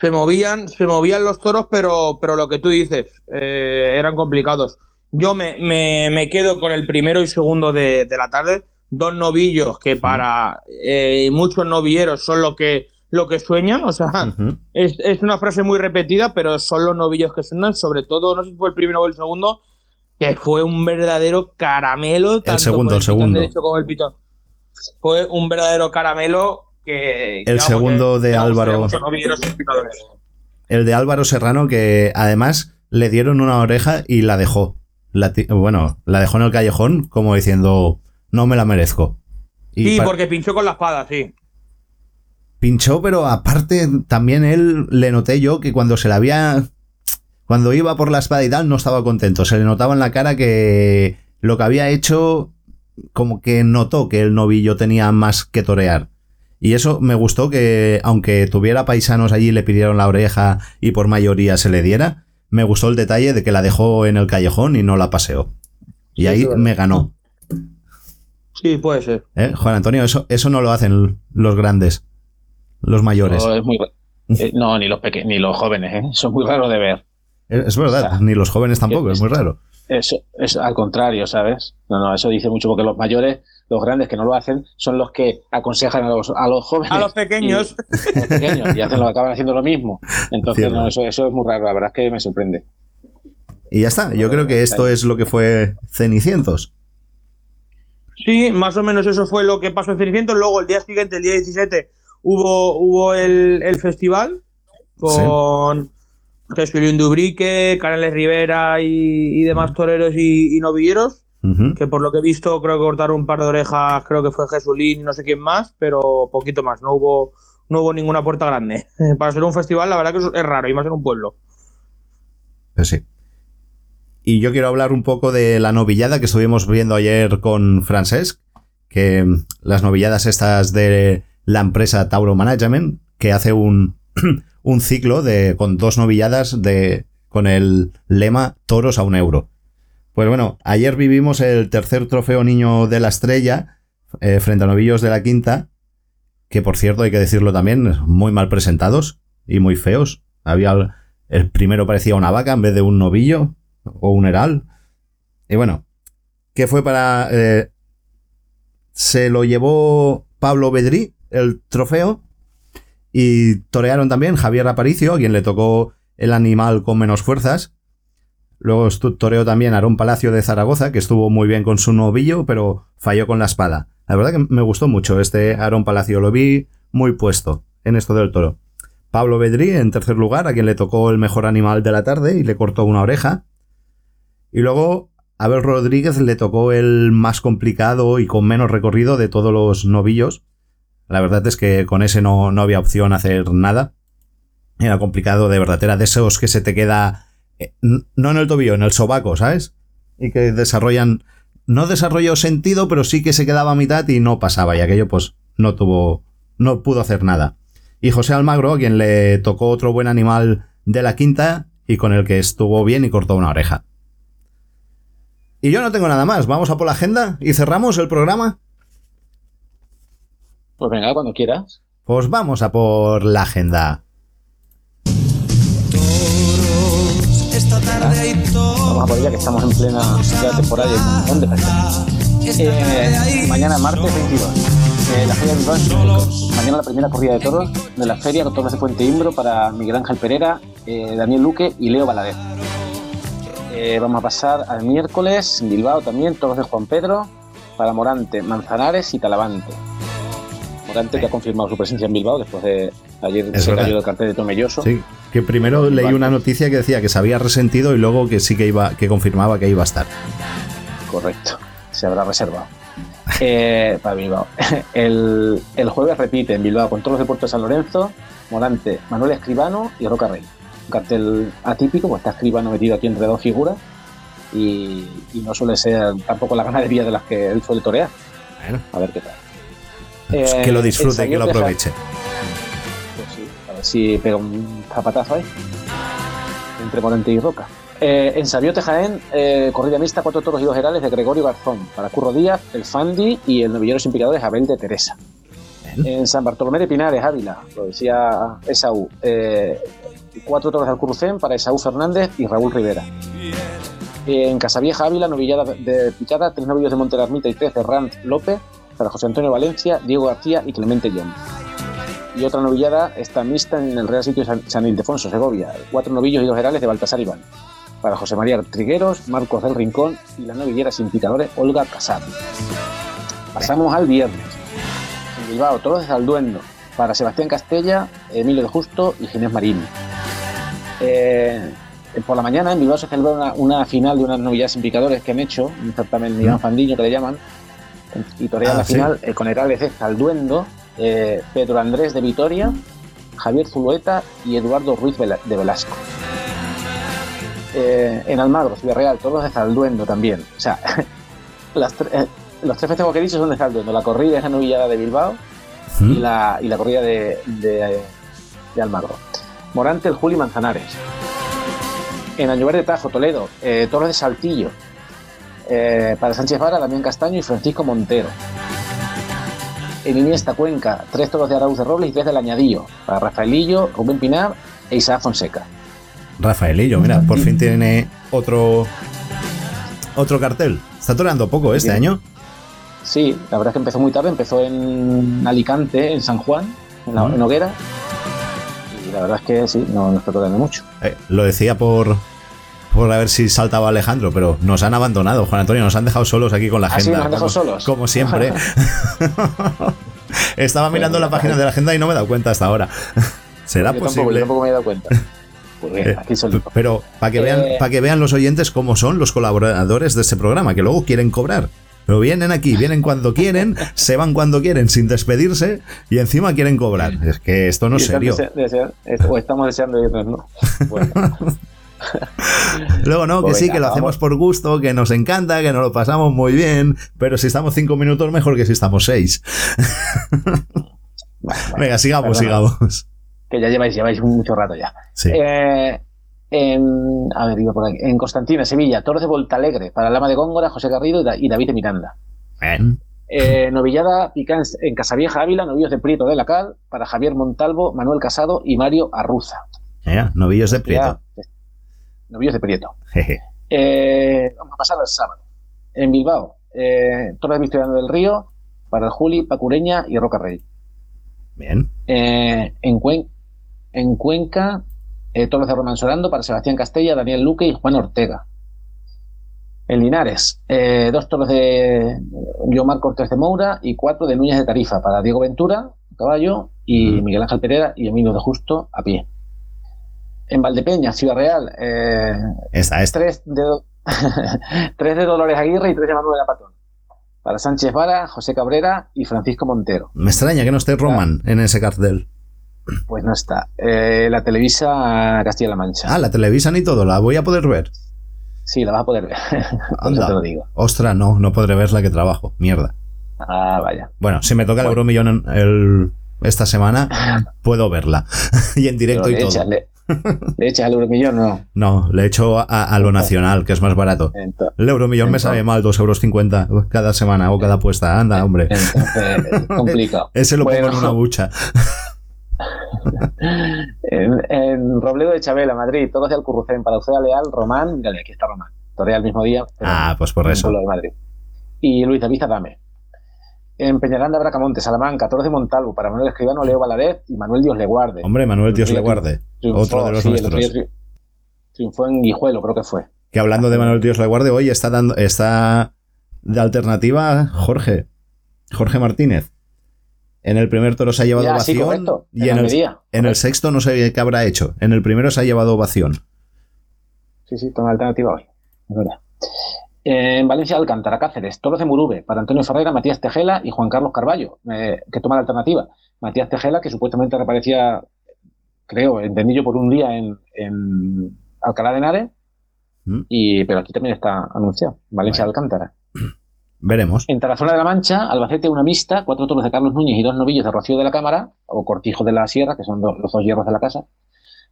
se movían, se movían los toros, pero, pero lo que tú dices, eh, eran complicados. Yo me, me- me quedo con el primero y segundo de, de la tarde, dos novillos que para eh, muchos novilleros son lo que, lo que sueñan, o sea, es, es una frase muy repetida, pero son los novillos que suenan, sobre todo, no sé si fue el primero o el segundo, que fue un verdadero caramelo. tanto segundo, el segundo. derecho como el pitón. Fue un verdadero caramelo que... El segundo de que, Álvaro. El de Álvaro Serrano, que además le dieron una oreja y la dejó. La bueno, la dejó en el callejón como diciendo, no me la merezco. Y Sí, porque pinchó con la espada, sí. pinchó, pero aparte también él le noté yo que cuando se la había. Cuando iba por la espada y tal, no estaba contento. Se le notaba en la cara que lo que había hecho, como que notó que el novillo tenía más que torear. Y eso me gustó que, aunque tuviera paisanos allí le pidieron la oreja y por mayoría se le diera, me gustó el detalle de que la dejó en el callejón y no la paseó. Y ahí me ganó. Sí, puede ser. ¿eh? Juan Antonio, eso, eso no lo hacen los grandes, los mayores. No, es muy ra- eh, no, ni los peque ni los jóvenes, ¿eh? Eso es muy raro de ver. Es es verdad, ni los jóvenes tampoco, es muy raro. Eso es al contrario, ¿sabes? No, no, eso dice mucho porque los mayores, los grandes que no lo hacen, son los que aconsejan a los, a los jóvenes. A los pequeños. Y, a los pequeños, y hacen lo, acaban haciendo lo mismo. Entonces, Cierto. no, eso, eso es muy raro, la verdad es que me sorprende. Y ya está, yo creo que esto es lo que fue Cenicientos. Sí, más o menos eso fue lo que pasó en Cenicientos. Luego, el día siguiente, el día 17, hubo, hubo el, el festival con Jesús Dubrique, Canales Rivera y, y demás toreros y, y novilleros. Que por lo que he visto, creo que cortaron un par de orejas, creo que fue Jesulín y no sé quién más, pero poquito más. No hubo, no hubo ninguna puerta grande. Para ser un festival, la verdad que es raro, y más en un pueblo. Pues sí. Y yo quiero hablar un poco de la novillada que estuvimos viendo ayer con Francesc, que mm, las novilladas estas de la empresa Tauro Management, que hace un, un ciclo de, con dos novilladas de, con el lema Toros a un euro. Pues bueno, ayer vivimos el tercer trofeo Niño de la Estrella eh, frente a novillos de la quinta, que por cierto hay que decirlo también, muy mal presentados y muy feos. Había el- primero parecía una vaca en vez de un novillo o un heral. Y bueno, ¿qué fue para... eh, se lo llevó Pablo Bedrí, el trofeo, y torearon también Javier Aparicio, a quien le tocó el animal con menos fuerzas. Luego toreó también Aarón Palacio de Zaragoza, que estuvo muy bien con su novillo, pero falló con la espada. La verdad que me gustó mucho este Aarón Palacio, lo vi muy puesto en esto del toro. Pablo Bedrí en tercer lugar, a quien le tocó el mejor animal de la tarde y le cortó una oreja. Y luego Abel Rodríguez le tocó el más complicado y con menos recorrido de todos los novillos. La verdad es que con ese no, no había opción hacer nada. Era complicado, de verdad. Era de esos que se te queda. Eh, no en el tobillo, en el sobaco, ¿sabes? Y que desarrollan. No desarrolló sentido, pero sí que se quedaba a mitad y no pasaba. Y aquello, pues, no tuvo. No pudo hacer nada. Y José Almagro, a quien le tocó otro buen animal de la quinta y con el que estuvo bien y cortó una oreja. Y yo no tengo nada más. Vamos a por la agenda y cerramos el programa. Pues venga, cuando quieras. Pues vamos a por la agenda. Vamos a por ella que estamos en plena temporada y un montón de. Eh, mañana martes 22. eh, la Feria de Bilbao Mañana la primera corrida de toros de la feria con toros de Puente Imbro para Miguel Ángel Pereira, eh, Daniel Luque y Leo. Eh, vamos a pasar al miércoles en Bilbao también, toros de Juan Pedro para Morante, Manzanares y Talavante. Que ha confirmado su presencia en Bilbao después de ayer Es se verdad. cayó del cartel de Tomelloso. Sí, que primero leí una noticia que decía que se había resentido y luego que sí que iba, que confirmaba que iba a estar. Correcto, se habrá reservado. Eh, para Bilbao. El, el jueves repite en Bilbao con todos los de Puerto de San Lorenzo, Morante, Manuel Escribano y Roca Rey. Un cartel atípico, pues está Escribano metido aquí entre dos figuras y, y no suele ser tampoco la ganadería de las que él suele torear. A ver qué tal. Pues Eh, que lo el disfrute, que lo aproveche. Pues sí, a ver si pega un zapatazo ahí. Entre Morante y Roca. Eh, en Sabiote Jaén, eh, corrida mixta, cuatro toros y dos herales de Gregorio Garzón. Para Curro Díaz, el Fandi y el novillero sin picadores Abel de Teresa. En San Bartolomé de Pinares, Ávila, lo decía Esaú. eh, cuatro toros de Alcurucén para Esaú Fernández y Raúl Rivera. En Casavieja, Ávila, novillada de picada, tres novillos de Montelarmita y tres de Ranz López para José Antonio Valencia, Diego García y Clemente John y otra novillada está mixta en el Real Sitio San, Ildefonso, Segovia. Cuatro novillos y dos herales de Baltasar Iván. Para José María Trigueros, Marcos del Rincón y la novillera sin picadores Olga Casado. Pasamos al viernes. En Bilbao, todos de Zalduendo. Para Sebastián Castella, Emilio de Justo y Ginés Marín. Eh, eh, por la mañana en Bilbao se celebra una, una final de unas novillas sin picadores que han hecho, un certamen Iván Fandiño que le llaman, y torean Ah, la sí. final eh, con Herales de Zalduendo, eh, Pedro Andrés de Vitoria, Javier Zulueta y Eduardo Ruiz de Velasco. Eh, en Almagro, Ciudad Real, todos de Zalduendo también. O sea, las tre- eh, los tres festejos que he dicho son de Zalduendo. La corrida es la novillada de Bilbao y, la, y la corrida de, de, de Almagro. Morante, el Juli Manzanares. En Añover de Tajo, Toledo, eh, toros de Saltillo. Eh, para Sánchez Vara, Damián Castaño y Francisco Montero. En Iniesta, Cuenca, tres toros de Arauz de Robles y tres del Añadillo. Para Rafaelillo, Rubén Pinar e Isaac Fonseca. Rafaelillo, mira, por fin tiene otro otro cartel. Está toreando poco este año. Sí, la verdad es que empezó muy tarde, empezó en Alicante, en San Juan, en, la, en Hoguera. Y la verdad es que sí, no, no está toreando mucho. Eh, lo decía por por a ver si saltaba Alejandro, pero nos han abandonado, Juan Antonio, nos han dejado solos aquí con la Ah, sí, agenda. nos han dejado como, solos. como siempre. Estaba mirando la página de la agenda y no me he dado cuenta hasta ahora. ¿Será yo tampoco, posible? yo tampoco me he dado cuenta. Pues bien, Eh, aquí. Pero para que vean, Eh, para que vean los oyentes cómo son los colaboradores de este programa, que luego quieren cobrar. Pero vienen aquí, vienen cuando quieren, se van cuando quieren sin despedirse y encima quieren cobrar. Es que esto no es serio. desea- desea- est- o estamos deseando y otros no. Bueno, Luego no, que sí, que lo vamos. hacemos por gusto, que nos encanta, que nos lo pasamos muy bien, pero si estamos cinco minutos mejor que si estamos seis. Venga, sigamos, perdona. sigamos. que ya lleváis, lleváis mucho rato ya. Sí. Eh, en, a ver, digo por aquí. En Constantina, Sevilla, toros de Volta Alegre para Lama de Góngora, José Garrido y, Da- y David de Miranda. Bien. Eh, novillada pica en, Casavieja Ávila, novillos de Prieto de la Cal, para Javier Montalvo, Manuel Casado y Mario Arruza. Novillos de Prieto. Ya, novillos de Prieto. Eh, vamos a pasar al sábado. En Bilbao, eh, de Victoriano del Río, para el Juli, Pacureña y Roca Rey. Bien. Eh, en, Cuen- en Cuenca, eh, toros de Román Sorando para Sebastián Castella, Daniel Luque y Juan Ortega. En Linares, dos toros de Guiomar Cortés de Moura y cuatro de Núñez de Tarifa para Diego Ventura, caballo, y Miguel Ángel Pereira y Emilio de Justo a pie. En Valdepeña, Ciudad Real, eh, Esta, esta. tres, de, Do- tres de Dolores Aguirre y tres de Manuel Apatón. Para Sánchez Vara, José Cabrera y Francisco Montero. Me extraña que no esté Roman en ese cartel. Pues no está. Eh, la Televisa Castilla-La Mancha. Ah, la televisan y todo, la voy a poder ver. Sí, la vas a poder ver. Anda. te lo digo. Ostras, no, no podré verla que trabajo. Mierda. Ah, vaya. Bueno, si me toca el Euromillón el- esta semana, puedo verla. y en directo y todo. echas, le, echas al euromillón, no. No, le echo a, a lo nacional, que es más barato. Entonces, El Euromillón me Entonces- sale mal, 2,50 euros cada semana o cada apuesta. Anda, hombre. entonces, complicado. Ese lo pongo Bueno. en una bucha. En, en Robledo de Chabela, Madrid, todos de Alcurrucén, para Uceda Leal, Román, mírale, aquí está Román. Torea el mismo día. Ah, pues por eso. de Madrid. Y Luis David Adame. En Peñaranda, Bracamonte, Salamanca, Toros de Montalvo, para Manuel Escribano, Leo Balaret y Manuel Dios le guarde. Hombre, Manuel, Dios le guarde. triunfó, Otro de los sí, nuestros. tri- Triunfó en Guijuelo, creo que fue. Que hablando de Manuel Dios le guarde, hoy está dando, está de alternativa Jorge. Jorge Martínez. En el primer toro se ha llevado Ya, ovación. y en el, en el sexto no sé qué habrá hecho. En el primero se ha llevado ovación. Sí, sí, toma alternativa hoy. Es verdad. En Valencia, Alcántara, Cáceres, Toros de Murube, para Antonio Ferreira, Matías Tejela y Juan Carlos Carballo, eh, que toma la alternativa. Matías Tejela, que supuestamente reaparecía, creo, entendí yo por un día en, en Alcalá de Henares, Mm. y, pero aquí también está anunciado, Valencia, Alcántara. Veremos. En Tarazona de la Mancha, Albacete, una mixta, cuatro toros de Carlos Núñez y dos novillos de Rocío de la Cámara, o Cortijo de la Sierra, que son los dos hierros de la casa,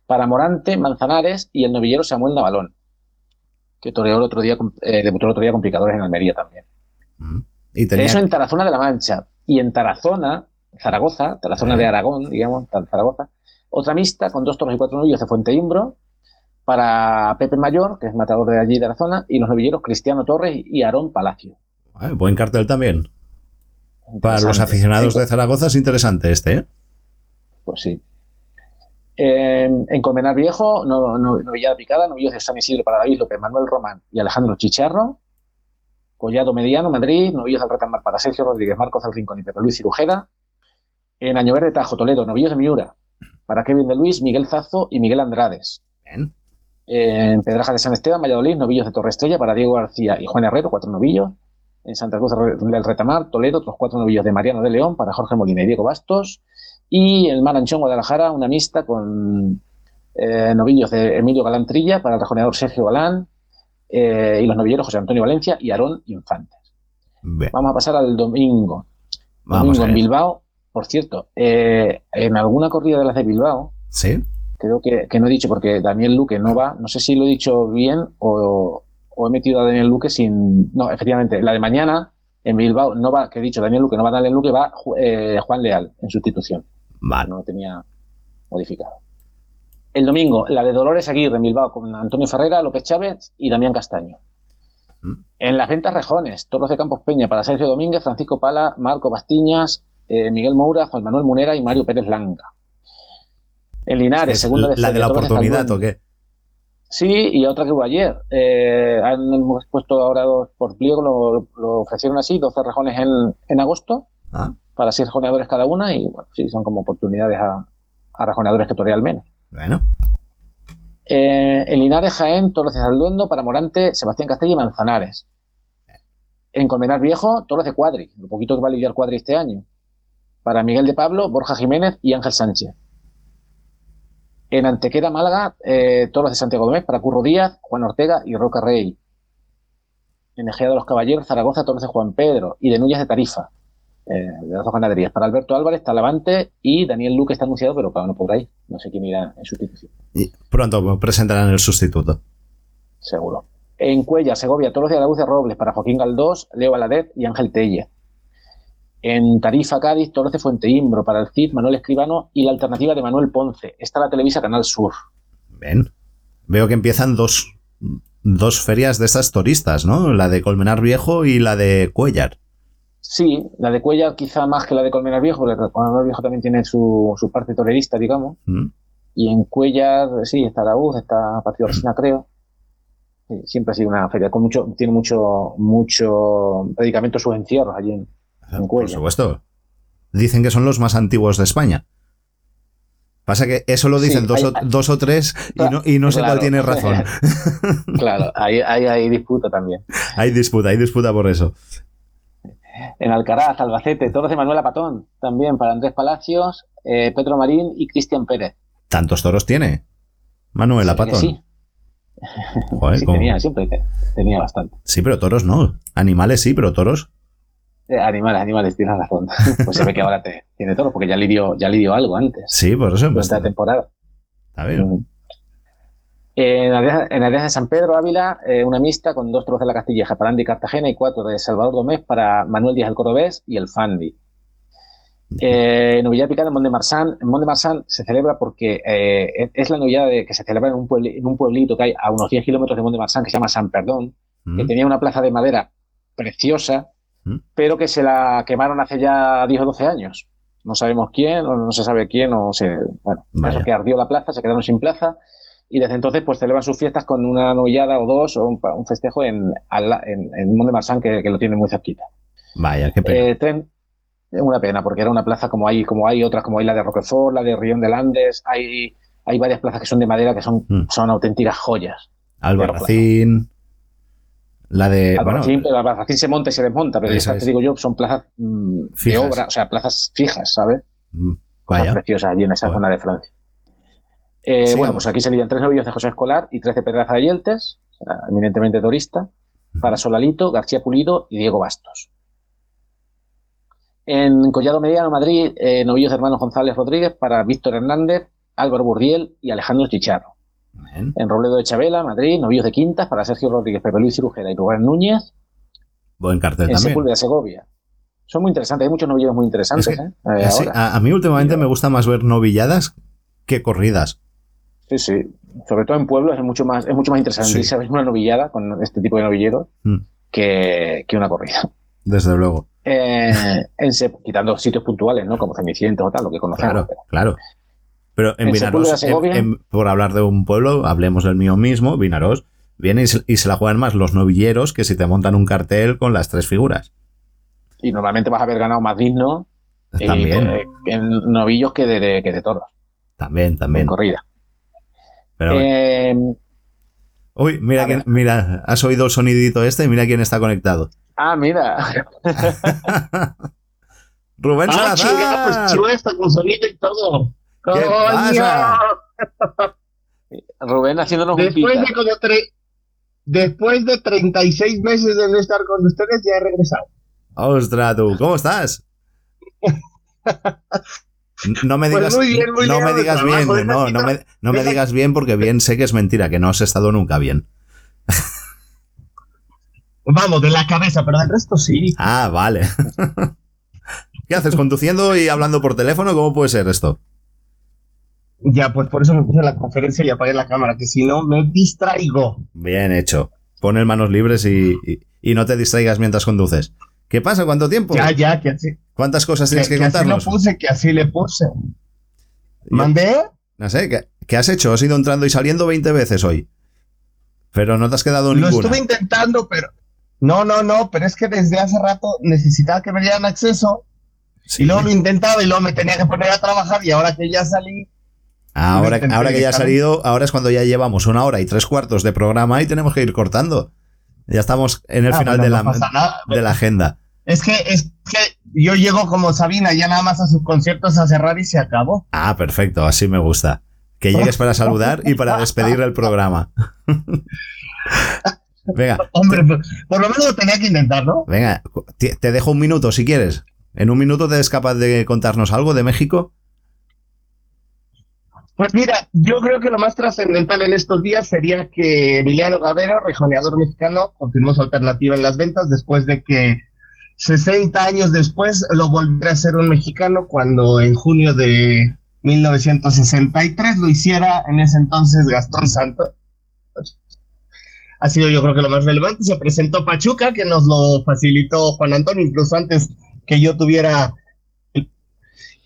para Morante, Manzanares y el novillero Samuel Navalón, que toreó el otro día, eh, debutó el otro día con picadores en Almería también. Y tenía Eso en Tarazona de la Mancha. Y en Tarazona, Zaragoza, Tarazona de Aragón, digamos, Zaragoza, otra mixta con dos toros y cuatro novillos de Fuente Imbro, para Pepe Mayor, que es matador de allí de la zona, y los novilleros Cristiano Torres y Aarón Palacio. Ah, buen cartel también. Para los aficionados de Zaragoza es interesante este, ¿eh? Pues sí. En, en Colmenar Viejo, no, no, novillada picada, novillos de San Isidro para David López, Manuel Román y Alejandro Chicharro. Collado Mediano, Madrid, novillos del Retamar para Sergio Rodríguez, Marcos del Rincón y Pepe Luis Cirujeda. En Añover de Tajo, Toledo, novillos de Miura para Kevin de Luis, Miguel Zazo y Miguel Andrades. Bien. En Pedraja de San Esteban, Valladolid, novillos de Torre Estrella para Diego García y Juan Herrero, cuatro novillos. En Santa Cruz del Retamar, Toledo, otros cuatro novillos de Mariano de León para Jorge Molina y Diego Bastos. Y en Maranchón, Guadalajara, una mixta con eh, novillos de Emilio Galán Trilla para el rejoneador Sergio Galán eh, y los novilleros José Antonio Valencia y Aarón Infantes. Bien. Vamos a pasar al domingo. Vamos domingo a en. Bilbao. Por cierto, eh, en alguna corrida de las de Bilbao, Sí. creo que, que no he dicho porque Daniel Luque no va, no sé si lo he dicho bien o, o he metido a Daniel Luque sin... No, efectivamente, la de mañana en Bilbao no va, que he dicho Daniel Luque, no va Daniel Luque, va eh, Juan Leal en sustitución. Vale. No lo tenía modificado. El domingo, la de Dolores Aguirre en Bilbao con Antonio Ferrera, López Chávez y Damián Castaño. En las ventas rejones, Toros de Campos Peña para Sergio Domínguez, Francisco Pala, Marco Bastiñas, eh, Miguel Moura, Juan Manuel Munera y Mario Pérez Langa. En Linares, Es segunda la de la Toros oportunidad. ¿o qué? Sí, y otra que hubo ayer. Eh, han puesto ahora dos por pliego, lo, lo ofrecieron así, 12 rejones en, en agosto, Ah. Para seis rejoneadores cada una, y bueno, sí, son como oportunidades a, a que torean menos. Bueno. Eh, en Linares, Jaén, Toros de Salduendo, para Morante, Sebastián Castella y Manzanares. En Colmenar Viejo, Toros de Cuadri, lo poquito que va a lidiar Cuadri este año. Para Miguel de Pablo, Borja Jiménez y Ángel Sánchez. En Antequera, Málaga, eh, Toros de Santiago Domés para Curro Díaz, Juan Ortega y Roca Rey. En Ejea de los Caballeros, Zaragoza, Toros de Juan Pedro y de Núñez de Tarifa, eh, de las dos ganaderías. Para Alberto Álvarez, Talavante y Daniel Luque está anunciado, pero claro, no podrá ir. No sé quién irá en sustitución. Y pronto presentarán el sustituto. seguro. En Cuella, Segovia, Toros de Araúz de Robles para Joaquín Galdós, Leo Baladet y Ángel Tella. En Tarifa, Cádiz, Toros de Fuente Imbro para el CID, Manuel Escribano y la alternativa de Manuel Ponce. Esta la Televisa Canal Sur. Ven. Veo que empiezan dos, dos ferias de estas turistas, ¿no? La de Colmenar Viejo y la de Cuellar. Sí, la de Cuella quizá más que la de Colmenar Viejo, porque Colmenar Viejo también tiene su, su parte torerista, digamos. Mm. Y en Cuellar, sí, está Araúz, está Partido Resina, creo. Sí, siempre ha sido una feria con mucho, tiene mucho, mucho predicamento sus encierros allí en, en Por Cuellar. supuesto. Dicen que son los más antiguos de España. Pasa que eso lo dicen Sí, dos, hay- o, dos o tres y no, y no sé Claro. cuál tiene razón. Claro, ahí ahí hay disputa también. hay disputa, hay disputa por eso. En Alcaraz, Albacete, Toros de Manuela Patón, también para Andrés Palacios, eh, Pedro Marín y Cristian Pérez. ¿Tantos toros tiene? Manuela Sí, Patón. sí. Joder, Sí, tenía, siempre te- tenía bastante. Sí, pero toros no. Animales sí, pero toros. Eh, animales, animales, tienes razón. Pues se ve que ahora te, tiene toros, porque ya lidió, ya lidió algo antes, Sí, por eso. pues, la temporada. a ver. En Arenas de San Pedro Ávila, eh, una mixta con dos toros de la Castilleja para Andy Cartagena y cuatro de Salvador Domés para Manuel Díaz el Cordobés y el Fandi. Eh, novillada picada en Mont de Marsan. En Mont de Marsan se celebra porque eh, es la novillada de- que se celebra en un, puebli- en un pueblito que hay a unos 10 kilómetros de Mont de Marsan que se llama San Perdón, que tenía una plaza de madera preciosa, pero que se la quemaron hace ya 10 o 12 años. No sabemos quién, o no se sabe quién, o se. Bueno, eso que ardió la plaza, se quedaron sin plaza, y desde entonces pues celebran sus fiestas con una novillada o dos, o un, festejo en, en, en Mont de Marsan, que, que lo tiene muy cerquita. Vaya, qué pena. Eh, tren- una pena, porque era una plaza como hay, como hay otras, como hay la de Roquefort, la de Rion de Landes, hay, hay varias plazas que son de madera que son, Mm. son auténticas joyas. Albarracín. La de. Eh, Bueno, Albarracín, pero Albarracín se monta y se desmonta, pero Eso estas, es. te digo yo, son plazas mm, de obra, o sea, plazas fijas, ¿sabes? mm, vaya. preciosas allí en esa zona de Francia. Eh, bueno, pues aquí se lidian tres novillos de José Escolar y tres de Pedraza de Yeltes, eminentemente turista, para Solalito, García Pulido y Diego Bastos. En Collado Mediano, Madrid, eh, novillos de hermanos González Rodríguez para Víctor Hernández, Álvaro Burdiel y Alejandro Chicharro. En Robledo de Chabela, Madrid, novillos de Quintas para Sergio Rodríguez, Pepe Luis Cirujera y Rubén Núñez. Buen cartel En también. Sepúlveda, Segovia. Son muy interesantes, hay muchos novillos muy interesantes. Es que- ¿eh? A mí últimamente me gusta más ver novilladas que corridas. Sí, sí. Sobre todo en pueblos es mucho más, es mucho más interesante Sí. irse a ver una novillada con este tipo de novilleros Mm, que, que una corrida. Desde luego. Eh, en Sep- quitando sitios puntuales, ¿no? Como Cenicientos o tal, lo que conocemos. Claro, claro. Pero en En Vinaros, en- Segovia. en- por hablar de un pueblo, hablemos del mío mismo, Vinaros, viene y se, y se la juegan más los novilleros que si te montan un cartel con las tres figuras. Y normalmente vas a haber ganado más digno eh, eh, en novillos que de, de- que de toros, También, en también. corrida. Pero Eh, Uy, mira, quién- mira, has oído el sonidito este, mira quién está conectado. Ah, mira. Rubén Ah, Salazar. chinga, pues está con sonido y todo. ¿Qué ¡Coño! pasa? Rubén haciéndonos un Después pita. de, como tre- Después de 36 meses de no estar con ustedes, ya he regresado. Ostras, tú, ¿cómo estás? No me Pues digas, muy bien, muy no me digas trabajo, bien, no, no me, no me digas bien porque bien sé que es mentira, que no has estado nunca bien. Vamos, de la cabeza, pero del resto sí. Ah, vale. ¿Qué haces? ¿Conduciendo y hablando por teléfono? ¿Cómo puede ser esto? Ya, pues por eso me puse la conferencia y apagué la cámara, que si no me distraigo. Bien hecho. Pon el manos libres y, y- y no te distraigas mientras conduces. ¿Qué pasa? ¿Cuánto tiempo? Ya, ya, que así, ¿Cuántas cosas tienes que, que así lo puse, que así le puse. ¿Mandé? No sé, ¿qué, qué has hecho? Has ido entrando y saliendo 20 veces hoy. Pero no te has quedado Lo ninguna. estuve intentando, pero... No, no, no, pero es que desde hace rato necesitaba que me dieran acceso Sí. y luego lo intentaba y luego me tenía que poner a trabajar y ahora que ya salí... Ahora, Lo intenté ahora que ya ha salido, ahora es cuando ya llevamos una hora y tres cuartos de programa y tenemos que ir cortando. Ya estamos en el Ah, final bueno, de, la, de agenda. Es que, es que yo llego como Sabina, ya nada más a sus conciertos a cerrar y se acabó. Ah, perfecto, así me gusta. Que llegues para saludar y para despedir el programa. venga, Hombre, por, por lo menos lo tenía que intentar, ¿no? venga, te dejo un minuto si quieres. En un minuto te eres capaz de contarnos algo de México. Pues mira, yo creo que lo más trascendental en estos días sería que Emiliano Gavero, rejoneador mexicano, confirmó su alternativa en las ventas después de que 60 años después lo volviera a ser un mexicano cuando en junio de 1963 lo hiciera en ese entonces Gastón Santos. Ha sido yo creo que lo más relevante. Se presentó Pachuca, que nos lo facilitó Juan Antonio, incluso antes que yo tuviera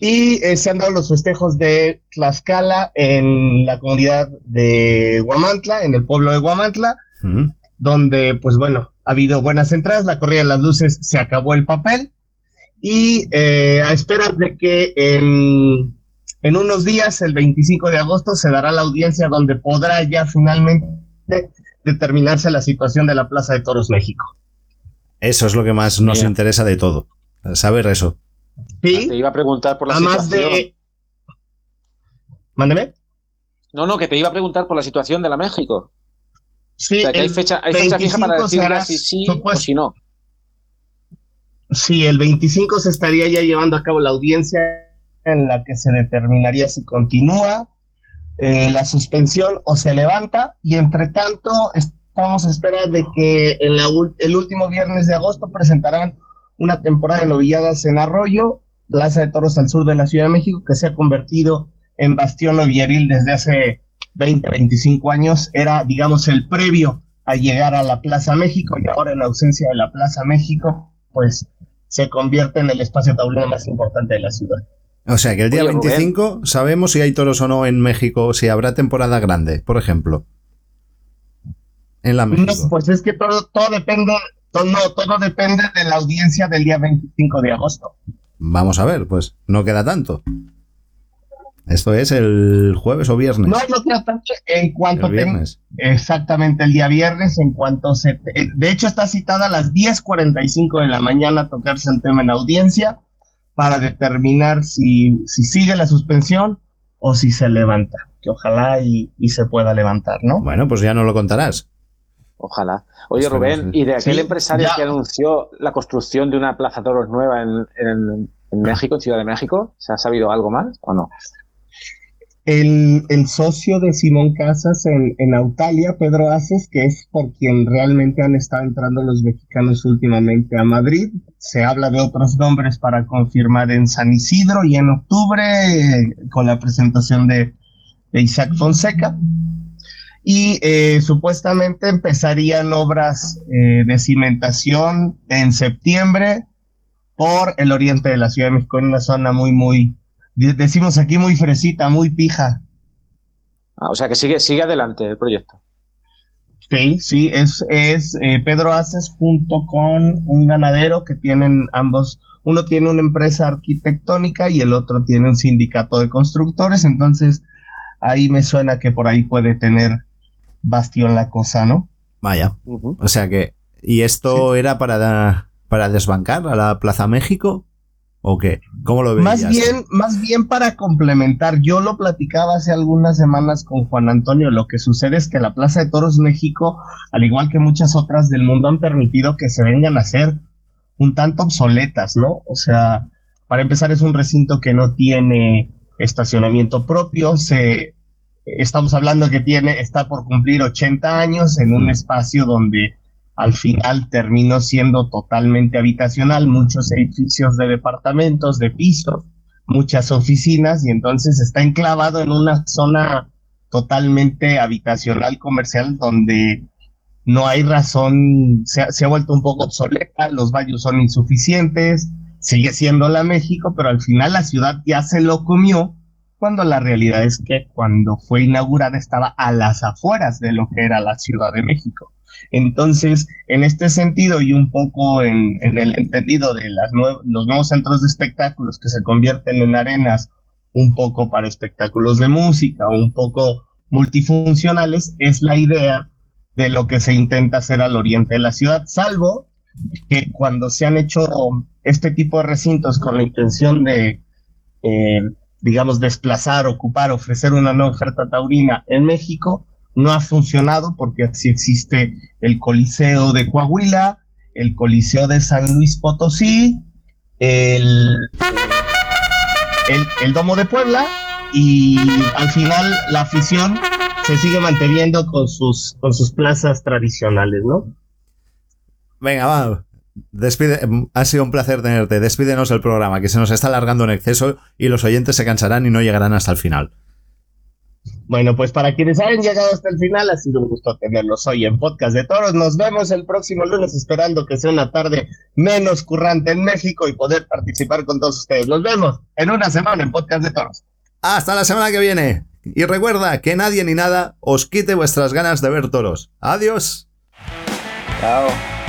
y eh, se han dado los festejos de Tlaxcala en la comunidad de Huamantla, en el pueblo de Huamantla, Mm. donde, pues bueno, ha habido buenas entradas, la corrida de las luces se acabó el papel y eh, a esperas de que en, en unos días, el 25 de agosto, se dará la audiencia donde podrá ya finalmente determinarse la situación de la Plaza de Toros México. Eso es lo que más nos Mira. interesa de todo. Saber eso. Sí, Te iba a preguntar por la además situación. de... Mándeme. No, no, que te iba a preguntar por la situación de la México. Sí, O sea, que hay fecha, hay fecha fija para 25 decir si sí o si no. Sí, el 25 se estaría ya llevando a cabo la audiencia en la que se determinaría si continúa eh, la suspensión o se levanta y entre tanto estamos a espera de que en la ul- el último viernes de agosto presentarán una temporada de novilladas en Arroyo, Plaza de Toros al sur de la Ciudad de México, que se ha convertido en bastión novieril desde hace 20, 25 años. Era, digamos, el previo a llegar a la Plaza México y ahora en la ausencia de la Plaza México, pues se convierte en el espacio taurino más importante de la ciudad. O sea que el día Oye, Rubén. 25 sabemos si hay toros o no en México, si habrá temporada grande, por ejemplo. En la No, México. pues es que todo, todo depende, todo, todo depende de la audiencia del día 25 de agosto. Vamos a ver, pues no queda tanto. Esto es el jueves o viernes. No, no queda tanto en cuanto el ten- viernes. exactamente el día viernes, en cuanto se, de hecho está citada a las 10:45 de la mañana a tocarse el tema en audiencia para determinar si, si sigue la suspensión o si se levanta, que ojalá y, y se pueda levantar, ¿no? Bueno, pues ya no lo contarás. Ojalá. Oye, Esperemos, Rubén. ¿y de aquel Sí, empresario ya. que anunció la construcción de una plaza toros nueva en, en- en México, en Ciudad de México? ¿Se ha sabido algo más o no? El, el socio de Simón Casas en, en Autalia, Pedro Aces, que es por quien realmente han estado entrando los mexicanos últimamente a Madrid. Se habla de otros nombres para confirmar en San Isidro y en octubre eh, con la presentación de, de Isaac Fonseca. Y eh, supuestamente empezarían obras eh, de cimentación en septiembre por el oriente de la Ciudad de México, en una zona muy, muy, de- decimos aquí muy fresita, muy pija. Ah, o sea, que sigue, sigue adelante el proyecto. Sí, sí, es, es eh, Pedro Aces junto con un ganadero que tienen ambos, uno tiene una empresa arquitectónica y el otro tiene un sindicato de constructores, entonces ahí me suena que por ahí puede tener bastión la cosa, ¿no? Vaya. O sea que. ¿Y esto era para, para desbancar a la Plaza México? ¿O qué? ¿Cómo lo veías? Más bien, más bien para complementar. Yo lo platicaba hace algunas semanas con Juan Antonio. Lo que sucede es que la Plaza de Toros México, al igual que muchas otras del mundo, han permitido que se vengan a ser un tanto obsoletas, ¿no? O sea, para empezar, es un recinto que no tiene estacionamiento propio. Se, estamos hablando que tiene, está por cumplir 80 años en un espacio donde al final terminó siendo totalmente habitacional, muchos edificios de departamentos, de pisos, muchas oficinas, y entonces está enclavado en una zona totalmente habitacional comercial donde no hay razón, se ha, se ha vuelto un poco obsoleta, los baños son insuficientes, sigue siendo la México, pero al final la ciudad ya se lo comió, cuando la realidad es que cuando fue inaugurada estaba a las afueras de lo que era la Ciudad de México. Entonces, en este sentido y un poco en, el entendido de las los nuevos centros de espectáculos que se convierten en arenas un poco para espectáculos de música, un poco multifuncionales, es la idea de lo que se intenta hacer al oriente de la ciudad, salvo que cuando se han hecho este tipo de recintos con la intención de, eh, digamos, desplazar, ocupar, ofrecer una nueva oferta taurina en México, no ha funcionado porque así existe el Coliseo de Coahuila, el Coliseo de San Luis Potosí, el, el, el Domo de Puebla y al final la afición se sigue manteniendo con sus, con sus plazas tradicionales, ¿no? Venga, va. Despide, ha sido un placer tenerte. Despídenos el programa, que se nos está alargando en exceso y los oyentes se cansarán y no llegarán hasta el final. Bueno, pues para quienes hayan llegado hasta el final, ha sido un gusto tenerlos hoy en Podcast de Toros. Nos vemos el próximo lunes, esperando que sea una tarde menos currante en México y poder participar con todos ustedes. Nos vemos en una semana en Podcast de Toros. Hasta la semana que viene. Y recuerda que nadie ni nada os quite vuestras ganas de ver toros. Adiós. Chao.